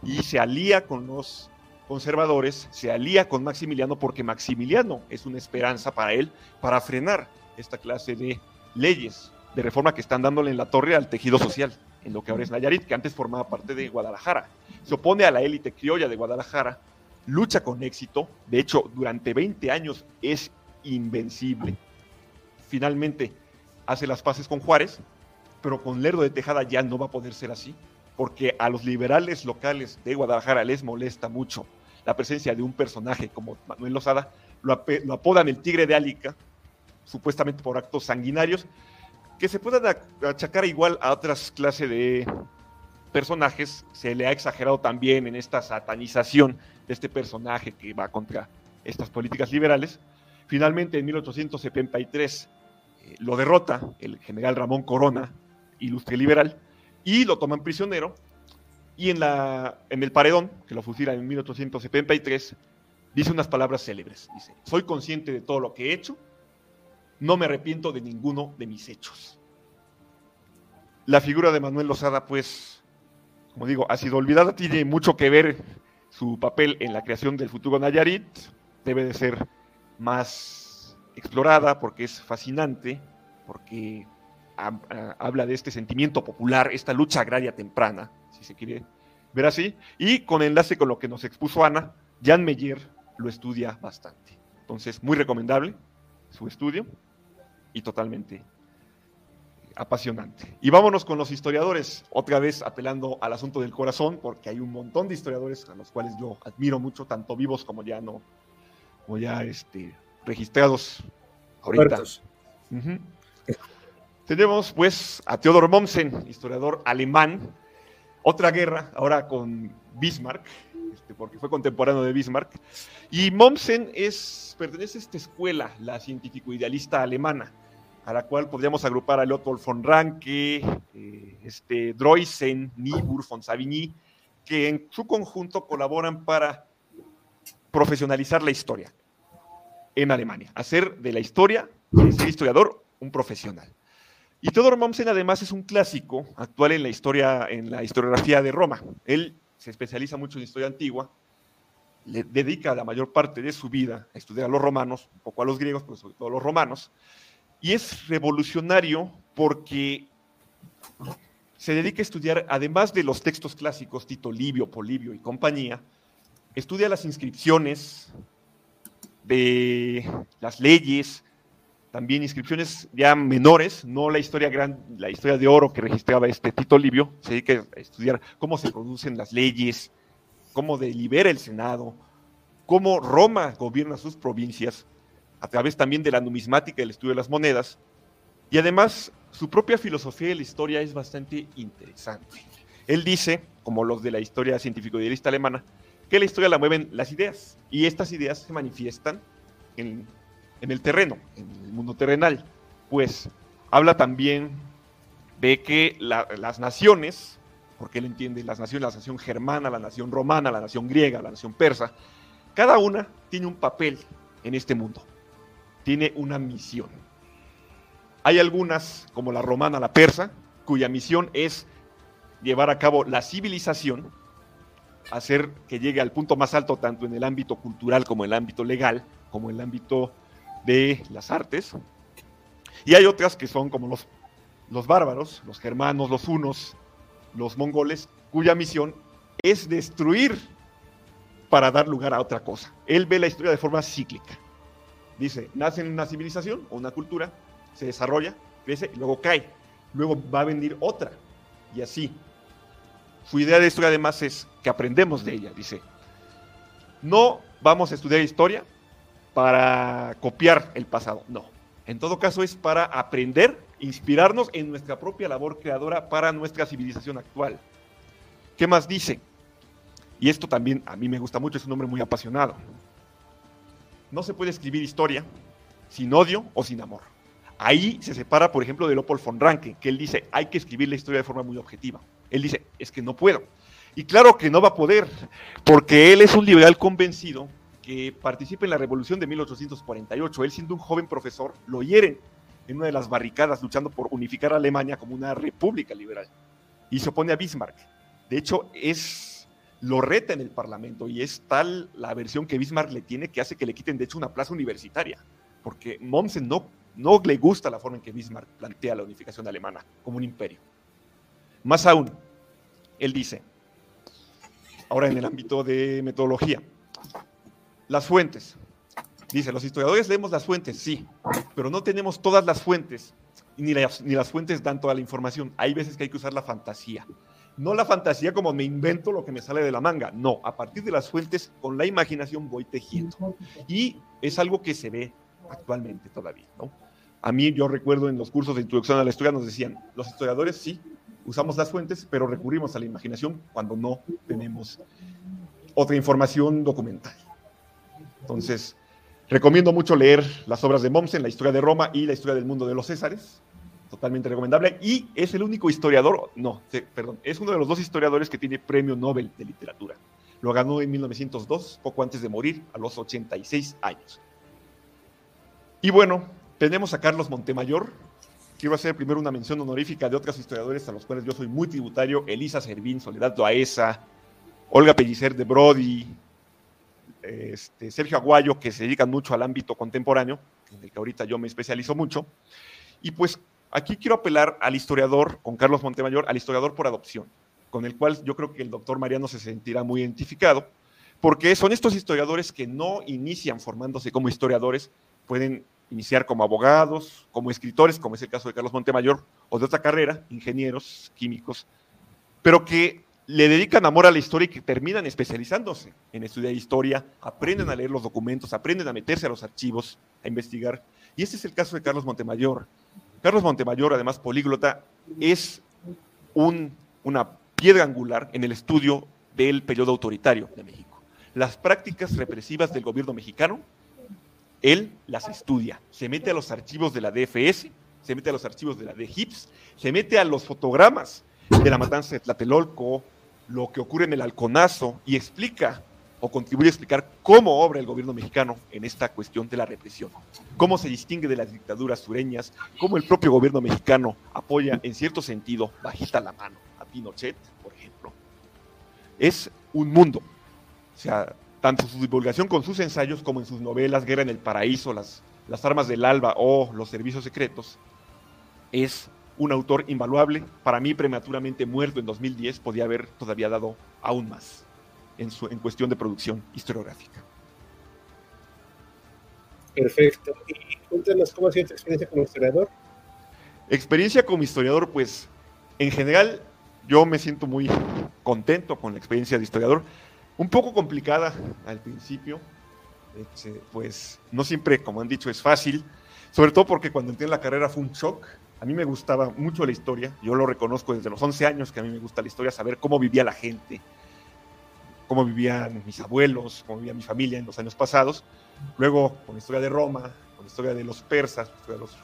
[SPEAKER 4] y se alía con los conservadores, se alía con Maximiliano porque Maximiliano es una esperanza para él para frenar esta clase de leyes de reforma que están dándole en la torre al tejido social, en lo que ahora es Nayarit, que antes formaba parte de Guadalajara. Se opone a la élite criolla de Guadalajara, lucha con éxito, de hecho, durante 20 años es invencible. Finalmente hace las paces con Juárez, pero con Lerdo de Tejada ya no va a poder ser así, porque a los liberales locales de Guadalajara les molesta mucho la presencia de un personaje como Manuel Lozada, lo, apodan el tigre de Álica, supuestamente por actos sanguinarios, que se puedan achacar igual a otras clases de personajes, se le ha exagerado también en esta satanización de este personaje que va contra estas políticas liberales. Finalmente, en 1873, eh, lo derrota el general Ramón Corona, ilustre liberal, y lo toman prisionero. Y en, la, en el paredón, que lo fusilan en 1873, dice unas palabras célebres. Dice, soy consciente de todo lo que he hecho, no me arrepiento de ninguno de mis hechos. La figura de Manuel Lozada, pues, como digo, ha sido olvidada, tiene mucho que ver su papel en la creación del futuro Nayarit, debe de ser más explorada porque es fascinante, porque habla de este sentimiento popular, esta lucha agraria temprana, si se quiere ver así, y con enlace con lo que nos expuso Ana, Jan Meyer lo estudia bastante. Entonces, muy recomendable su estudio y totalmente apasionante. Y vámonos con los historiadores, otra vez apelando al asunto del corazón, porque hay un montón de historiadores a los cuales yo admiro mucho, tanto vivos como ya no, como ya este, registrados ahorita. Tenemos pues a Theodor Mommsen, historiador alemán, otra guerra, ahora con Bismarck, este, porque fue contemporáneo de Bismarck. Y Mommsen es, pertenece a esta escuela, la científico-idealista alemana, a la cual podríamos agrupar a Leopold von Ranke, eh, este, Droysen, Niebuhr, von Savigny, que en su conjunto colaboran para profesionalizar la historia en Alemania, hacer de la historia, de ser historiador, un profesional. Y Theodor Mommsen además es un clásico actual en la historia, en la historiografía de Roma. Él se especializa mucho en historia antigua, le dedica la mayor parte de su vida a estudiar a los romanos, un poco a los griegos, pero sobre todo a los romanos, y es revolucionario porque se dedica a estudiar, además de los textos clásicos, Tito Livio, Polibio y compañía, estudia las inscripciones de las leyes, también inscripciones ya menores, no la historia gran, la historia de oro que registraba este Tito Livio, se dedica a estudiar cómo se producen las leyes, cómo delibera el Senado, cómo Roma gobierna sus provincias, a través también de la numismática y el estudio de las monedas, y además su propia filosofía de la historia es bastante interesante. Él dice, como los de la historia científico-idealista alemana, que la historia la mueven las ideas, y estas ideas se manifiestan en en el terreno, en el mundo terrenal. Pues habla también de que las naciones, porque él entiende las naciones, la nación germana, la nación romana, la nación griega, la nación persa, cada una tiene un papel en este mundo, tiene una misión. Hay algunas, como la romana, la persa, cuya misión es llevar a cabo la civilización, hacer que llegue al punto más alto tanto en el ámbito cultural como en el ámbito legal, como en el ámbito de las artes. Y hay otras que son como los, los bárbaros, los germanos, los hunos, los mongoles, cuya misión es destruir para dar lugar a otra cosa. Él ve la historia de forma cíclica. Dice, nace una civilización o una cultura, se desarrolla, crece y luego cae. Luego va a venir otra. Y así. Su idea de historia además es que aprendemos de ella. Dice, no vamos a estudiar historia para copiar el pasado, no. En todo caso es para aprender, inspirarnos en nuestra propia labor creadora para nuestra civilización actual. ¿Qué más dice? Y esto también a mí me gusta mucho, es un hombre muy apasionado. No se puede escribir historia sin odio o sin amor. Ahí se separa, por ejemplo, de Leopold von Ranke, que él dice, hay que escribir la historia de forma muy objetiva. Él dice, es que no puedo. Y claro que no va a poder, porque él es un liberal convencido que participa en la revolución de 1848. Él siendo un joven profesor, lo hieren en una de las barricadas luchando por unificar a Alemania como una república liberal. Y se opone a Bismarck. De hecho, es lo reta en el Parlamento y es tal la versión que Bismarck le tiene que hace que le quiten de hecho una plaza universitaria, porque Mommsen no no le gusta la forma en que Bismarck plantea la unificación alemana como un imperio. Más aún, él dice, ahora en el ámbito de metodología, las fuentes. Dice, los historiadores leemos las fuentes, sí, pero no tenemos todas las fuentes, ni las, fuentes dan toda la información. Hay veces que hay que usar la fantasía. No la fantasía como me invento lo que me sale de la manga, no, a partir de las fuentes, con la imaginación voy tejiendo. Y es algo que se ve actualmente todavía, ¿no? A mí yo recuerdo en los cursos de introducción a la historia nos decían, los historiadores sí, usamos las fuentes, pero recurrimos a la imaginación cuando no tenemos otra información documental. Entonces, recomiendo mucho leer las obras de Mommsen, la historia de Roma y la historia del mundo de los Césares. Totalmente recomendable. Y es el único historiador, no, perdón, es uno de los dos historiadores que tiene premio Nobel de literatura. Lo ganó en 1902, poco antes de morir, a los 86 años. Y bueno, tenemos a Carlos Montemayor. Quiero hacer primero una mención honorífica de otros historiadores a los cuales yo soy muy tributario. Elisa Servín, Soledad Doaesa, Olga Pellicer de Brody, este, Sergio Aguayo, que se dedican mucho al ámbito contemporáneo, en el que ahorita yo me especializo mucho. Y pues aquí quiero apelar al historiador, con Carlos Montemayor, al historiador por adopción, con el cual yo creo que el doctor Mariano se sentirá muy identificado, porque son estos historiadores que no inician formándose como historiadores, pueden iniciar como abogados, como escritores, como es el caso de Carlos Montemayor, o de otra carrera, ingenieros, químicos, pero que le dedican amor a la historia y que terminan especializándose en estudiar historia, aprenden a leer los documentos, aprenden a meterse a los archivos, a investigar. Y este es el caso de Carlos Montemayor. Carlos Montemayor, además políglota, es una piedra angular en el estudio del periodo autoritario de México. Las prácticas represivas del gobierno mexicano, él las estudia, se mete a los archivos de la DFS, se mete a los archivos de la DGIPS, se mete a los fotogramas de la matanza de Tlatelolco, lo que ocurre en el halconazo y explica o contribuye a explicar cómo obra el gobierno mexicano en esta cuestión de la represión, cómo se distingue de las dictaduras sureñas, cómo el propio gobierno mexicano apoya en cierto sentido, bajita la mano, a Pinochet, por ejemplo. Es un mundo. O sea, tanto su divulgación con sus ensayos como en sus novelas, Guerra en el Paraíso, Las, las Armas del Alba o Los Servicios Secretos, es un autor invaluable. Para mí, prematuramente muerto en 2010, podía haber todavía dado aún más en, su, en cuestión de producción historiográfica.
[SPEAKER 1] Perfecto. Y cuéntanos cómo ha sido tu experiencia como historiador.
[SPEAKER 4] Experiencia como historiador, pues en general yo me siento muy contento con la experiencia de historiador. Un poco complicada al principio, este, pues no siempre, como han dicho, es fácil, sobre todo porque cuando entré en la carrera fue un shock a mí me gustaba mucho la historia, yo lo reconozco desde los 11 años que a mí me gusta la historia, saber cómo vivía la gente, cómo vivían mis abuelos, cómo vivía mi familia en los años pasados. Luego, con la historia de Roma, con la historia de los persas, con la historia de los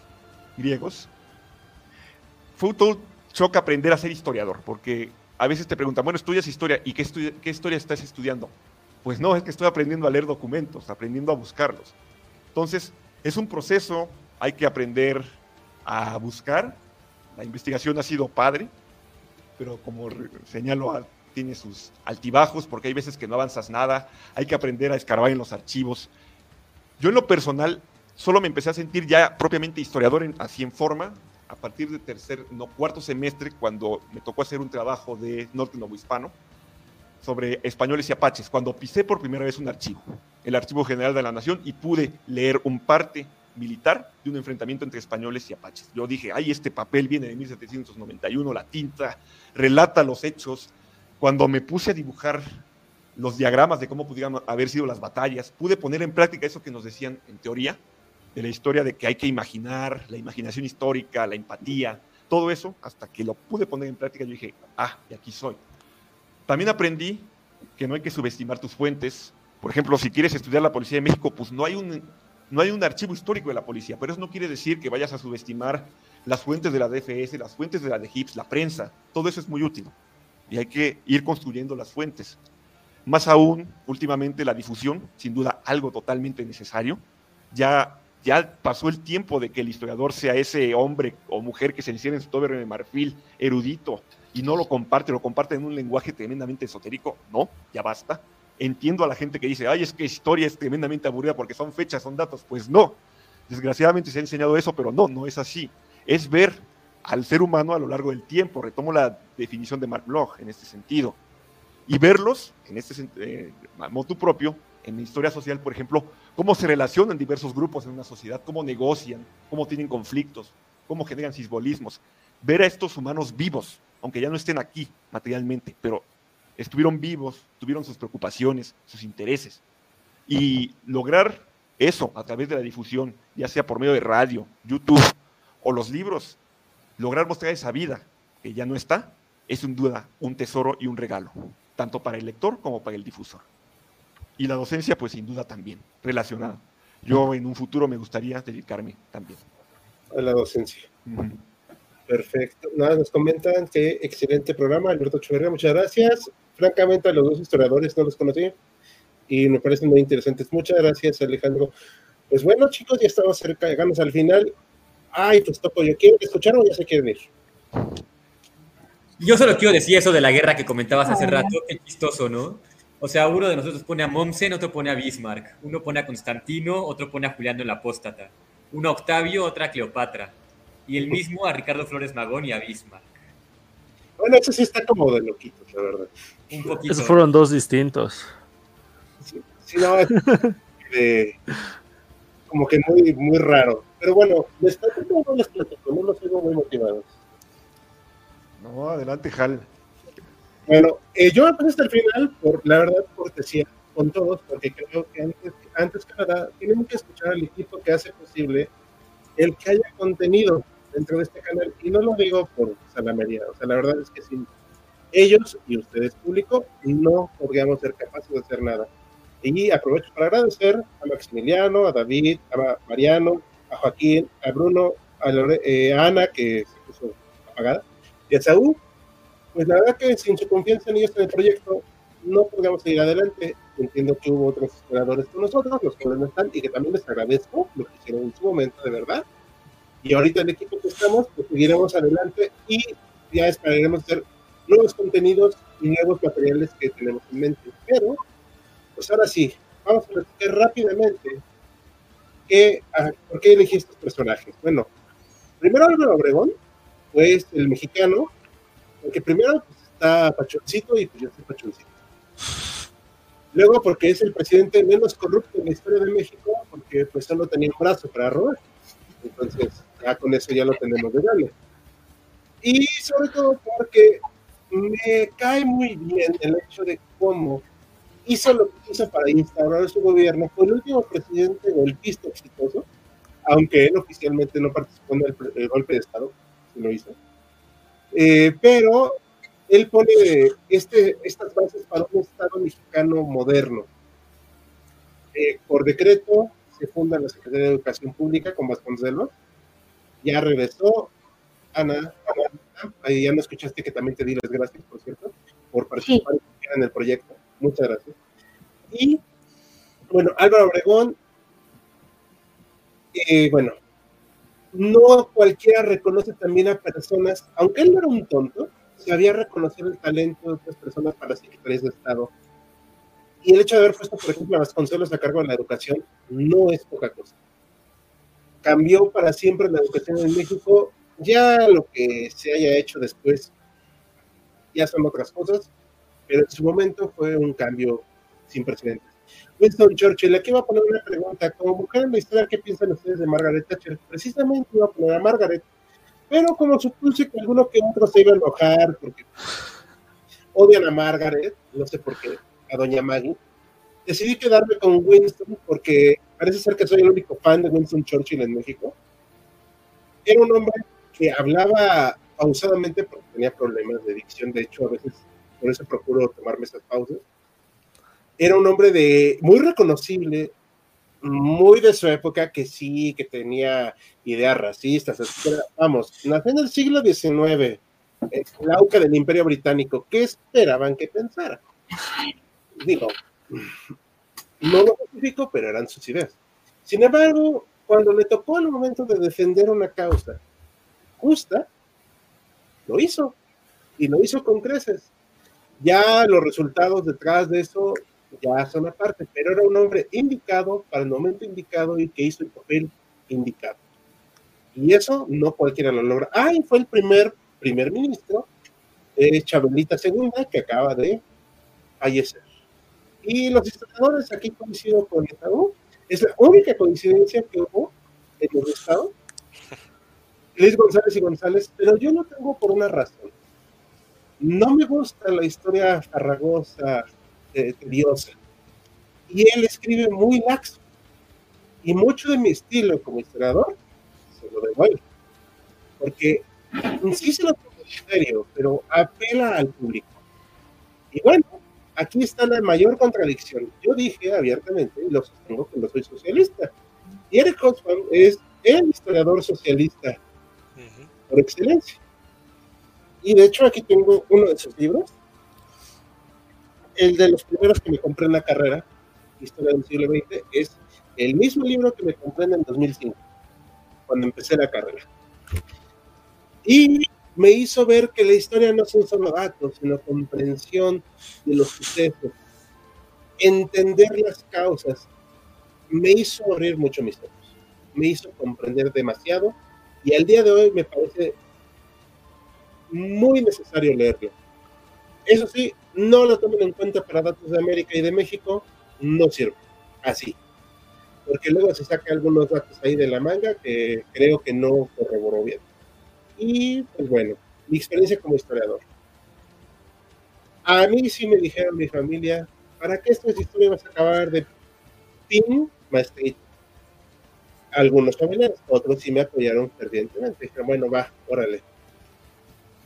[SPEAKER 4] griegos, fue todo choque aprender a ser historiador, porque a veces te preguntan, bueno, estudias historia, ¿y qué, qué historia estás estudiando? Pues no, es que estoy aprendiendo a leer documentos, aprendiendo a buscarlos. Entonces, es un proceso, hay que aprender a buscar. La investigación ha sido padre, pero como señalo, tiene sus altibajos porque hay veces que no avanzas nada, hay que aprender a escarbar en los archivos. Yo en lo personal solo me empecé a sentir ya propiamente historiador en, así en forma a partir de tercer, no, cuarto semestre cuando me tocó hacer un trabajo de norte hispano sobre españoles y apaches, cuando pisé por primera vez un archivo, el Archivo General de la Nación, y pude leer un parte militar de un enfrentamiento entre españoles y apaches. Yo dije, ay, este papel viene de 1791, la tinta relata los hechos. Cuando me puse a dibujar los diagramas de cómo pudieran haber sido las batallas, pude poner en práctica eso que nos decían en teoría de la historia de que hay que imaginar, la imaginación histórica, la empatía, todo eso, hasta que lo pude poner en práctica, yo dije, ah, y aquí soy. También aprendí que no hay que subestimar tus fuentes. Por ejemplo, si quieres estudiar la Policía de México, pues no hay un no hay un archivo histórico de la policía, pero eso no quiere decir que vayas a subestimar las fuentes de la DFS, las fuentes de la DGIPS, la prensa, todo eso es muy útil y hay que ir construyendo las fuentes. Más aún, últimamente la difusión, sin duda algo totalmente necesario. Ya, ya pasó el tiempo de que el historiador sea ese hombre o mujer que se encierra en su tober de marfil, erudito, y no lo comparte, lo comparte en un lenguaje tremendamente esotérico. No, ya basta entiendo a la gente que dice, ay, es que historia es tremendamente aburrida porque son fechas, son datos. Pues no. Desgraciadamente se ha enseñado eso, pero no, no es así. Es ver al ser humano a lo largo del tiempo. Retomo la definición de Mark Bloch en este sentido. Y verlos, en este eh, motu propio, en la historia social, por ejemplo, cómo se relacionan diversos grupos en una sociedad, cómo negocian, cómo tienen conflictos, cómo generan simbolismos. Ver a estos humanos vivos, aunque ya no estén aquí materialmente, pero estuvieron vivos, tuvieron sus preocupaciones, sus intereses. Y lograr eso a través de la difusión, ya sea por medio de radio, YouTube o los libros, lograr mostrar esa vida que ya no está, es sin duda un tesoro y un regalo, tanto para el lector como para el difusor. Y la docencia, pues sin duda también, relacionada. Yo en un futuro me gustaría dedicarme también.
[SPEAKER 1] A la docencia. Perfecto. Nada, nos comentan que excelente programa, Alberto Echeverría, muchas gracias. Francamente, a los dos historiadores no los conocí y me parecen muy interesantes. Muchas gracias, Alejandro. Pues bueno, chicos, ya estamos cerca, llegamos al final. Ay, pues toco yo. ¿Quieren escuchar o ya se quieren ir?
[SPEAKER 2] Yo solo quiero decir eso de la guerra que comentabas hace rato, qué chistoso, ¿no? O sea, uno de nosotros pone a Mommsen, otro pone a Bismarck, uno pone a Constantino, otro pone a Juliano el Apóstata, uno a Octavio, otra a Cleopatra, y el mismo a Ricardo Flores Magón y a Bismarck.
[SPEAKER 1] Bueno, eso sí está como de loquitos, la verdad.
[SPEAKER 5] Un poquito. Esos fueron dos distintos.
[SPEAKER 1] Sí, no, de, como que muy, muy raro. Pero bueno, les platico no les platico, no los tengo muy motivados.
[SPEAKER 4] No, adelante, Hal.
[SPEAKER 1] Bueno, eh, yo empecé hasta el final, por la verdad, cortesía con todos, porque creo que antes, antes que nada, tenemos que escuchar al equipo que hace posible el que haya contenido dentro de este canal. Y no lo digo por salamería, o sea, la verdad es que sin ellos y ustedes público no podríamos ser capaces de hacer nada. Y aprovecho para agradecer a Maximiliano, a David, a Mariano, a Joaquín, a Bruno, a, eh, Ana, que se puso apagada, y a Saúl. Pues la verdad que sin su confianza en ellos en el proyecto no podríamos seguir adelante. Entiendo que hubo otros esperadores con nosotros, los que no están, y que también les agradezco lo que hicieron en su momento, de verdad. Y ahorita el equipo que estamos, pues seguiremos adelante y ya esperaremos hacer nuevos contenidos y nuevos materiales que tenemos en mente. Pero pues ahora sí, vamos a ver rápidamente que, ah, por qué elegí estos personajes. Bueno, primero Álvaro Obregón, pues el mexicano, porque primero pues, está Pachoncito y pues yo soy Pachoncito. Luego porque es el presidente menos corrupto en la historia de México, porque pues solo tenía un brazo para robar. Entonces, ya con eso ya lo tenemos de gane. Y sobre todo porque me cae muy bien el hecho de cómo hizo lo que hizo para instaurar su gobierno, fue el último presidente golpista exitoso, aunque él oficialmente no participó en el, golpe de Estado, si lo hizo. Eh, pero él pone este, estas bases para un Estado mexicano moderno. Eh, por decreto se funda la Secretaría de Educación Pública con Vasconcelos. Ya regresó Ana, ahí ya no escuchaste que también te di las gracias, por cierto, por participar en el proyecto. Muchas gracias. Y bueno, Álvaro Obregón, eh, bueno, no cualquiera reconoce también a personas, aunque él no era un tonto, sabía reconocer el talento de otras personas para secretarias de Estado. Y el hecho de haber puesto, por ejemplo, a Vasconcelos a cargo de la educación no es poca cosa. Cambió para siempre la educación en México. Ya lo que se haya hecho después ya son otras cosas, pero en su momento fue un cambio sin precedentes. Winston Churchill, aquí va a poner una pregunta. Como mujer en la historia, ¿qué piensan ustedes de Margaret Thatcher? Precisamente iba a poner a Margaret, pero como supuse que alguno que otro se iba a enojar porque odian a Margaret, no sé por qué, a Doña Maggie, decidí quedarme con Winston porque parece ser que soy el único fan de Winston Churchill en México. Era un hombre que hablaba pausadamente porque tenía problemas de dicción, de hecho a veces por eso procuro tomarme esas pausas. Era un hombre de muy reconocible, muy de su época, que sí, que tenía ideas racistas, etc. Vamos, nació en el siglo XIX, la auca del Imperio Británico. ¿Qué esperaban que pensara? Digo, no lo justifico, pero eran sus ideas. Sin embargo, cuando le tocó el momento de defender una causa justa, lo hizo. Y lo hizo con creces. Ya los resultados detrás de eso ya son aparte, pero era un hombre indicado para el momento indicado y que hizo el papel indicado. Y eso no cualquiera lo logra. Ah, y fue el primer primer ministro, eh, Chabelita II, que acaba de fallecer. Y los historiadores aquí coincido con Estado, es la única coincidencia que hubo en los estados. Luis González y González, pero yo no tengo por una razón. No me gusta la historia farragosa, eh, tediosa. Y él escribe muy laxo. Y mucho de mi estilo como historiador se lo debo a él. Porque sí se lo toma en serio, pero apela al público. Y bueno, aquí está la mayor contradicción. Yo dije abiertamente, y lo sostengo que no soy socialista. Y Eric Hobsbawm es el historiador socialista por excelencia. Y de hecho aquí tengo uno de sus libros, el de los primeros que me compré en la carrera, Historia del siglo XX, es el mismo libro que me compré en el 2005, cuando empecé la carrera. Y me hizo ver que la historia no son solo datos, sino comprensión de los sucesos, entender las causas. Me hizo abrir mucho mis ojos, me hizo comprender demasiado y al día de hoy me parece muy necesario leerlo. Eso sí, no lo tomen en cuenta para datos de América y de México, no sirve. Así. Porque luego se saca algunos datos ahí de la manga que creo que no corroboró bien. Y pues bueno, mi experiencia como historiador. A mí sí me dijeron mi familia, ¿para qué esta historia vas a acabar de pin maestrito? Algunos familiares, otros sí me apoyaron fervientemente. Dijeron, bueno, va, órale.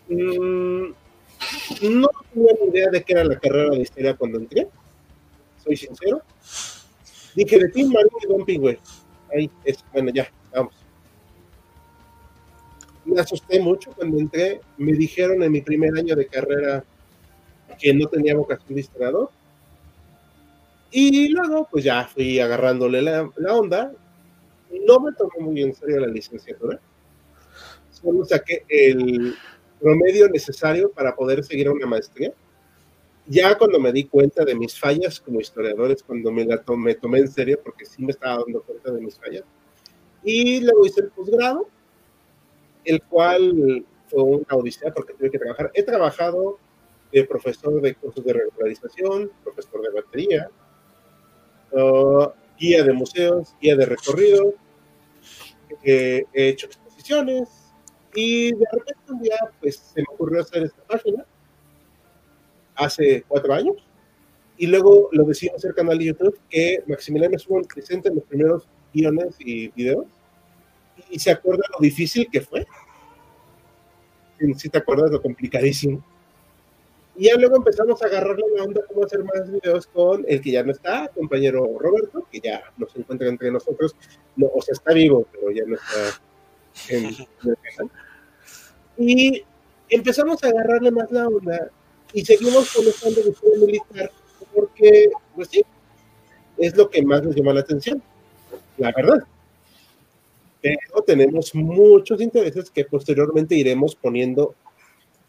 [SPEAKER 1] Mm, no tenía ni idea de qué era la carrera de historia cuando entré, soy sincero. Dije de Tim Marín y Don Pingüe. Ahí es, bueno, ya, vamos me asusté mucho cuando entré. Me dijeron en mi primer año de carrera que no tenía vocación de historiador. Y luego, pues ya fui agarrándole la, onda. No me tomé muy en serio la licenciatura. Solo saqué el promedio necesario para poder seguir una maestría. Ya cuando me di cuenta de mis fallas como historiadores, cuando me la tomé, tomé en serio, porque sí me estaba dando cuenta de mis fallas. Y luego hice el posgrado el cual fue una odisea porque tuve que trabajar. He trabajado de profesor de cursos de regularización, profesor de batería, uh, guía de museos, guía de recorrido, he hecho exposiciones y de repente un día pues se me ocurrió hacer esta página hace cuatro años y luego lo decidimos hacer canal de YouTube que Maximiliano estuvo presente en los primeros guiones y videos y se acuerda lo difícil que fue. Si te acuerdas, lo complicadísimo. Y ya luego empezamos a agarrarle la onda cómo hacer más videos con el que ya no está, compañero Roberto, que ya nos encuentra entre nosotros. No, o sea, está vivo, pero ya no está en, el canal. Y empezamos a agarrarle más la onda y seguimos con de historia militar porque, pues sí, es lo que más nos llama la atención, la verdad pero tenemos muchos intereses que posteriormente iremos poniendo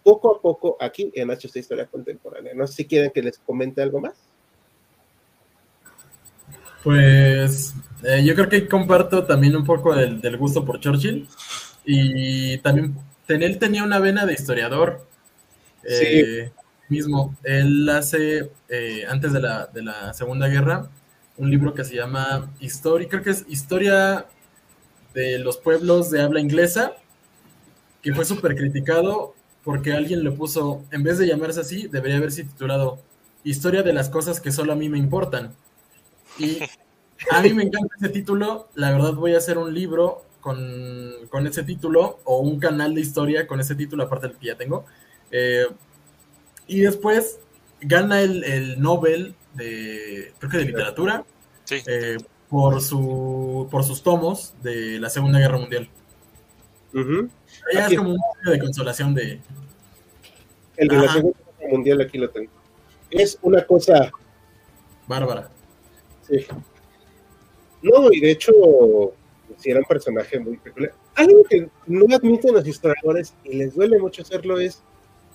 [SPEAKER 1] poco a poco aquí en HC Historia Contemporánea. No sé si quieren que les comente algo más.
[SPEAKER 3] Pues eh, yo creo que comparto también un poco del, gusto por Churchill y también él tenía una vena de historiador. Eh, mismo, él hace, eh, antes de la, de la Segunda Guerra, un libro que se llama Historia, creo que es Historia de los pueblos de habla inglesa, que fue súper criticado porque alguien le puso, en vez de llamarse así, debería haberse titulado Historia de las cosas que solo a mí me importan. Y a mí me encanta ese título, la verdad voy a hacer un libro con, con ese título o un canal de historia con ese título, aparte del que ya tengo. Eh, y después gana el, el, Nobel de, creo que de literatura.
[SPEAKER 7] Sí.
[SPEAKER 3] Eh, por, su, por sus tomos de la Segunda Guerra Mundial. es como un medio de consolación de...
[SPEAKER 1] El de la Segunda Guerra Mundial aquí lo tengo. Es una cosa...
[SPEAKER 3] Bárbara.
[SPEAKER 1] Sí. No, y de hecho, si era un personaje muy peculiar. Algo que no admiten los historiadores y les duele mucho hacerlo es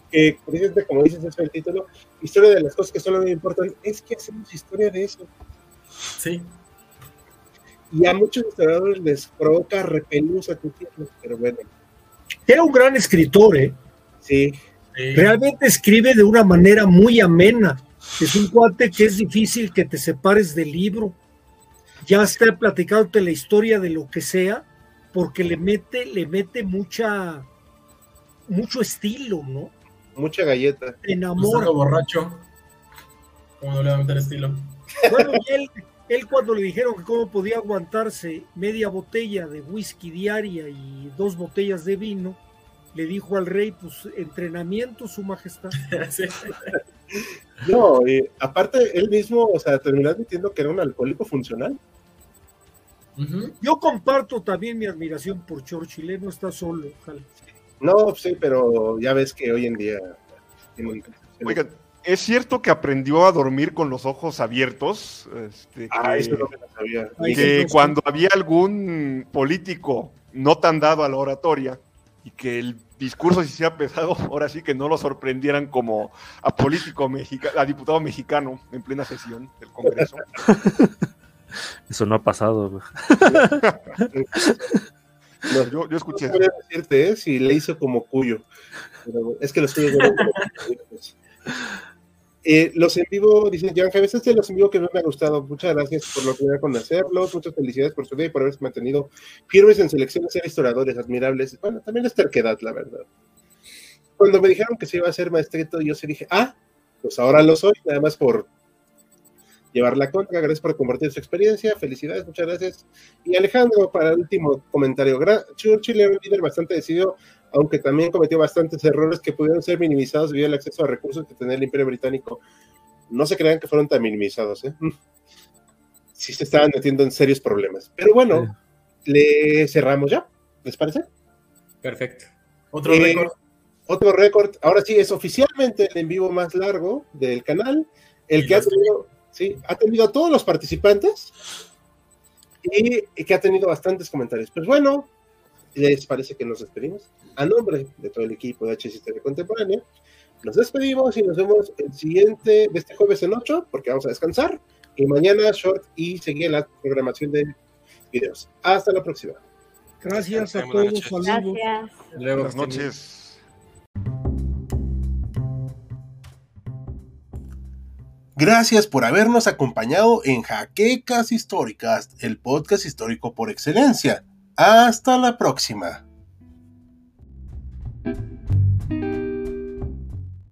[SPEAKER 1] que, precisamente como dices eso el título, historia de las cosas que solo me importan, es que hacemos historia de eso.
[SPEAKER 3] Sí.
[SPEAKER 1] Y a muchos historiadores les provoca repelusa tu título, pero bueno.
[SPEAKER 6] Era un gran escritor, ¿eh?
[SPEAKER 1] Sí.
[SPEAKER 3] Sí.
[SPEAKER 6] Realmente escribe de una manera muy amena. Es un cuate que es difícil que te separes del libro. Ya está platicándote la historia de lo que sea, porque le mete, le mete mucha, mucho estilo, ¿no?
[SPEAKER 1] Mucha galleta.
[SPEAKER 6] Te
[SPEAKER 3] Gustavo
[SPEAKER 6] enamora.
[SPEAKER 3] borracho. ¿Cómo no le va a meter estilo?
[SPEAKER 6] Bueno, y él, él cuando le dijeron que cómo podía aguantarse media botella de whisky diaria y dos botellas de vino, le dijo al rey, pues entrenamiento, su majestad.
[SPEAKER 3] Sí.
[SPEAKER 1] No, y aparte él mismo, o sea, terminó admitiendo que era un alcohólico funcional.
[SPEAKER 6] Yo comparto también mi admiración por Churchill, él no está solo. ojalá.
[SPEAKER 1] No, sí, pero ya ves que hoy en día. tienen-
[SPEAKER 4] Oigan, ¿es cierto que aprendió a dormir con los ojos abiertos? Este,
[SPEAKER 1] Ah,
[SPEAKER 4] que-
[SPEAKER 1] eso no me lo sabía.
[SPEAKER 4] Que cuando había algún político no tan dado a la oratoria y que el discurso se hacía pesado, ahora sí que no lo sorprendieran como a político mexicano, a diputado mexicano en plena sesión del Congreso.
[SPEAKER 5] Eso no ha pasado. güey.
[SPEAKER 1] No,
[SPEAKER 4] Yo, yo escuché
[SPEAKER 1] no decirte ¿eh? si le hizo como cuyo. Pero es que los suyos Eh, los en vivo, dicen Jan Javes, este es los en vivo que me ha gustado. Muchas gracias por la oportunidad con hacerlos. Muchas felicidades por su vida y por haberse mantenido firmes en selecciones, ser historiadores admirables. Bueno, también es terquedad, la verdad. Cuando me dijeron que se iba a hacer maestrito, yo sí dije, ah, pues ahora lo soy, nada más por llevar la contra. Gracias por compartir su experiencia. Felicidades, muchas gracias. Y Alejandro, para el último comentario, Churchill era un líder bastante decidido, aunque también cometió bastantes errores que pudieron ser minimizados debido al acceso a recursos que tenía el Imperio Británico. No se crean que fueron tan minimizados, ¿eh? Sí se estaban metiendo en serios problemas. Pero bueno, le cerramos ya, ¿les parece?
[SPEAKER 2] Perfecto.
[SPEAKER 3] Otro
[SPEAKER 1] Eh,
[SPEAKER 3] récord.
[SPEAKER 1] Otro récord, ahora sí, es oficialmente el en vivo más largo del canal, el
[SPEAKER 3] Y
[SPEAKER 1] que ha tenido, sí, ha tenido a todos los participantes y, y que ha tenido bastantes comentarios. Pues bueno, les parece que nos despedimos. A nombre de todo el equipo de HS Historia Contemporánea, nos despedimos y nos vemos el siguiente de este jueves en 8, porque vamos a descansar, y mañana short y seguir la programación de videos. Hasta la próxima.
[SPEAKER 6] Gracias a todos, saludos.
[SPEAKER 8] Gracias.
[SPEAKER 4] Buenas noches.
[SPEAKER 1] Gracias por habernos acompañado en Jaquecas Históricas, el podcast histórico por excelencia. Hasta la próxima.